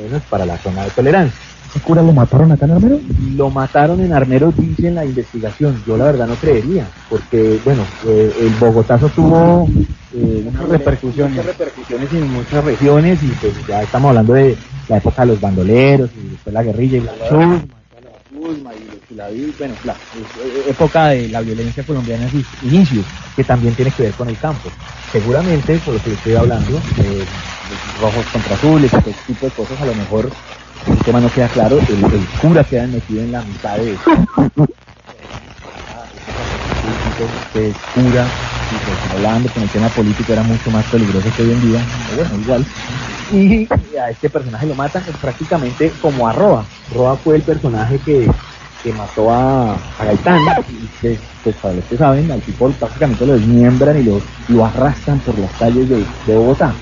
menos para la zona de tolerancia. ¿Ese cura lo mataron acá en Armero? Lo mataron en Armero, dice en la investigación. Yo la verdad no creería, porque, bueno, eh, el Bogotazo tuvo eh, unas repercusiones. muchas repercusiones en muchas regiones y pues ya estamos hablando de la época de los bandoleros y después la guerrilla y la la chusma y los bueno, claro, es, eh, época de la violencia colombiana en sus inicios, que también tiene que ver con el campo. Seguramente, por lo que le estoy hablando, eh, rojos contra azules, ese tipo de cosas, a lo mejor el tema no queda claro, el, el cura queda metido en la mitad de eso. cura, pues hablando con el tema político era mucho más peligroso que hoy en día, pero bueno, igual. Y a este personaje lo matan prácticamente como a Roa. Roa fue el personaje que, que mató a, a Gaitán, y que, pues para los que saben, al tipo prácticamente lo desmiembran y lo, lo arrastran por las calles de, de Bogotá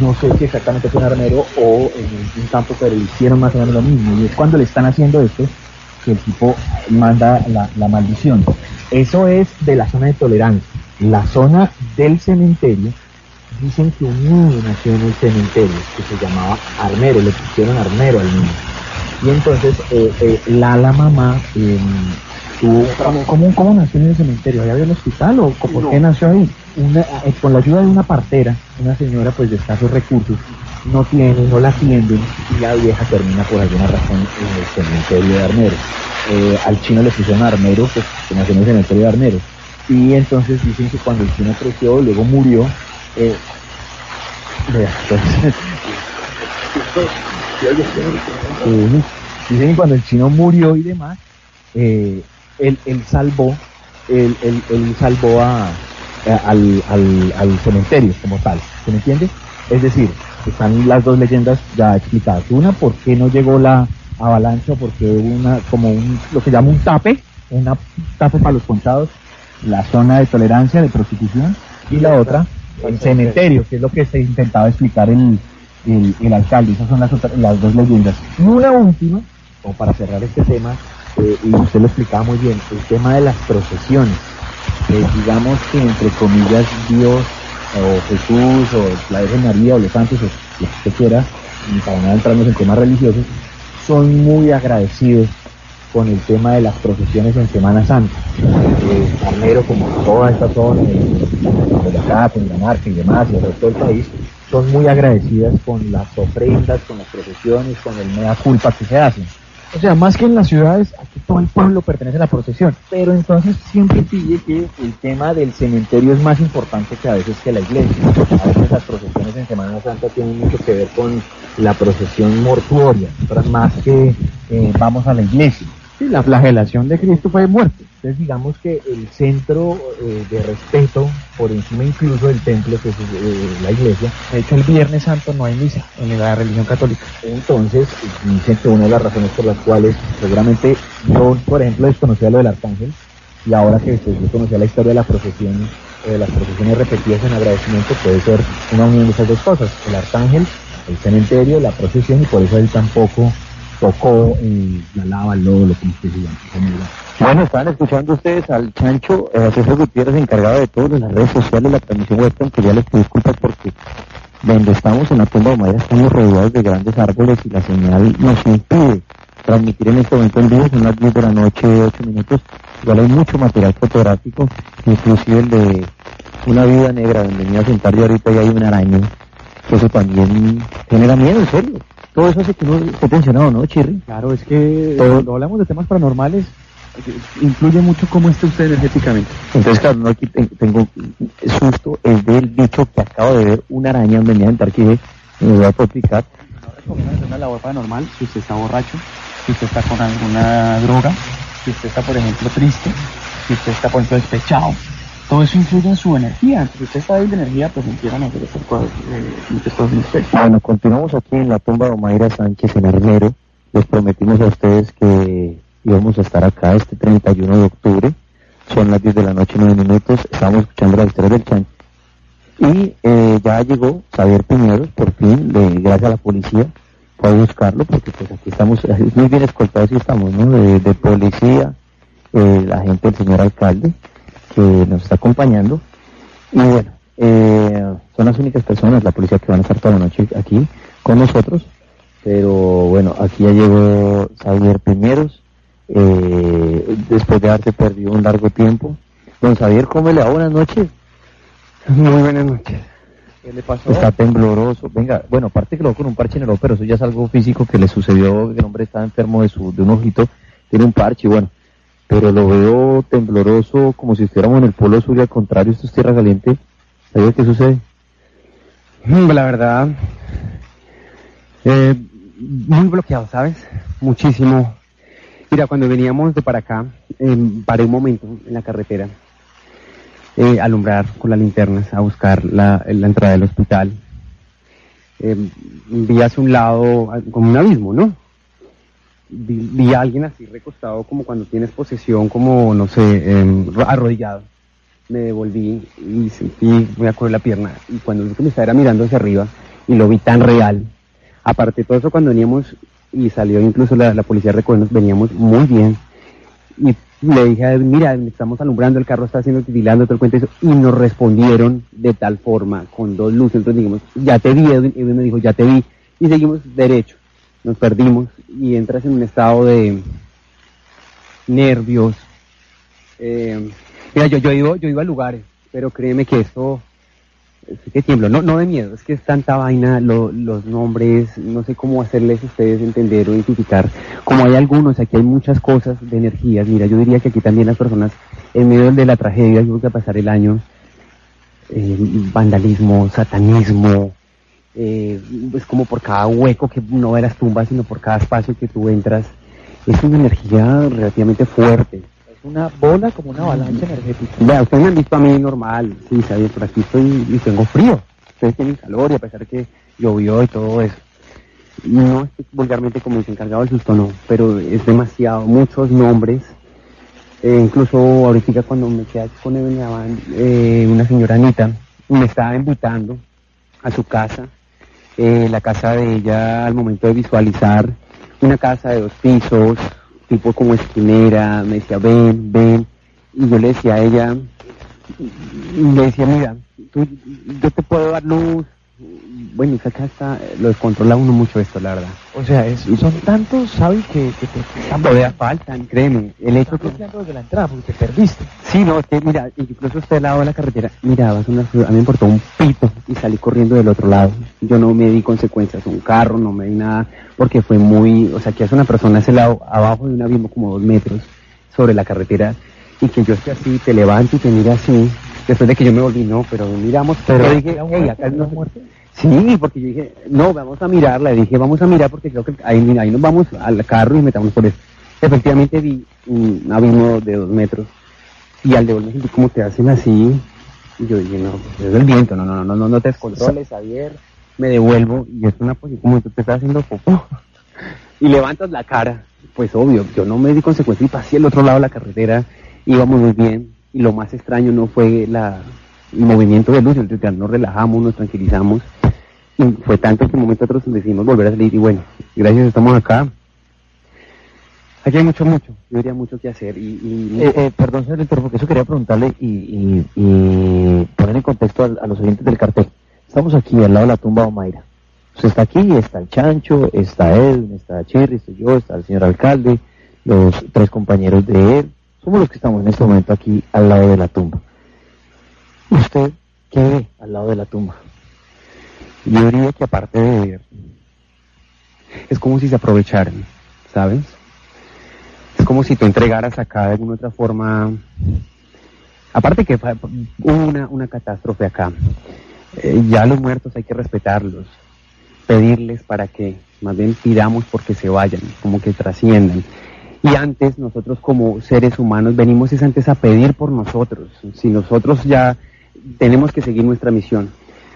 no sé si exactamente fue en Armero o en un campo, pero hicieron más o menos lo mismo. Y es cuando le están haciendo esto que el tipo manda la, la maldición. Eso es de la zona de tolerancia. La zona del cementerio, dicen que un niño nació en el cementerio, que se llamaba Armero, le pusieron Armero al niño. Y entonces eh, eh, la, la mamá eh, tuvo... ¿Cómo, cómo, cómo nació en el cementerio? ¿Allá había el hospital o por No. qué nació ahí? Eh, con la ayuda de una partera, una señora pues de escasos recursos, no tiene, no la atienden y la vieja termina por alguna razón en el cementerio de armeros. Eh, al chino le pusieron armero, pues que nació en el cementerio de armeros. Y entonces dicen que cuando el chino creció, luego murió, eh, entonces, dicen que cuando el chino murió y demás, eh, él, él salvó, él, él, él salvó a- al, al, al cementerio como tal, ¿se me entiende? Es decir, están las dos leyendas ya explicadas. Una, por qué no llegó la avalancha, porque hubo una, como un, lo que llama un tape, una tape para los ponchados, la zona de tolerancia de prostitución, y la otra, el cementerio, que es lo que se intentaba explicar el, el, alcalde. Esas son las, otras- las dos leyendas. Y una última, como para cerrar este tema, eh, y usted lo explicaba muy bien, el tema de las procesiones. Eh, digamos que entre comillas Dios o Jesús o la Virgen María o los santos o lo que quiera, para no entrarnos en temas religiosos, son muy agradecidos con el tema de las procesiones en Semana Santa. Eh, Carnero, como toda esta zona, eh, de acá, con Dinamarca y demás, y el resto del país, son muy agradecidas con las ofrendas, con las procesiones, con el mea culpa que se hacen. O sea, más que en las ciudades, aquí todo el pueblo pertenece a la procesión. Pero entonces siempre pille que el tema del cementerio es más importante que a veces que la iglesia. A veces las procesiones en Semana Santa tienen mucho que ver con la procesión mortuoria, más que eh, vamos a la iglesia. Sí, la flagelación de Cristo fue muerte. Entonces digamos que el centro eh, de respeto, por encima incluso del templo, que es eh, la iglesia, de hecho el Viernes Santo no hay misa en la religión católica. Entonces dicen que una de las razones por las cuales seguramente yo, por ejemplo, desconocía lo del arcángel, y ahora que pues, yo la historia de la procesión, eh, las procesiones repetidas en agradecimiento, puede ser una unión de esas dos cosas, el arcángel, el cementerio, la procesión, y por eso él tampoco tocó eh, la lava, el lodo, lo que usted. Bueno, estaban escuchando ustedes al Chancho eh, César Gutiérrez, encargado de todo, de las redes sociales, la transmisión web, que ya les pido disculpas porque donde estamos en la tumba de Mayra estamos rodeados de grandes árboles y la señal nos impide transmitir en este momento en vivo, son las 10 de la noche, 8 minutos, igual hay mucho material fotográfico, inclusive el de una vida negra, donde iba a sentar yo ahorita y hay una araña, que eso también genera miedo, en serio. Todo eso hace que uno esté tensionado, ¿no, Chirri? Claro, es que Todo- cuando hablamos de temas paranormales, influye mucho cómo esté usted energéticamente. Entonces, claro, no aquí te- tengo susto, es del bicho que acabo de ver, una araña donde me iba a sentar que me voy a picar. No recomiendo hacer una labor paranormal si usted está borracho, si usted está con alguna droga, si usted está, por ejemplo, triste, si usted está, por ejemplo, despechado. Todo eso influye en su energía. Si usted está débil de energía, pues empiezan a hacer estas cosas, eh, muchas cosas. Bueno, continuamos aquí en la tumba de Omaira Sánchez en Armero. Les prometimos a ustedes que íbamos a estar acá este 31 de octubre. Son las 10 de la noche, 9 minutos. Estamos escuchando la historia del Chancho. Y eh, ya llegó Xavier Piñeros, por fin, de- gracias a la policía, fue a buscarlo, porque pues aquí estamos, muy bien escoltados y estamos, ¿no? De, de policía, eh, la gente del señor alcalde, que nos está acompañando. Y bueno, eh, son las únicas personas, la policía, que van a estar toda la noche aquí con nosotros. Pero bueno, aquí ya llegó Xavier Piñeros, eh, después de haberse perdido un largo tiempo. Don Xavier, ¿cómo le va? Buenas noches. Muy buenas noches. ¿Qué le pasó? Está tembloroso. Venga, bueno, aparte que lo con un parche en el ojo, pero eso ya es algo físico que le sucedió, que el hombre está enfermo de, su, de un ojito, tiene un parche, y bueno, pero lo veo tembloroso como si estuviéramos en el polo sur y al contrario, esto es tierra caliente. ¿Sabes qué sucede? Mm, La verdad, eh, muy bloqueado, ¿sabes? Muchísimo. Mira, cuando veníamos de para acá, eh, paré un momento en la carretera, eh, alumbrar con las linternas, a buscar la, la entrada del hospital. Eh, vi hacia un lado como un abismo, ¿no? Vi, vi a alguien así recostado como cuando tienes posesión, como, no sé, eh, arrodillado. Me devolví y sentí, me acuerdo la pierna, y cuando me estaba mirando hacia arriba, y lo vi tan real, aparte todo eso cuando veníamos, y salió incluso la, la policía de recuerdos, veníamos muy bien, y le dije, a él, mira, estamos alumbrando, el carro está haciendo titilando, todo el cuento, eso, y nos respondieron de tal forma, con dos luces, entonces dijimos, ya te vi, Edwin, Edwin me dijo, ya te vi, y seguimos derecho, nos perdimos, y entras en un estado de nervios, eh, mira, yo, yo, iba, yo iba a lugares, pero créeme que eso, es que tiemblo, no, no de miedo, es que es tanta vaina, lo- los nombres, no sé cómo hacerles ustedes entender o identificar, como hay algunos, aquí hay muchas cosas de energías, mira, yo diría que aquí también las personas, en medio de la tragedia, yo creo que a pasar el año, eh, vandalismo, satanismo, eh, es como por cada hueco que no ve las tumbas, sino por cada espacio que tú entras, es una energía relativamente fuerte. Es una bola como una avalancha energética. Vea, ustedes me han visto a mí normal, sí, sabes, por aquí estoy y tengo frío. Ustedes tienen calor y a pesar de que llovió y todo eso. No es vulgarmente como dicen encargado del susto, no, pero es demasiado, muchos nombres. Eh, incluso ahorita cuando me quedé con llamaban, eh, una señora Anita, me estaba invitando a su casa, eh, la casa de ella al momento de visualizar, una casa de dos pisos, tipo como esquinera, me decía, ven, ven, y yo le decía a ella, le decía, mira, tú, yo te puedo dar luz, bueno, esa casa lo descontrola uno mucho esto, la verdad. O sea, es- son tantos, ¿sabes? Que, que te Todavía faltan, créeme, el hecho que... desde la entrada porque te perdiste. Sí, no, es que mira, incluso usted al lado de la carretera, miraba, una, a mí me importó un pito y salí corriendo del otro lado. Yo no me di consecuencias, un carro, no me di nada, porque fue muy, o sea, que hace una persona a ese lado, abajo de un abismo como dos metros sobre la carretera, y que yo esté así, te levanto y te mira así, después de que yo me volví, no, pero miramos, pero yo dije, ¿Era un "Ey, muerto? acá ¿Era no un muerto? Sí, porque yo dije, no, vamos a mirarla. Dije, vamos a mirar porque creo que ahí, ahí nos vamos al carro y metamos por eso. Efectivamente vi un abismo de dos metros y al devolverme sentí como te hacen así. Y yo dije, no, pues es el viento, no, no, no, no, no, no te descontroles, Javier. Me devuelvo y es una posición como tú te estás haciendo popó. Y levantas la cara. Pues obvio, yo no me di consecuencia y pasé al otro lado de la carretera, íbamos muy bien. Y lo más extraño no fue la, el movimiento de luz, nos relajamos, nos tranquilizamos. Y fue tanto que en un momento otros decidimos volver a salir y bueno, gracias, estamos acá. Aquí hay mucho, mucho, yo diría mucho que hacer y, y Eh, eh, perdón, señor director, porque eso quería preguntarle y, y- y poner en contexto a, los oyentes del cartel. Estamos aquí al lado de la tumba de Omaira. Usted está aquí, está el Chancho, está Edwin, está Cherry, estoy yo, está el señor alcalde, los tres compañeros de él. Somos los que estamos en este momento aquí al lado de la tumba. ¿Usted qué al lado de la tumba? yo diría que aparte de ver, es como si se aprovecharan, ¿sabes? Es como si tú entregaras acá de alguna otra forma, aparte que hubo una, una catástrofe acá, eh, ya los muertos hay que respetarlos, pedirles para que, más bien pidamos porque se vayan, como que trasciendan. Y antes nosotros como seres humanos venimos es antes a pedir por nosotros. Si nosotros ya tenemos que seguir nuestra misión.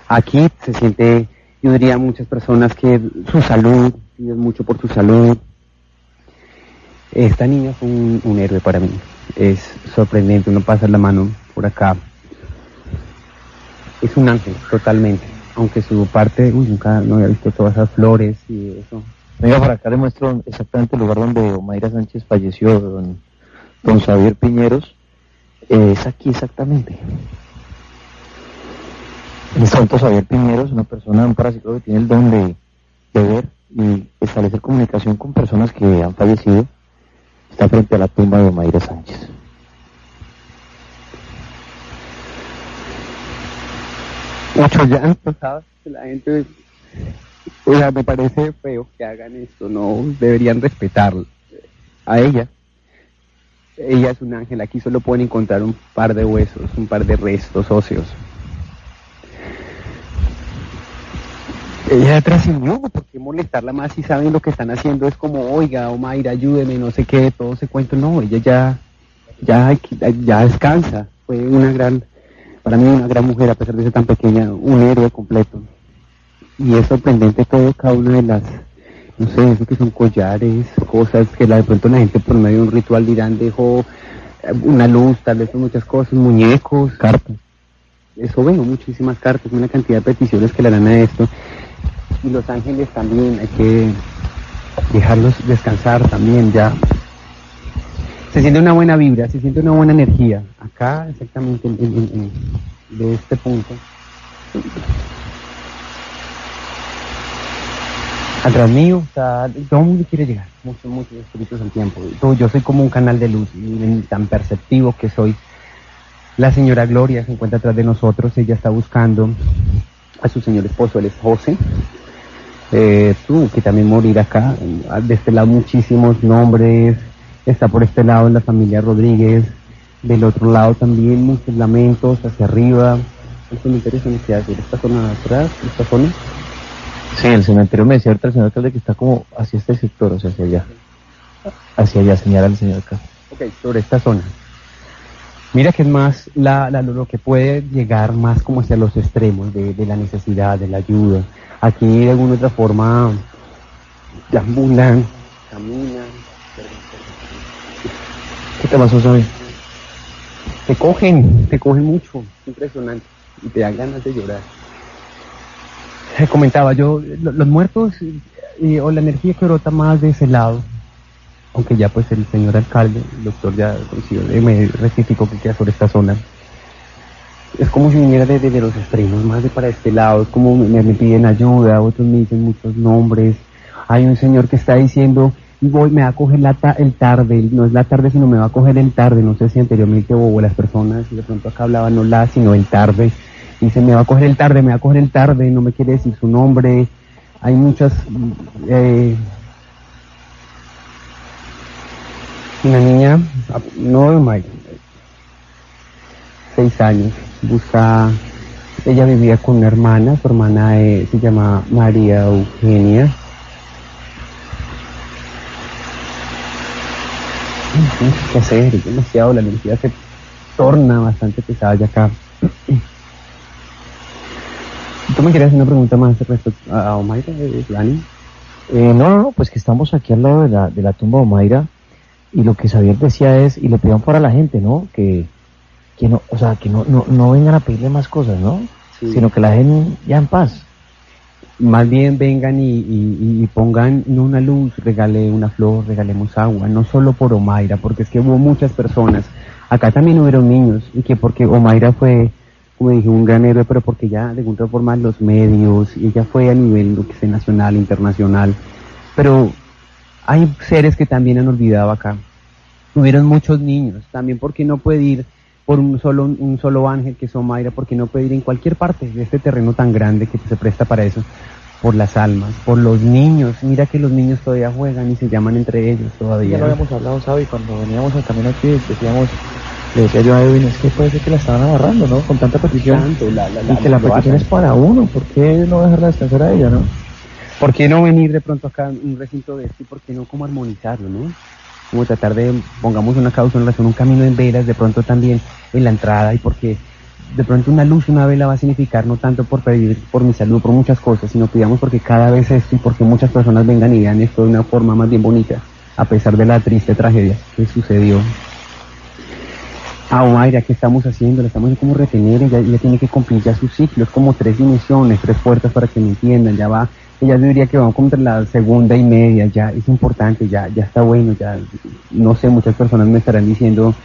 Aquí se siente, yo diría muchas personas que su salud, piden mucho por su salud. Esta niña fue un, un héroe para mí. Es sorprendente, uno pasa la mano por acá. Es un ángel, totalmente. Aunque su parte, uy, nunca no había visto todas esas flores y eso. Venga, por acá le muestro exactamente el lugar donde Omaira Sánchez falleció, don, don Xavier Piñeros. Eh, es aquí exactamente. El santo Xavier Piñeros, una persona, un parásito que tiene el don de, de ver y establecer comunicación con personas que han fallecido, está frente a la tumba de Omaira Sánchez. mucho llanto, ¿sabes? La gente, o sea, me parece feo que hagan esto, no deberían respetar a ella. Ella es un ángel, aquí solo pueden encontrar un par de huesos, un par de restos óseos. Ella trascendió, ¿por qué molestarla más si saben lo que están haciendo? Es como, oiga, Omaira, ayúdeme, no sé qué, todo ese cuento. No, ella ya, ya, ya descansa. Fue una gran, para mí una gran mujer, a pesar de ser tan pequeña, un héroe completo. Y es sorprendente todo, cada una de las, no sé, eso que son collares, cosas que la, de pronto la gente por medio de un ritual dirán, dejó eh, una luz, tal vez muchas cosas, muñecos, cartas. Eso veo, muchísimas cartas, una cantidad de peticiones que le harán a esto. Y los ángeles también, hay que dejarlos descansar también ya. Se siente una buena vibra, se siente una buena energía. Acá, exactamente, en, en- en- en- de este punto. Atrás mío está, todo el mundo quiere llegar, muchos, muchos espíritus al tiempo. Yo soy como un canal de luz, y tan perceptivo que soy. La señora Gloria se encuentra atrás de nosotros, ella está buscando a su señor esposo, él es José. Eh, tú, que también morir acá. De este lado muchísimos nombres. Está por este lado la familia Rodríguez. Del otro lado también muchos lamentos hacia arriba. El cementerio se me queda esta zona de atrás, esta zona. Sí, el cementerio me decía ahorita el señor alcalde que está como hacia este sector, o sea, hacia allá. Hacia allá, señala el señor alcalde. Ok, sobre esta zona. Mira que es más la, la- lo que puede llegar más como hacia los extremos de, de la necesidad, de la ayuda. Aquí de alguna otra forma deambulan, caminan, ¿Qué te pasó, Sabi? te cogen, te cogen mucho, impresionante, y te dan ganas de llorar. Eh, Comentaba yo, lo- los muertos eh, o la energía que brota más de ese lado, aunque ya pues el señor alcalde, el doctor ya coincidió, eh, me rectificó que queda sobre esta zona. Es como si viniera de, de- de los extremos, más de para este lado, es como me, piden ayuda, otros me dicen muchos nombres. Hay un señor que está diciendo, voy, me va a coger la ta- el tarde, no es la tarde, sino me va a coger el tarde, no sé si anteriormente o las personas, de pronto acá hablaban no la, sino el tarde. Dice, me va a coger el tarde, me va a coger el tarde, no me quiere decir su nombre. Hay muchas, eh, una niña, no seis años, busca, ella vivía con una hermana, su hermana eh, se llama María Eugenia. Qué hacer, demasiado, la energía se torna bastante pesada ya acá. ¿Tú me querías hacer una pregunta más respecto a Omaira, eh, Dani? Eh, no, no, no, pues que estamos aquí al lado de la, de la tumba de Omaira y lo que Xavier decía es, y le pidan para la gente, ¿no? Que, que no, o sea, que no, no, no vengan a pedirle más cosas, ¿no? Sí. Sino que la dejen ya en paz. más bien vengan y, y- y pongan una luz, regale una flor, regalemos agua, no solo por Omaira, porque es que hubo muchas personas, acá también hubieron niños, y que porque Omaira fue, como dije, un gran héroe, pero porque ya de alguna forma los medios, y ella fue a nivel lo que sea, nacional, internacional, pero hay seres que también han olvidado acá. Hubieron muchos niños, también porque no puede ir por un solo, un solo ángel que es Omaira, porque no puede ir en cualquier parte de este terreno tan grande que se presta para eso, por las almas, por los niños. Mira que los niños todavía juegan y se llaman entre ellos todavía. Ya lo habíamos hablado, Sabi, cuando veníamos al camino aquí, decíamos, le decía yo a Edwin, es que puede ser que la estaban amarrando, ¿no? Con tanta petición. Tanto, la- la- y que la petición es para uno, ¿por qué no dejarla descansar a ella, no? ¿Por qué no venir de pronto acá a un recinto de este por qué no como armonizarlo, no? Como tratar de, pongamos una causa, una razón, un camino en velas, de pronto también en la entrada y porque de pronto una luz, una vela va a significar no tanto por pedir por mi salud, por muchas cosas, sino pidamos porque cada vez esto y porque muchas personas vengan y vean esto de una forma más bien bonita, a pesar de la triste tragedia que sucedió. A Omaira, ¿qué estamos haciendo? Le estamos como retener, ella, tiene que cumplir ya sus ciclos, como tres dimensiones, tres puertas para que me entiendan, ya va, ella diría que vamos como entre la segunda y media, ya es importante, ya, ya está bueno, ya, no sé, muchas personas me estarán diciendo,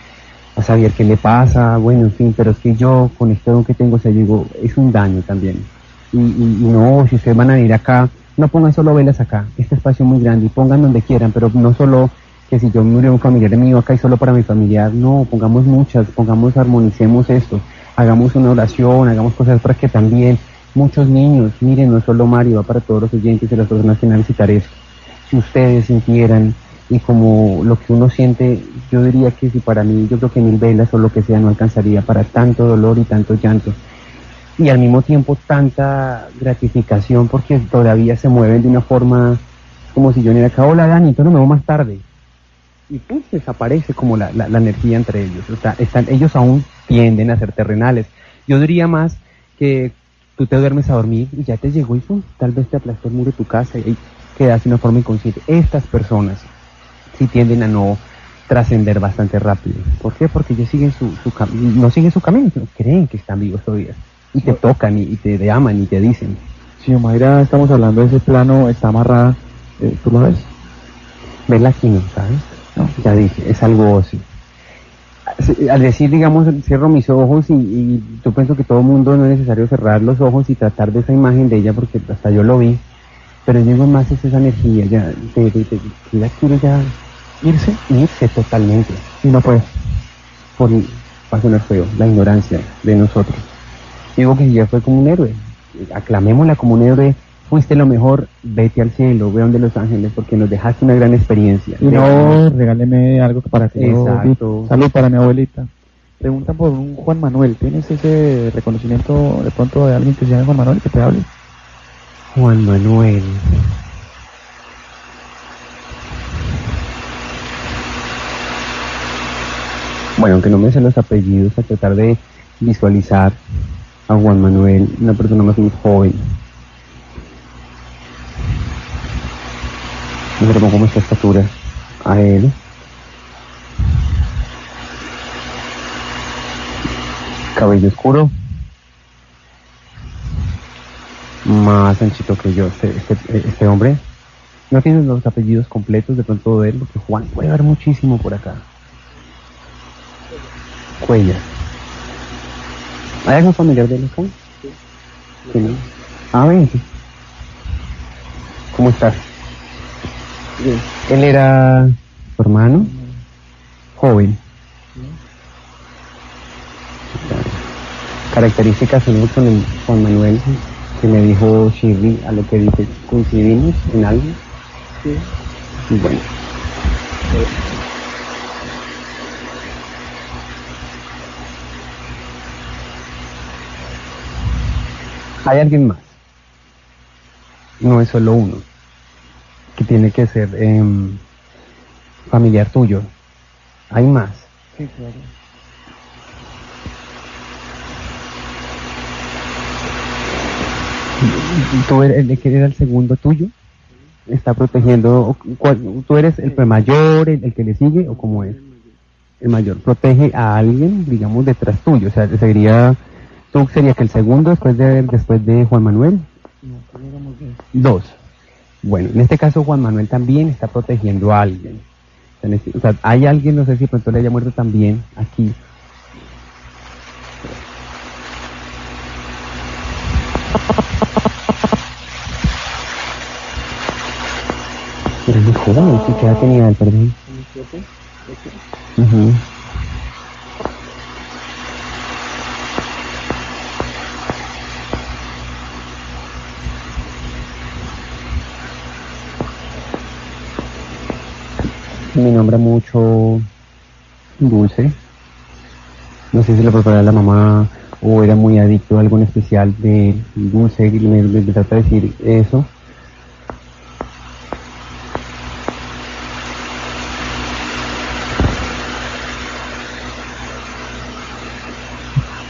a saber qué le pasa, bueno, en fin, pero es que yo con este don que tengo, o sea, digo, es un daño también. Y, y- y no, si ustedes van a ir acá, no pongan solo velas acá, este espacio es muy grande, y pongan donde quieran, pero no solo que si yo murió un familiar mío acá y solo para mi familiar, no, pongamos muchas, pongamos, armonicemos esto, hagamos una oración, hagamos cosas para que también muchos niños, miren, no solo Mario, va para todos los oyentes y las personas que van a si ustedes sintieran y como lo que uno siente, yo diría que si para mí, yo creo que mil velas o lo que sea no alcanzaría para tanto dolor y tanto llanto. Y al mismo tiempo tanta gratificación porque todavía se mueven de una forma como si yo ni acá, hola Dani, entonces nos vemos más tarde. Y pues desaparece como la, la, la energía entre ellos. O sea, están, ellos aún tienden a ser terrenales. Yo diría más que tú te duermes a dormir y ya te llegó y pum, tal vez te aplastó el muro de tu casa y quedas de una forma inconsciente. Estas personas sí tienden a no trascender bastante rápido. ¿Por qué? Porque ellos siguen su, su no siguen su camino, creen que están vivos todavía. Y te tocan y, y te aman y te dicen. Si Omaira estamos hablando de ese plano, está amarrada, eh, ¿tú lo ves? Verla aquí no, ¿sabes? No. Ya dije, es algo así. Sí, Al decir, digamos, cierro mis ojos y, y yo pienso que todo mundo no es necesario cerrar los ojos y tratar de esa imagen de ella porque hasta yo lo vi, pero digo más es esa energía, ya, de, de, de- que ella quiere ya Irse irse totalmente. y no puede. Por, va a sonar feo, la ignorancia de nosotros. Digo que ella fue como un héroe, aclamémosla como un héroe, fuiste lo mejor, vete al cielo, ve donde Los Ángeles, porque nos dejaste una gran experiencia. Y no, regáleme algo para que yo- Exacto. Salud para mi abuelita. Preguntan por un Juan Manuel. ¿Tienes ese reconocimiento de pronto de alguien que se llame Juan Manuel que te hable? Juan Manuel. Bueno, aunque no me sé los apellidos, a tratar de visualizar a Juan Manuel, una persona más muy joven. No sé cómo esta estatura a él. Cabello oscuro. Más anchito que yo, este, este, este hombre. No tiene los apellidos completos de pronto de él, porque Juan puede haber muchísimo por acá. Cuellar. ¿Hay algún familiar de él acá? Sí. no? Ah, ven. ¿Cómo estás? Él era tu hermano, joven. Características en con el Juan Manuel que me dijo Shirley a lo que dice, ¿coincidimos en algo? Sí. Bueno. Hay alguien más. No es solo uno. Que tiene que ser em, familiar tuyo. Hay más. Sí, claro. tú eres era el segundo tuyo está protegiendo tú eres el mayor el, el que le sigue o cómo es el mayor protege a alguien digamos detrás tuyo o sea sería tú sería que el segundo después de después de Juan Manuel dos bueno en este caso Juan Manuel también está protegiendo a alguien. O sea, en este- o sea, hay alguien no sé si pronto le haya muerto también aquí. Pero es muy joven, ¿sí? ¿qué edad tenía él, perdón? Me nombra mucho dulce. No sé si lo preparaba la mamá o era muy adicto a algo en especial de dulce y me, me trata de decir eso.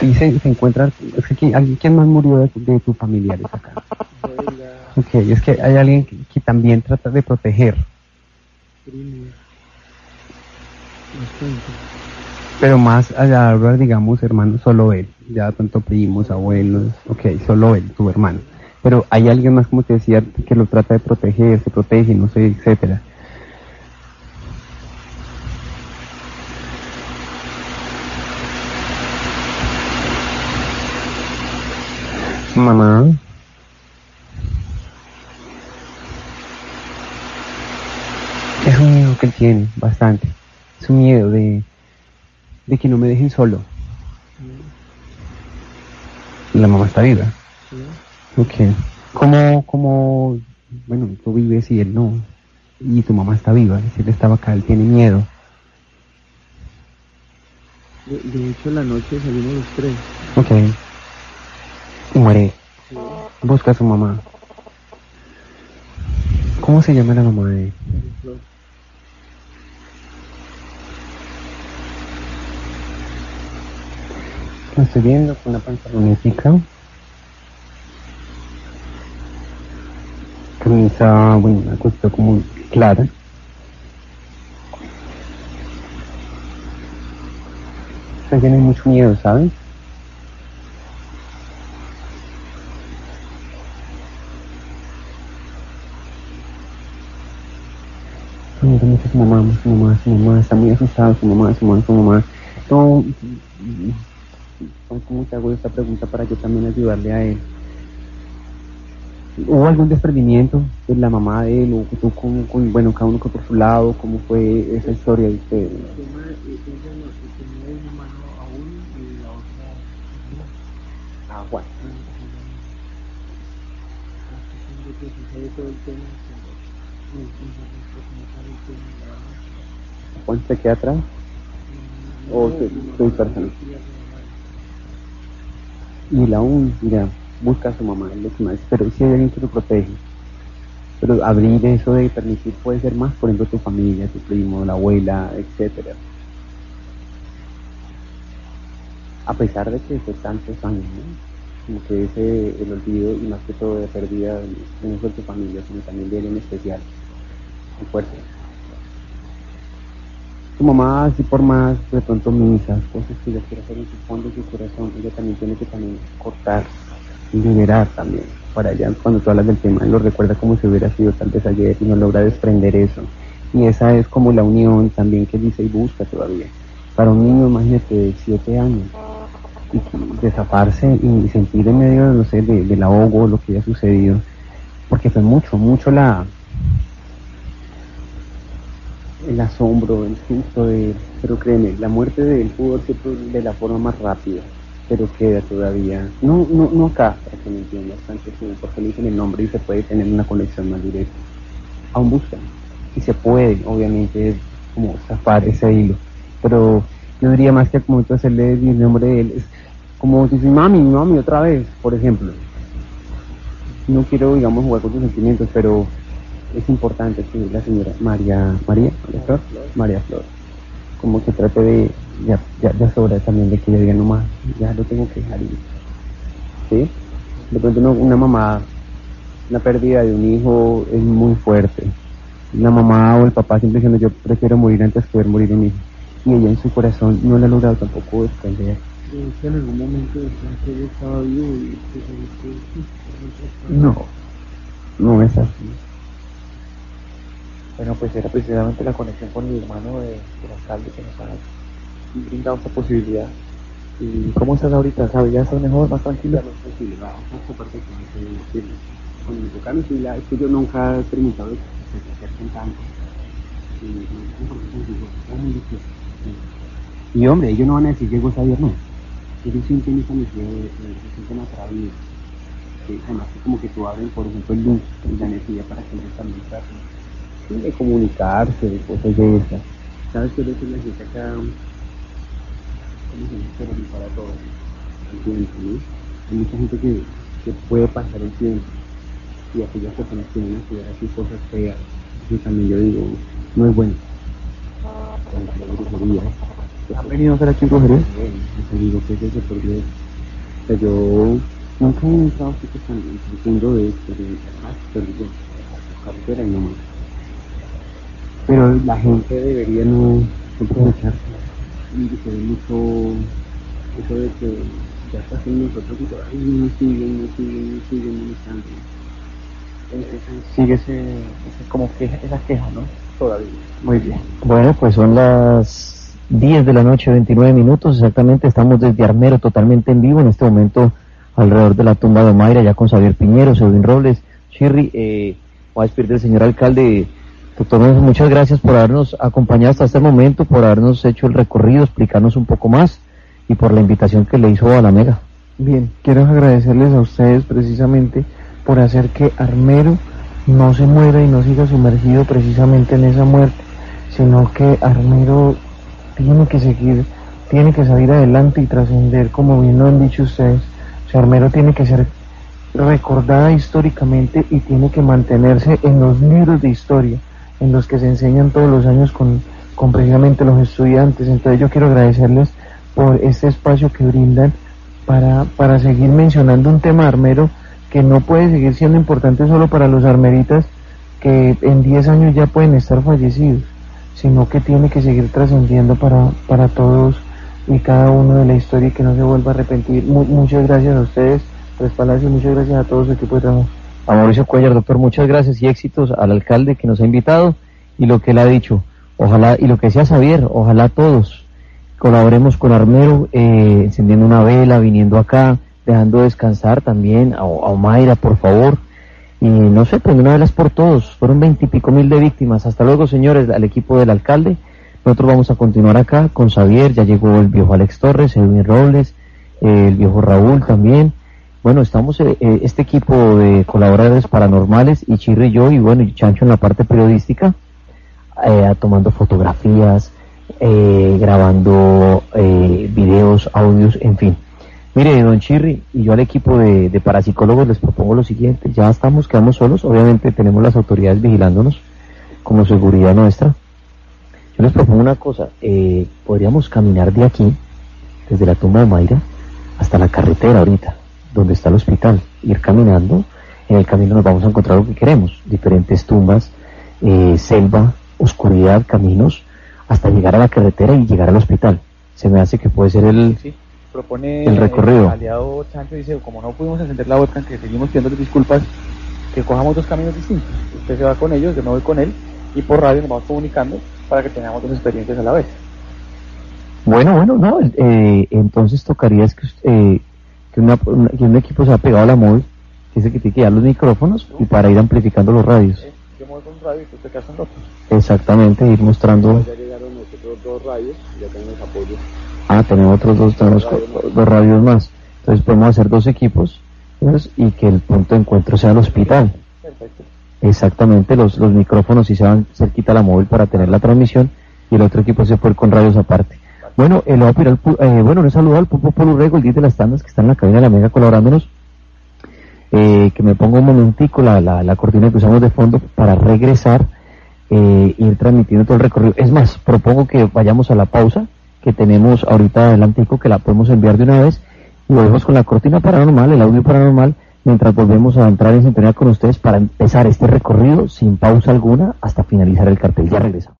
Y se, se encuentra, es que alguien- ¿quién más murió de, de tus familiares acá? Ok, es que hay alguien que, que también trata de proteger. Pero más allá, digamos, hermanos, solo él. Ya tanto primos, abuelos, ok, solo él, tu hermano. Pero hay alguien más, como te decía, que lo trata de proteger, se protege, no sé, etcétera. Mamá. Es un miedo que él tiene, bastante. Es un miedo de, de que no me dejen solo. La mamá está viva. Ok. ¿Cómo, cómo, bueno, tú vives y él no? Y tu mamá está viva. Si él estaba acá, él tiene miedo. De, de hecho, la noche salimos los tres. Ok. Y muere. Busca a su mamá. ¿Cómo se llama la mamá de él? Estoy viendo con una pantalonética. Camisa, bueno, una cosita como clara. O sea, tiene mucho miedo, ¿sabes? Su mamá, su mamá, su mamá, está muy asustado, su mamá, su mamá, su mamá. No, ¿cómo te hago esta pregunta para yo también ayudarle a él? ¿Hubo algún desprendimiento de la mamá de él o tú con, bueno, cada uno por su lado? ¿Cómo fue esa historia de ustedes? Ah, Juan. Juan se queda atrás o se, se dispersan. Y él aún, mira, busca a su mamá, es lo que más, pero si hay alguien que lo protege. Pero abrir eso de permitir puede ser más, por ejemplo, tu familia, tu primo, la abuela, etcétera. A pesar de que fue tantos años, ¿no? Como que ese, el olvido y más que todo de pérdida, no de tu familia, sino también de alguien especial, muy fuerte. Tu mamá, así por más, de pronto misas, cosas que ella quiere hacer en su fondo de su corazón, ella también tiene que también cortar y liberar también. Para allá, cuando tú hablas del tema, lo recuerda como si hubiera sido tal vez ayer y no logra desprender eso. Y esa es como la unión también que dice y busca todavía. Para un niño, imagínate, de siete años, y desaparse y sentir en medio, no sé, de- del ahogo, lo que haya sucedido, porque fue mucho, mucho la, el asombro, el susto de, pero créeme, la muerte de él pudo ser de la forma más rápida, pero queda todavía, no, no, no acá, para que me entiendas, tanto sí, porque le dicen el nombre y se puede tener una conexión más directa. Aún buscan, y se puede, obviamente, como zafar ese hilo, pero yo diría más que como hacerle el nombre de él, es como decir, mami, mami, otra vez, por ejemplo. No quiero, digamos, jugar con tus sentimientos, pero es importante que la señora María, María, María Flor, María Flor, como que trate de, ya, ya, ya sobra también de que ella diga, no más, ya lo tengo que dejar ir. ¿Sí? De pronto no- una mamá, la pérdida de un hijo es muy fuerte. La mamá o el papá siempre diciendo, yo prefiero morir antes que ver morir un hijo. Y ella en su corazón no le ha logrado tampoco desprender. en algún momento que estaba vivo y que se No, no es así. Bueno, pues era precisamente la conexión con el hermano de, del alcalde que nos ha brindado esta posibilidad. ¿Y cómo estás ahorita? ¿Sabes? ¿Ya estás mejor, más tranquila? Cuando me tocaron, la- es que yo nunca he experimentado que se acerquen tanto. Y, hombre, ellos no van a decir llegó Xavier, no. Ellos sienten esa de- se sienten atraídos. Además como que tú abren, por ejemplo, el luz la necesidad para que ellos también de comunicarse, de cosas de esas. ¿Sabes qué es lo que la gente acá? ¿Cómo se dice? Para todos. El tiempo, ¿no? Hay mucha gente que, que puede pasar el tiempo y aquellas personas que a estudiar así cosas feas, que también yo digo, no es bueno. ¿Han venido a hacer aquí en brujería? Yo digo que es eso por Dios. O sea, yo nunca he entrado así que tan profundo de esto, de ah, pero yo, carretera y no más. Pero la gente debería no aprovecharse. Y se ve mucho eso de que ya está haciendo nosotros y todo, ay, no siguen, no siguen, no siguen, no están. Sigue ese, ese como queja, esa queja, ¿no? Todavía. Muy bien. Bueno, pues son las 10 de la noche, 29 minutos exactamente. Estamos desde Armero totalmente en vivo en este momento alrededor de la tumba de Mayra, ya con Xavier Piñero, Seudín Robles, Chirri. Eh, voy a despedir del señor alcalde. Doctor, muchas gracias por habernos acompañado hasta este momento, por habernos hecho el recorrido, explicarnos un poco más y por la invitación que le hizo a la Mega. Bien, quiero agradecerles a ustedes precisamente por hacer que Armero no se muera y no siga sumergido precisamente en esa muerte, sino que Armero tiene que seguir, tiene que salir adelante y trascender, como bien lo han dicho ustedes. O sea, Armero tiene que ser recordada históricamente y tiene que mantenerse en los libros de historia, en los que se enseñan todos los años con, con precisamente los estudiantes. Entonces yo quiero agradecerles por este espacio que brindan para, para seguir mencionando un tema armero que no puede seguir siendo importante solo para los armeritas que en 10 años ya pueden estar fallecidos, sino que tiene que seguir trascendiendo para, para todos y cada uno de la historia y que no se vuelva a repetir. Mu- muchas gracias a ustedes, Tres Palacios, muchas gracias a todo su equipo de trabajo. A Mauricio Cuellar, doctor, muchas gracias y éxitos al alcalde que nos ha invitado y lo que él ha dicho. Ojalá, y lo que decía Xavier, ojalá todos colaboremos con Armero, eh, encendiendo una vela, viniendo acá, dejando descansar también a, a Omaira, por favor. y no sé, pues una vez por todos, fueron veintipico mil de víctimas. Hasta luego, señores, al equipo del alcalde. Nosotros vamos a continuar acá con Xavier, ya llegó el viejo Alex Torres, Edwin Robles, el viejo Raúl también. Bueno, estamos eh, eh, este equipo de colaboradores paranormales, y Chirri y yo, y bueno, y Chancho en la parte periodística, eh, tomando fotografías, eh, grabando eh, videos, audios, en fin. Mire, don Chirri y yo al equipo de, parapsicólogos les propongo lo siguiente, ya estamos, quedamos solos, obviamente tenemos las autoridades vigilándonos como seguridad nuestra. Yo les propongo una cosa, podríamos caminar de aquí, desde la tumba de Mayra, hasta la carretera ahorita, donde está el hospital, ir caminando, en el camino nos vamos a encontrar lo que queremos, diferentes tumbas, eh, selva, oscuridad, caminos, hasta llegar a la carretera y llegar al hospital. Se me hace que puede ser el... Sí, propone El recorrido. el aliado Chancho dice, como no pudimos encender la webcam, que seguimos pidiendo disculpas, que cojamos dos caminos distintos. Usted se va con ellos, yo me voy con él, y por radio nos vamos comunicando para que tengamos dos experiencias a la vez. Bueno, bueno, no, eh, entonces tocaría es que, eh, que, una- una- que un equipo se ha pegado a la móvil, que el que tiene que dar los micrófonos y para ir amplificando los radios. Eh, Yo radio y tú te. Exactamente, ir mostrando... Ya llegaron nosotros dos radios, ya tenemos apoyo. Ah, tenemos otros dos, tenemos dos radios más. Entonces podemos hacer dos equipos ¿ves? y que el punto de encuentro sea el hospital. Perfecto. Exactamente, los, los micrófonos sí se van cerquita a la móvil para tener la transmisión y el otro equipo se puede ir con radios aparte. Bueno, el voy a pedir al pu- eh, bueno, un saludo al Pupo Polo Rego, el 10 de las tandas que está en la cabina de la Mega colaborándonos. Eh, que me ponga un momentico la, la, la cortina que usamos de fondo para regresar eh, ir transmitiendo todo el recorrido. Es más, propongo que vayamos a la pausa que tenemos ahorita adelantico, que la podemos enviar de una vez y volvemos con la cortina paranormal, el audio paranormal, mientras volvemos a entrar en sintonía con ustedes para empezar este recorrido sin pausa alguna hasta finalizar el cartel. Ya regresamos.